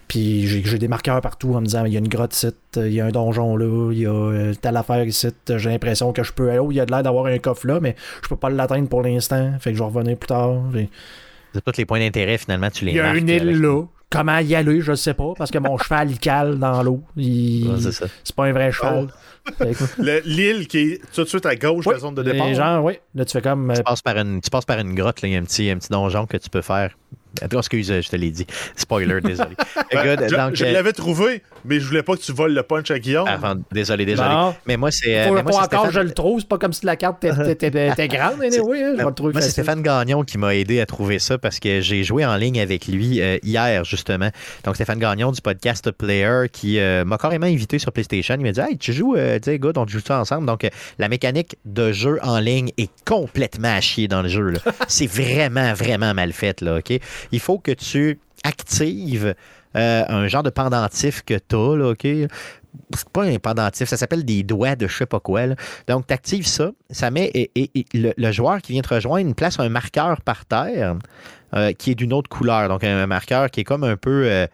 Puis j'ai, j'ai des marqueurs partout en me disant il y a une grotte ici, il y a un donjon là, il y a euh, telle affaire ici. J'ai l'impression que je peux aller. Oh, il y a de l'air d'avoir un coffre là, mais je peux pas l'atteindre pour l'instant. Fait que je vais revenir plus tard. Puis- C'est tous les points d'intérêt, finalement, tu les il y a une île avec- là. Comment y aller, je sais pas, parce que mon cheval il cale dans l'eau. Il- Ouais, c'est ça. c'est pas un vrai cheval. Le- L'île qui est tout de suite à gauche de Oui, la zone de départ. les gens, oui. Là, tu fais comme. euh, Tu passes par une, tu passes par une grotte, il y a un petit, un petit donjon que tu peux faire. Excuse, je te l'ai dit. Spoiler, désolé. Ben, Good, je donc, je euh, l'avais trouvé, mais je voulais pas que tu voles le punch à Guillaume. avant- désolé, désolé. Non. Mais moi, c'est. euh, Faut, mais moi, encore Stéphane- je le trouve, c'est pas comme si la carte était, grande, anyway, hein, je vais le trouver Moi, c'est facile. Stéphane Gagnon qui m'a aidé à trouver ça parce que j'ai joué en ligne avec lui euh, hier, justement. Donc, Stéphane Gagnon du podcast Player qui euh, m'a carrément invité sur PlayStation. Il m'a dit Hey, tu joues, euh, tu sais, good, on joue ça ensemble. Donc, euh, la mécanique de jeu en ligne est complètement à chier dans le jeu. c'est vraiment, vraiment mal fait, là, OK? Il faut que tu actives euh, un genre de pendentif que tu as, là, OK? c'est pas un pendentif, ça s'appelle des doigts de je sais pas quoi. Donc, tu actives ça, ça met et, le joueur qui vient te rejoindre place un marqueur par terre euh, qui est d'une autre couleur. Donc, un marqueur qui est comme un peu euh,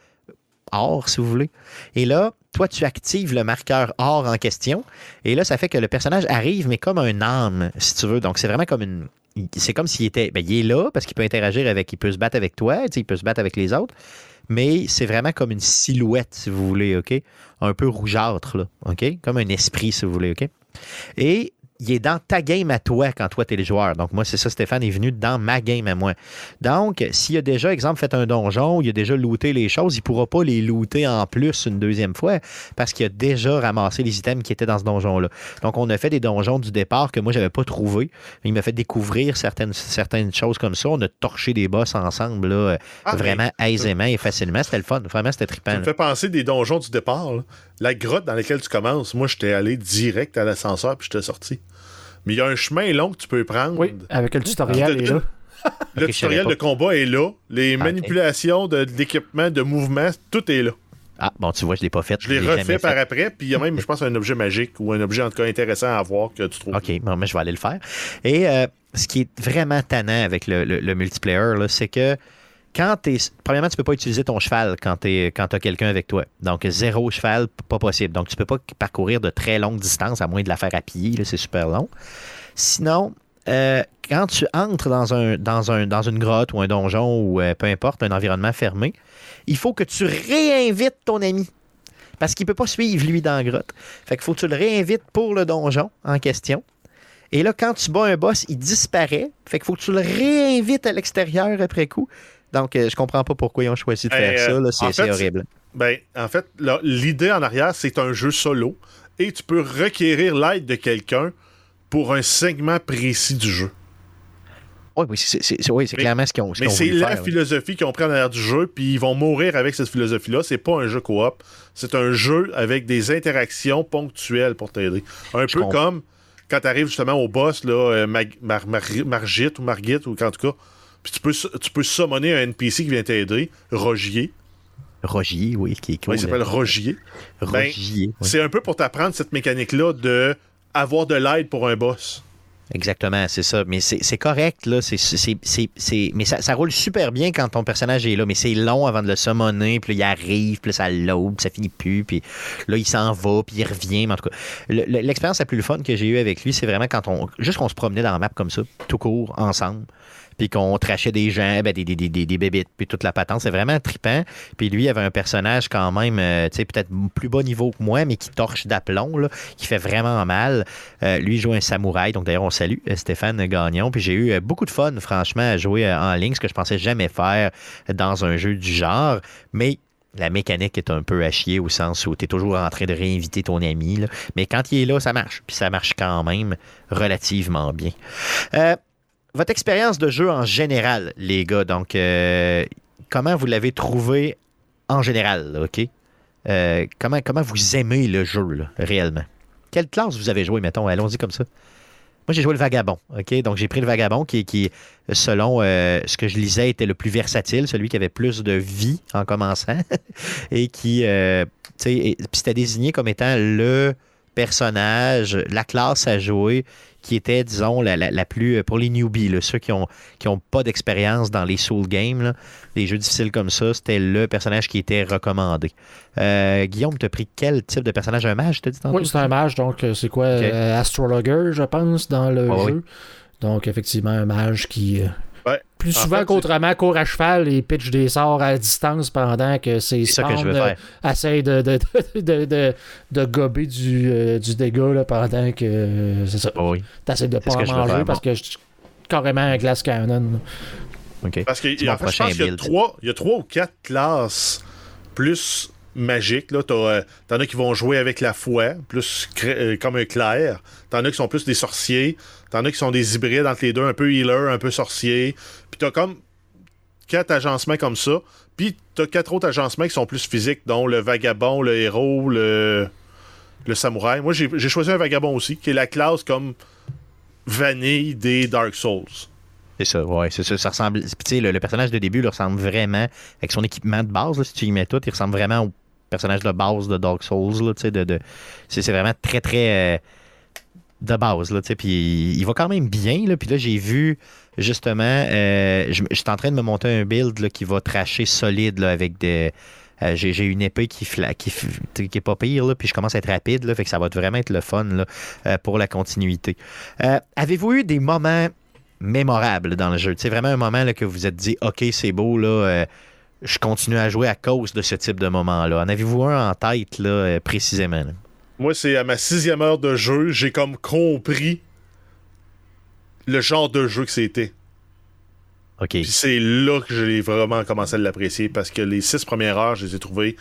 or, si vous voulez. Et là, toi, tu actives le marqueur or en question. Et là, ça fait que le personnage arrive, mais comme un âme, si tu veux. Donc, c'est vraiment comme une. C'est comme s'il était. Ben, il est là parce qu'il peut interagir avec. Il peut se battre avec toi, il peut se battre avec les autres. Mais c'est vraiment comme une silhouette, si vous voulez, OK? Un peu rougeâtre, là, OK? Comme un esprit, si vous voulez, OK? Et il est dans ta game à toi quand toi, t'es le joueur. Donc, moi, c'est ça, Stéphane est venu dans ma game à moi. Donc, s'il a déjà, exemple, fait un donjon, il a déjà looté les choses, il ne pourra pas les looter en plus une deuxième fois parce qu'il a déjà ramassé les items qui étaient dans ce donjon-là. Donc, on a fait des donjons du départ que moi, j'avais pas trouvé. Il m'a fait découvrir certaines, certaines choses comme ça. On a torché des boss ensemble, là, Ah, mais- vraiment aisément et facilement. C'était le fun. Vraiment, c'était Ça trippant. me là. fait penser des donjons du départ. là. La grotte dans laquelle tu commences, moi, j'étais allé direct à l'ascenseur puis j'étais sorti. Mais il y a un chemin long que tu peux prendre. Oui, avec le tutoriel, Ah, est là. Le tutoriel de combat est là. Les Ah, manipulations de- d'équipement, de, mouvement, tout est là. Ah, bon, tu vois, je l'ai pas fait. Je l'ai refait par fait. après, puis il y a même, je pense, un objet magique ou un objet en tout cas intéressant à voir que tu trouves. OK, bon, mais je vais aller le faire. Et euh, ce qui est vraiment tannant avec le, le- le multiplayer, c'est que quand tu Premièrement, tu peux pas utiliser ton cheval quand tu quand as quelqu'un avec toi. Donc, zéro cheval, pas possible. Donc, tu peux pas parcourir de très longues distances, à moins de la faire à pied, là, c'est super long. Sinon, euh, quand tu entres dans, un, dans, un, dans une grotte ou un donjon ou euh, peu importe, un environnement fermé, il faut que tu réinvites ton ami. Parce qu'il peut pas suivre, lui, dans la grotte. Fait qu'il faut que tu le réinvites pour le donjon en question. Et là, quand tu bats un boss, il disparaît. Fait qu'il faut que tu le réinvites à l'extérieur après coup. Donc, euh, je comprends pas pourquoi ils ont choisi de faire ça. là. en C'est horrible. Ben, en fait, l'idée en arrière, c'est un jeu solo et tu peux requérir l'aide de quelqu'un pour un segment précis du jeu. Oui, oui, c'est oui, clairement ce qu'ils ont, ce Mais c'est la faire, philosophie qu'ils ont pris en arrière du jeu, puis ils vont mourir avec cette philosophie-là. C'est pas un jeu coop, c'est un jeu avec des interactions ponctuelles pour t'aider. Un Je peu comprends. comme quand tu arrives justement au boss, là, euh, Mag- Mar- Mar- Margit ou Margit, ou en tout cas, puis tu peux, tu peux summoner un NPC qui vient t'aider, Rogier. Rogier, oui, qui est cool. Ouais, il s'appelle Rogier. Ben, Rogier. oui. C'est un peu pour t'apprendre cette mécanique-là de avoir de l'aide pour un boss. Exactement, c'est ça. Mais c'est correct, là. Mais ça, ça roule super bien quand ton personnage est là. Mais c'est long avant de le summoner. Puis là, il arrive, puis là, ça load, puis ça finit plus. Puis là, il s'en va, puis il revient. Mais en tout cas, le- le- l'expérience la plus fun que j'ai eue avec lui, c'est vraiment quand on. Juste qu'on se promenait dans la map comme ça, tout court, ensemble. Puis qu'on trachait des gens, ben, des, des, des, des, bébites, puis toute la patente. C'est vraiment trippant. Puis lui, il avait un personnage quand même, euh, tu sais, peut-être plus bas niveau que moi, mais qui torche d'aplomb, qui fait vraiment mal. Euh, lui, joue un samouraï. Donc, d'ailleurs, on salue euh, Stéphane Gagnon. Puis j'ai eu euh, beaucoup de fun, franchement, à jouer en ligne, ce que je pensais jamais faire dans un jeu du genre. Mais la mécanique est un peu à chier au sens où tu es toujours en train de réinviter ton ami. là. Mais quand il est là, ça marche. Puis ça marche quand même relativement bien. Euh, votre expérience de jeu en général, les gars, donc euh, comment vous l'avez trouvé en général, OK? Euh, comment, comment vous aimez le jeu, réellement? Quelle classe vous avez joué, mettons? Allons-y comme ça. Moi, j'ai joué le vagabond, OK? Donc, j'ai pris le vagabond qui, qui selon euh, ce que je lisais, était le plus versatile, celui qui avait plus de vie en commençant et qui, tu sais, c'était désigné comme étant le personnage, la classe à jouer qui était, disons, la, la- la plus, pour les newbies, là, ceux qui n'ont qui ont pas d'expérience dans les soul games, là, les jeux difficiles comme ça, c'était le personnage qui était recommandé. Euh, Guillaume, tu as pris quel type de personnage? Un mage, t'as dit tantôt? Oui, c'est un mage, donc euh, c'est quoi euh, Astrologer, je pense, dans le Ouais, jeu. Donc, effectivement, un mage qui, euh. Plus En souvent qu'autrement, court à cheval et pitch des sorts à distance pendant que ses spawns, euh, essayent de, de, de, de, de- de gober du, euh, du dégât là, pendant que euh, c'est ça. Oh oui, T'essayes de pas en manger faire, parce que je suis carrément un glass cannon. là. OK. Parce que en fait, je pense qu'il y a trois, il y a trois ou quatre classes plus magiques. Là. T'as, euh, T'en as qui vont jouer avec la foi, plus euh, comme un clair. T'en as qui sont plus des sorciers. T'en as qui sont des hybrides entre les deux, un peu healer, un peu sorcier. Puis t'as comme quatre agencements comme ça. Puis t'as quatre autres agencements qui sont plus physiques, dont le vagabond, le héros, le, le samouraï. Moi, j'ai, choisi un vagabond aussi, qui est la classe comme vanille des Dark Souls. C'est ça, ouais, c'est ça. Ça ressemble. Tu sais, le, personnage de début il ressemble vraiment, avec son équipement de base, si tu y mets tout, il ressemble vraiment au personnage de base de Dark Souls. Là, de, c'est vraiment très, très euh, de base. Là, puis il, va quand même bien. Là, puis là, j'ai vu justement, euh, je suis en train de me monter un build là, qui va tracher solide là, avec des. euh, j'ai, une épée qui, fla- qui, qui est pas pire, là, puis je commence à être rapide, là, fait que ça va vraiment être le fun là, euh, pour la continuité. Euh, avez-vous eu des moments mémorables dans le jeu? C'est vraiment un moment là, que vous vous êtes dit, OK, c'est beau, là, je continue à jouer à cause de ce type de moment-là. En avez-vous un en tête, là, précisément? Moi, c'est à ma sixième heure de jeu, j'ai comme compris le genre de jeu que c'était. OK. Puis c'est là que j'ai vraiment commencé à l'apprécier parce que les six premières heures, je les ai trouvées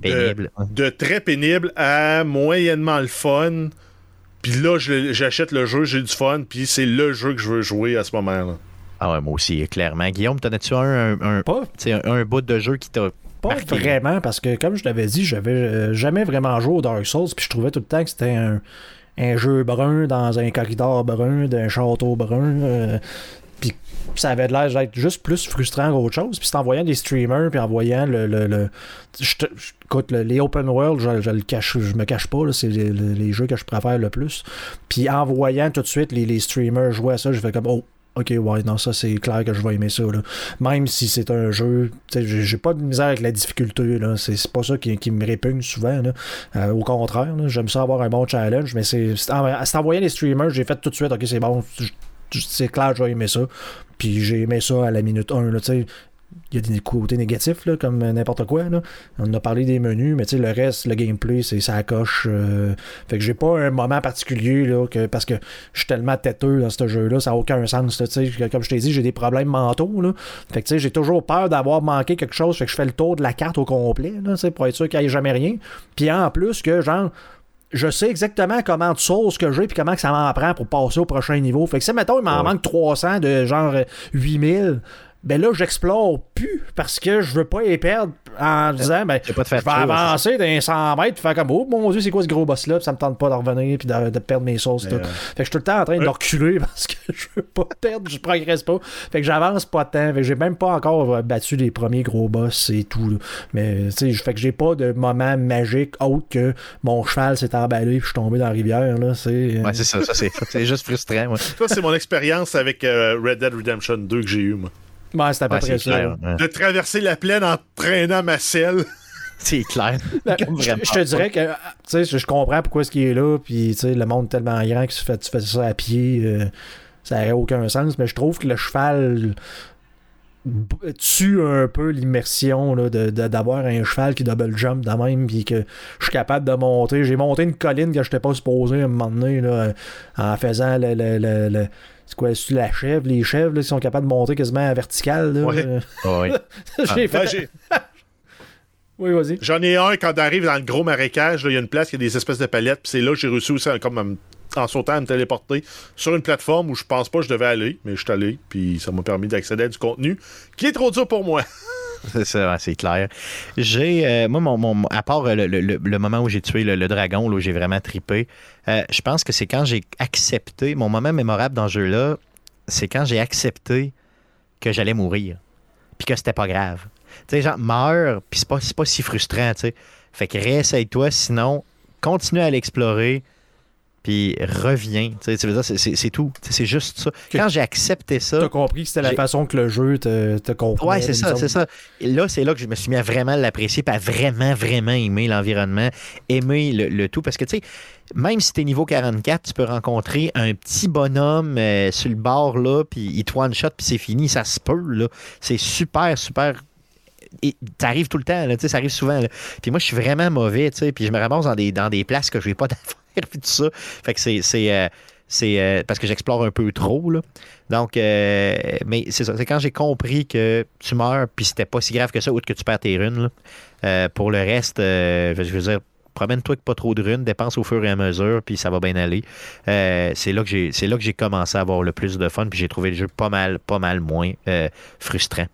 Pénible. hein. de très pénibles à moyennement le fun. Puis là, j'achète le jeu, j'ai du fun, puis c'est le jeu que je veux jouer à ce moment-là. Ah ouais, moi aussi, clairement. Guillaume, t'en as-tu un, un, un, un bout de jeu qui t'a pas marqué? vraiment, parce que comme je l'avais dit, j'avais euh, jamais vraiment joué au Dark Souls, puis je trouvais tout le temps que c'était un, un jeu brun dans un corridor brun, d'un château brun. euh, puis ça avait l'air d'être juste plus frustrant qu'autre chose. Puis c'est en voyant des streamers, puis en voyant le. le, le- je te- je- écoute, le- les open world, je, je le cache, je me cache pas, c'est les jeux que je préfère le plus. Puis en voyant tout de suite les, les streamers jouer à ça, je fais comme oh. Ok, ouais, non, ça c'est clair que je vais aimer ça. Là. Même si c'est un jeu, j'ai pas de misère avec la difficulté. là. C'est pas ça qui, me répugne souvent. là. Euh, au contraire, j'aime ça avoir un bon challenge, mais c'est en, c'est les streamers, j'ai fait tout de suite, ok, c'est bon, c'est clair, je vais aimer ça. Puis j'ai aimé ça à la minute 1. Là, tu sais. Il y a des côtés négatifs, là, comme n'importe quoi. Là. On a parlé des menus, mais tu sais, le reste, le gameplay, c'est ça coche. euh, fait que j'ai pas un moment particulier là, que, parce que je suis tellement têteux dans ce jeu-là, ça n'a aucun sens. Là, comme je t'ai dit, j'ai des problèmes mentaux. Là. Fait que tu sais, j'ai toujours peur d'avoir manqué quelque chose. Fait que je fais le tour de la carte au complet là, pour être sûr qu'il n'y ait jamais rien. Puis en plus que genre je sais exactement comment de sauce que j'ai puis comment que ça m'en prend pour passer au prochain niveau. Fait que si, mettons, il m'en Ouais. manque 300 de genre euh, 8000, ben là, j'explore plus parce que je veux pas les perdre en disant, ben, je vais avancer d'un 100 mètres, faire comme, oh mon dieu, c'est quoi ce gros boss-là, puis ça me tente pas de revenir, puis de, de perdre mes sauces. Tout. euh, Fait que je suis tout le temps en train de ouais. reculer parce que je veux pas perdre, je progresse pas. Fait que j'avance pas de temps. Fait que j'ai même pas encore euh, battu les premiers gros boss et tout. là. Mais, tu sais, fait que j'ai pas de moment magique autre que mon cheval s'est emballé, puis je suis tombé dans la rivière, là. C'est. euh, Ouais, c'est ça, ça c'est, c'est juste frustrant. ouais. Toi, c'est mon expérience avec euh, Red Dead Redemption 2 que j'ai eu, moi. Ouais, c'est à peu Ouais, près c'est ça. clair. ouais. De traverser la plaine en traînant ma selle. C'est clair. Ben, je, je te dirais que, ah, tu sais, je, je comprends pourquoi ce qui est là, puis tu sais, le monde est tellement grand que tu fais, tu fais ça à pied, euh, ça n'aurait aucun sens, mais je trouve que le cheval tue un peu l'immersion là, de, de- d'avoir un cheval qui double jump de même, puis que je suis capable de monter. J'ai monté une colline que je n'étais pas supposé à un moment donné, là, en faisant le. le, le- le- c'est quoi, c'est la chèvre, les chèvres là, qui sont capables de monter quasiment à vertical. Là, Ouais. Euh, Ouais. j'ai fait. Ouais, j'ai- oui, vas-y. J'en ai un quand on arrive dans le gros marécage. là, Il y a une place, il y a des espèces de palettes. Puis c'est là que j'ai réussi aussi, comme en sautant, à me téléporter sur une plateforme où je pense pas que je devais aller. Mais je suis allé. Puis ça m'a permis d'accéder à du contenu qui est trop dur pour moi. C'est clair. J'ai, euh, moi, mon, à part euh, le, moment où j'ai tué le, dragon, où j'ai vraiment tripé, euh, je pense que c'est quand j'ai accepté, mon moment mémorable dans ce jeu-là, c'est quand j'ai accepté que j'allais mourir, puis que c'était pas grave. Tu sais, genre, meurs, puis c'est pas, pas si frustrant, tu sais. Fait que réessaye-toi, sinon, continue à l'explorer, puis reviens. Tu sais, tu veux dire, c'est- tout. C'est juste ça. Quand j'ai accepté ça, T'as compris que c'était la façon que le jeu te, te comprenait. Ouais, c'est ça, c'est ça. Et là, c'est là que je me suis mis à vraiment l'apprécier, puis à vraiment, vraiment aimer l'environnement, aimer le, le tout. Parce que, tu sais, même si t'es niveau 44, tu peux rencontrer un petit bonhomme euh, sur le bord, là, puis il te one-shot, puis c'est fini. Ça se peut, là. C'est super, super. Et ça arrive tout le temps, là, tu sais, ça arrive souvent. là. Puis moi, je suis vraiment mauvais, tu sais, puis je me ramasse dans des, dans des places que je vais pas d'affaires, Fait que c'est. c'est euh, euh, parce que j'explore un peu trop, là. Donc, euh, mais c'est quand j'ai compris que tu meurs, puis c'était pas si grave que ça, outre que tu perds tes runes. pour le reste, je veux dire, promène-toi avec pas trop de runes, dépense au fur et à mesure, puis ça va bien aller. C'est là que j'ai, c'est là que j'ai commencé à avoir le plus de fun, puis j'ai trouvé le jeu pas mal, pas mal moins frustrant.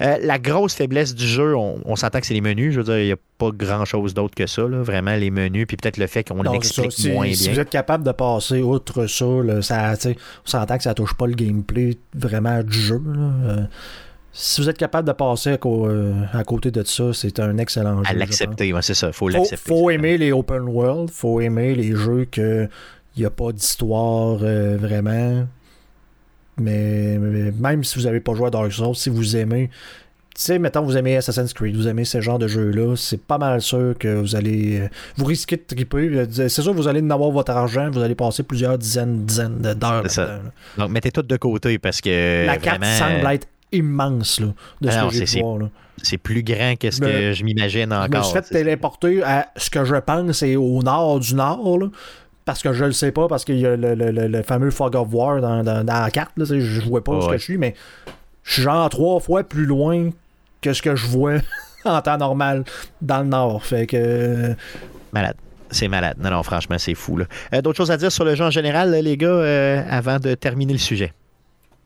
Euh, la grosse faiblesse du jeu, on, on s'entend que c'est les menus. Je veux dire, il n'y a pas grand-chose d'autre que ça. là. Vraiment, les menus, puis peut-être le fait qu'on l'explique Si, moins si bien. vous êtes capable de passer outre ça, là, ça on s'entend que ça touche pas le gameplay vraiment du jeu. là. Euh, si vous êtes capable de passer à, euh, côté de ça, c'est un excellent jeu. À l'accepter, ouais, c'est ça. faut pense. l'accepter. Faut, faut aimer les open world, faut aimer les jeux que il n'y a pas d'histoire euh, vraiment. Mais, mais même si vous n'avez pas joué à Dark Souls, si vous aimez, tu sais, mettons, vous aimez Assassin's Creed, vous aimez ce genre de jeu-là, c'est pas mal sûr que vous allez. euh, Vous risquez de triper. euh, C'est sûr, vous allez en avoir votre argent, vous allez passer plusieurs dizaines, dizaines d'heures. Donc, mettez tout de côté parce que. La carte vraiment, semble être immense, là, de Ah ce non, que j'ai voir. Là. C'est plus grand que ce que je m'imagine Je me encore. suis fait téléporter à ce que je pense est au nord du nord, là, parce que je le sais pas, parce qu'il y a le, le- le- le fameux Fog of War dans, dans- dans la carte. Là, je vois pas où Ouais, que ouais. je suis, mais je suis genre trois fois plus loin que ce que je vois en temps normal dans le nord. Fait que. euh, Malade. C'est malade. Non, non, franchement, c'est fou. là. Euh, D'autres choses à dire sur le jeu en général, là, les gars, euh, avant de terminer le sujet?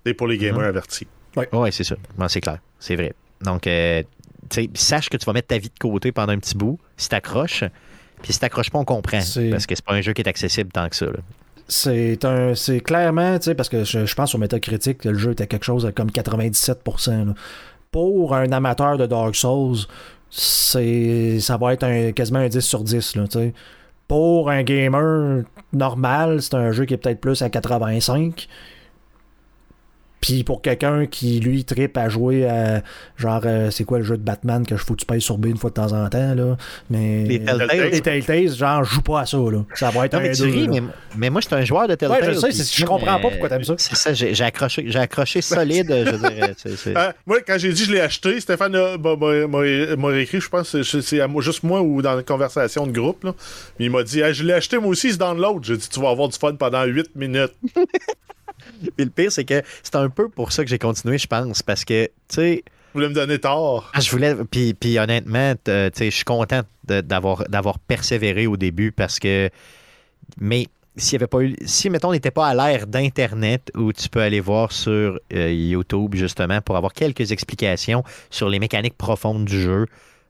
C'est pour les gamers Mhm. avertis. Oui, c'est ça. Bon, c'est clair. C'est vrai. Donc, euh, tu sais, sache que tu vas mettre ta vie de côté pendant un petit bout, si t'accroches. Puis si t'accroches pas, on comprend. Parce que c'est pas un jeu qui est accessible tant que ça. là. C'est un. C'est clairement, tu sais, parce que je, je pense sur Metacritic que le jeu était quelque chose comme 97%. là. Pour un amateur de Dark Souls, c'est ça va être un, quasiment un 10 sur 10. Là, tu sais. Pour un gamer normal, c'est un jeu qui est peut-être plus à 85. Puis pour quelqu'un qui, lui, tripe à jouer à. Genre, euh, c'est quoi le jeu de Batman que je que tu payes sur B une fois de temps en temps, là. Mais. Les Telltale. Les Telltales, genre, je joue pas à ça, là. Ça va être Non, un mais tu deux, ris, là. mais, mais moi, je suis un joueur de Telltale. Ouais, je sais, puis c'est- je comprends pas euh, pourquoi t'aimes ça. C'est ça, j'ai j'ai accroché, j'ai accroché solide. je veux dire, c'est- c'est- Ah, moi, quand j'ai dit je l'ai acheté, Stéphane a- m'a- m'a m'a- m'a écrit, je pense que c'est- c'est à moi- juste moi ou dans la conversation de groupe. Là. Il m'a dit Hey, Je l'ai acheté moi aussi, c'est dans l'autre. J'ai dit Tu vas avoir du fun pendant 8 minutes. Puis le pire, c'est que c'est un peu pour ça que j'ai continué, je pense. Parce que, tu sais, Vous voulez me donner tort. Ah, je voulais. Puis, puis honnêtement, t- tu sais, je suis content d'avoir, d'avoir persévéré au début parce que. Mais s'il y avait pas eu. Si, mettons, on n'était pas à l'ère d'Internet où tu peux aller voir sur euh, YouTube, justement, pour avoir quelques explications sur les mécaniques profondes du jeu,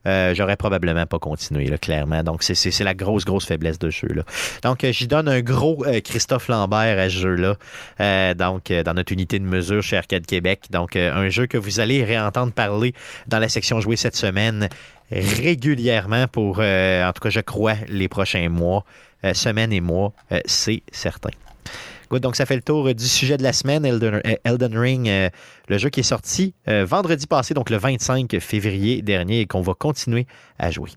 euh, j'aurais probablement pas continué, là, clairement. Donc, c'est- la grosse, grosse faiblesse de ce jeu-là. Donc, euh, j'y donne un gros euh, Christophe Lambert à ce jeu-là. Donc, dans notre unité de mesure chez Arcade Québec. Donc, un jeu que vous allez réentendre parler dans la section jouée cette semaine régulièrement pour, en tout cas, je crois, les prochains mois, semaines et mois, c'est certain. Donc, ça fait le tour euh, du sujet de la semaine, Elden, euh, Ring, euh, le jeu qui est sorti vendredi passé, donc le 25 février dernier, et qu'on va continuer à jouer.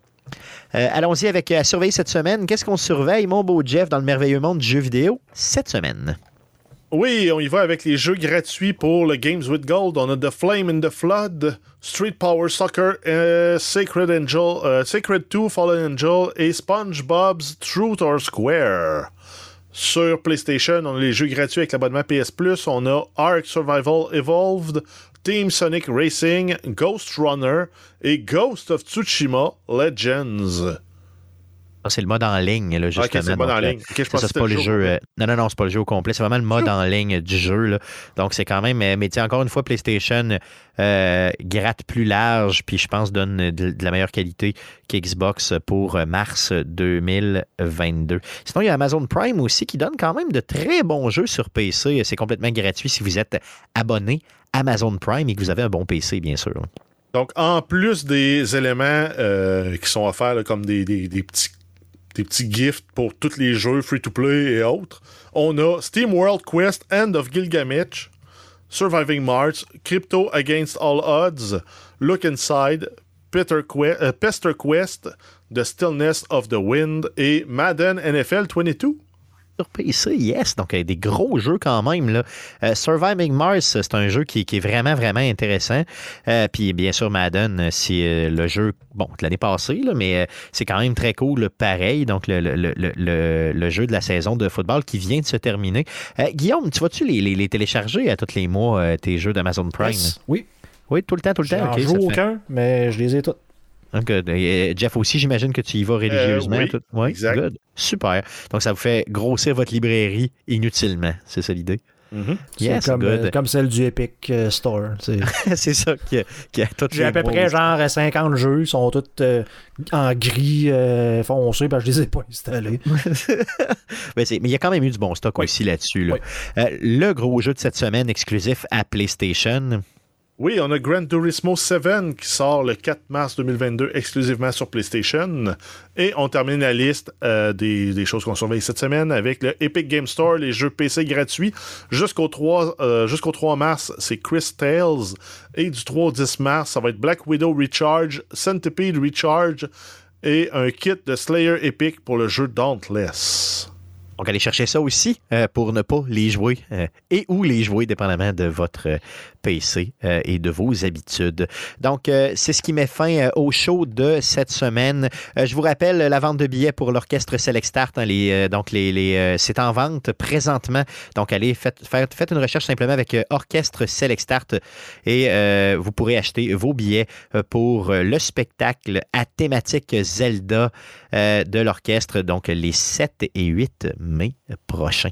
Allons-y avec à surveiller cette semaine. Qu'est-ce qu'on surveille, mon beau Jeff, dans le merveilleux monde du jeu vidéo cette semaine? Oui, on y va avec les jeux gratuits pour le Games with Gold. On a The Flame in the Flood, Street Power Soccer, Sacred Angel, Sacred 2, Fallen Angel et SpongeBob's Truth or Square. Sur PlayStation, on a les jeux gratuits avec l'abonnement PS Plus. On a Ark Survival Evolved, Team Sonic Racing, Ghost Runner et Ghost of Tsushima Legends. Ça, c'est le mode en ligne, là, justement. Ok, c'est le mode Donc, en euh, ligne. Je pense ça, c'est pas le jeu. euh, non, non, non, c'est pas le jeu au complet. C'est vraiment le mode en ligne du jeu. là. Donc, c'est quand même. euh, Mais sais, encore une fois, PlayStation euh, gratte plus large, puis je pense donne de, de la meilleure qualité qu'Xbox pour mars 2022. Sinon, il y a Amazon Prime aussi qui donne quand même de très bons jeux sur PC. C'est complètement gratuit si vous êtes abonné Amazon Prime et que vous avez un bon PC, bien sûr. Donc, en plus des éléments euh, qui sont offerts là, comme des, des- des petits, des petits gifts pour tous les jeux free-to-play et autres, on a Steam World Quest End of Gilgamesh, Surviving Mars, Crypto Against All Odds, Look Inside, Peter Que- euh, Pester Quest, The Stillness of the Wind et Madden NFL 22. Sur PC, yes. Donc, des gros jeux quand même. Là. Euh, Surviving Mars, c'est un jeu qui, qui est vraiment, vraiment intéressant. Euh, puis, bien sûr, Madden, c'est euh, le jeu, bon, de l'année passée, là, mais c'est quand même très cool, pareil. Donc, le, le- le- le- le jeu de la saison de football qui vient de se terminer. Euh, Guillaume, tu vas-tu les, les- les télécharger à tous les mois, tes jeux d'Amazon Prime? Yes. Oui, Oui, tout le temps, tout le temps. j'en joue fait- aucun, mais je les ai tous. Donc, euh, euh, Jeff aussi, j'imagine que tu y vas religieusement. oui, tout- exact. good. Super. Donc, ça vous fait grossir votre librairie inutilement. C'est ça l'idée? C'est Yes, comme, good. euh, comme celle du Epic euh, Store. c'est ça qui a, qui a toutes J'ai à peu près genre 50 jeux, ils sont tous euh, en gris euh, foncé, parce que je les ai pas installés. Ben, mais il y a quand même eu du bon stock Oui. aussi là-dessus. là. Oui. Euh, le gros jeu de cette semaine exclusif à PlayStation. Oui, on a Gran Turismo 7 qui sort le 4 mars 2022 exclusivement sur PlayStation. Et on termine la liste euh, des, des choses qu'on surveille cette semaine avec le Epic Game Store, les jeux PC gratuits. Jusqu'au 3, euh, jusqu'au 3 mars, c'est Chris Tales. Et du 3 au 10 mars, ça va être Black Widow Recharge, Centipede Recharge et un kit de Slayer Epic pour le jeu Dauntless. Donc, allez chercher ça aussi euh, pour ne pas les jouer euh, et ou les jouer dépendamment de votre euh, PC et de vos habitudes. Donc, c'est ce qui met fin au show de cette semaine. Je vous rappelle la vente de billets pour l'orchestre Select Start. hein, donc, les, c'est en vente présentement. Donc, allez, faites, faites, une recherche simplement avec Orchestre Select Start et vous pourrez acheter vos billets pour le spectacle à thématique Zelda de l'orchestre, donc les 7 et 8 mai prochains.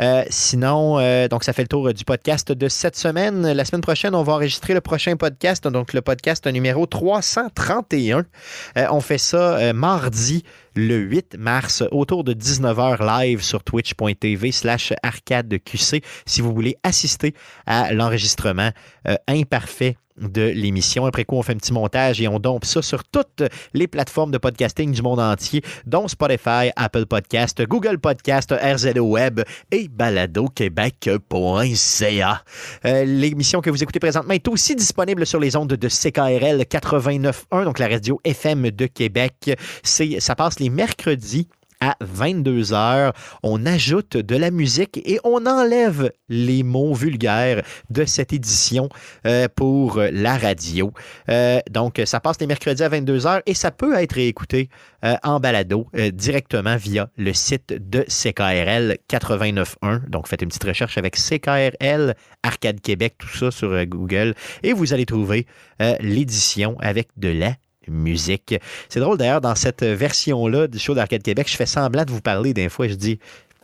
Euh, sinon, euh, donc ça fait le tour du podcast de cette semaine. La semaine prochaine, on va enregistrer le prochain podcast, donc le podcast numéro 331. Euh, on fait ça mardi le 8 mars autour de 19h live sur twitch.tv slash arcadeqc si vous voulez assister à l'enregistrement imparfait de l'émission. Après quoi, on fait un petit montage et on dompe ça sur toutes les plateformes de podcasting du monde entier, dont Spotify, Apple Podcast, Google Podcast, RZO Web et baladoquebec.ca. Euh, L'émission que vous écoutez présentement est aussi disponible sur les ondes de CKRL 89.1, donc la radio FM de Québec. Ça passe les mercredis à 22 heures. On ajoute de la musique et on enlève les mots vulgaires de cette édition euh, pour la radio. Euh, donc, ça passe les mercredis à 22 heures et ça peut être écouté euh, en balado directement via le site de CKRL 89.1. Donc, faites une petite recherche avec CKRL Arcade Québec, tout ça sur Google et vous allez trouver l'édition avec de la musique. C'est drôle d'ailleurs, dans cette version-là du show d'Arcade Québec, je fais semblant de vous parler des fois. Je dis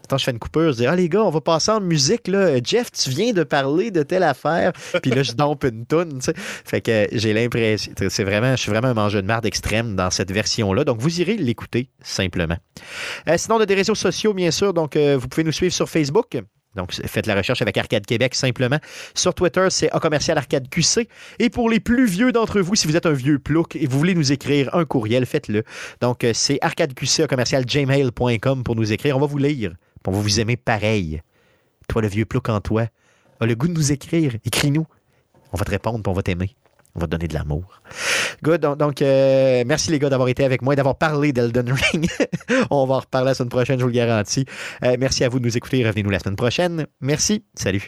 Attends, je fais une coupure, je dis Ah les gars, on va passer en musique là. Jeff, tu viens de parler de telle affaire. Puis là, je dompe une toune, tu sais. Fait que j'ai l'impression. C'est vraiment, je suis vraiment un mangeur de marde extrême dans cette version-là. Donc vous irez l'écouter simplement. Euh, sinon, on a des réseaux sociaux, bien sûr. Donc, euh, vous pouvez nous suivre sur Facebook. Donc, faites la recherche avec Arcade Québec simplement. Sur Twitter, c'est A commercial Arcade QC. Et pour les plus vieux d'entre vous, si vous êtes un vieux plouc et vous voulez nous écrire un courriel, faites-le. Donc, euh, c'est arcadeqc commercial gmail.com pour nous écrire. On va vous lire. On va vous aimer pareil. Toi, le vieux plouc en toi, a le goût de nous écrire. Écris-nous. On va te répondre on va t'aimer. On va donner de l'amour. Good. Donc, donc euh, merci les gars d'avoir été avec moi et d'avoir parlé d'Elden Ring. on va en reparler la semaine prochaine, je vous le garantis. Euh, merci à vous de nous écouter. Revenez-nous la semaine prochaine. Merci. Salut.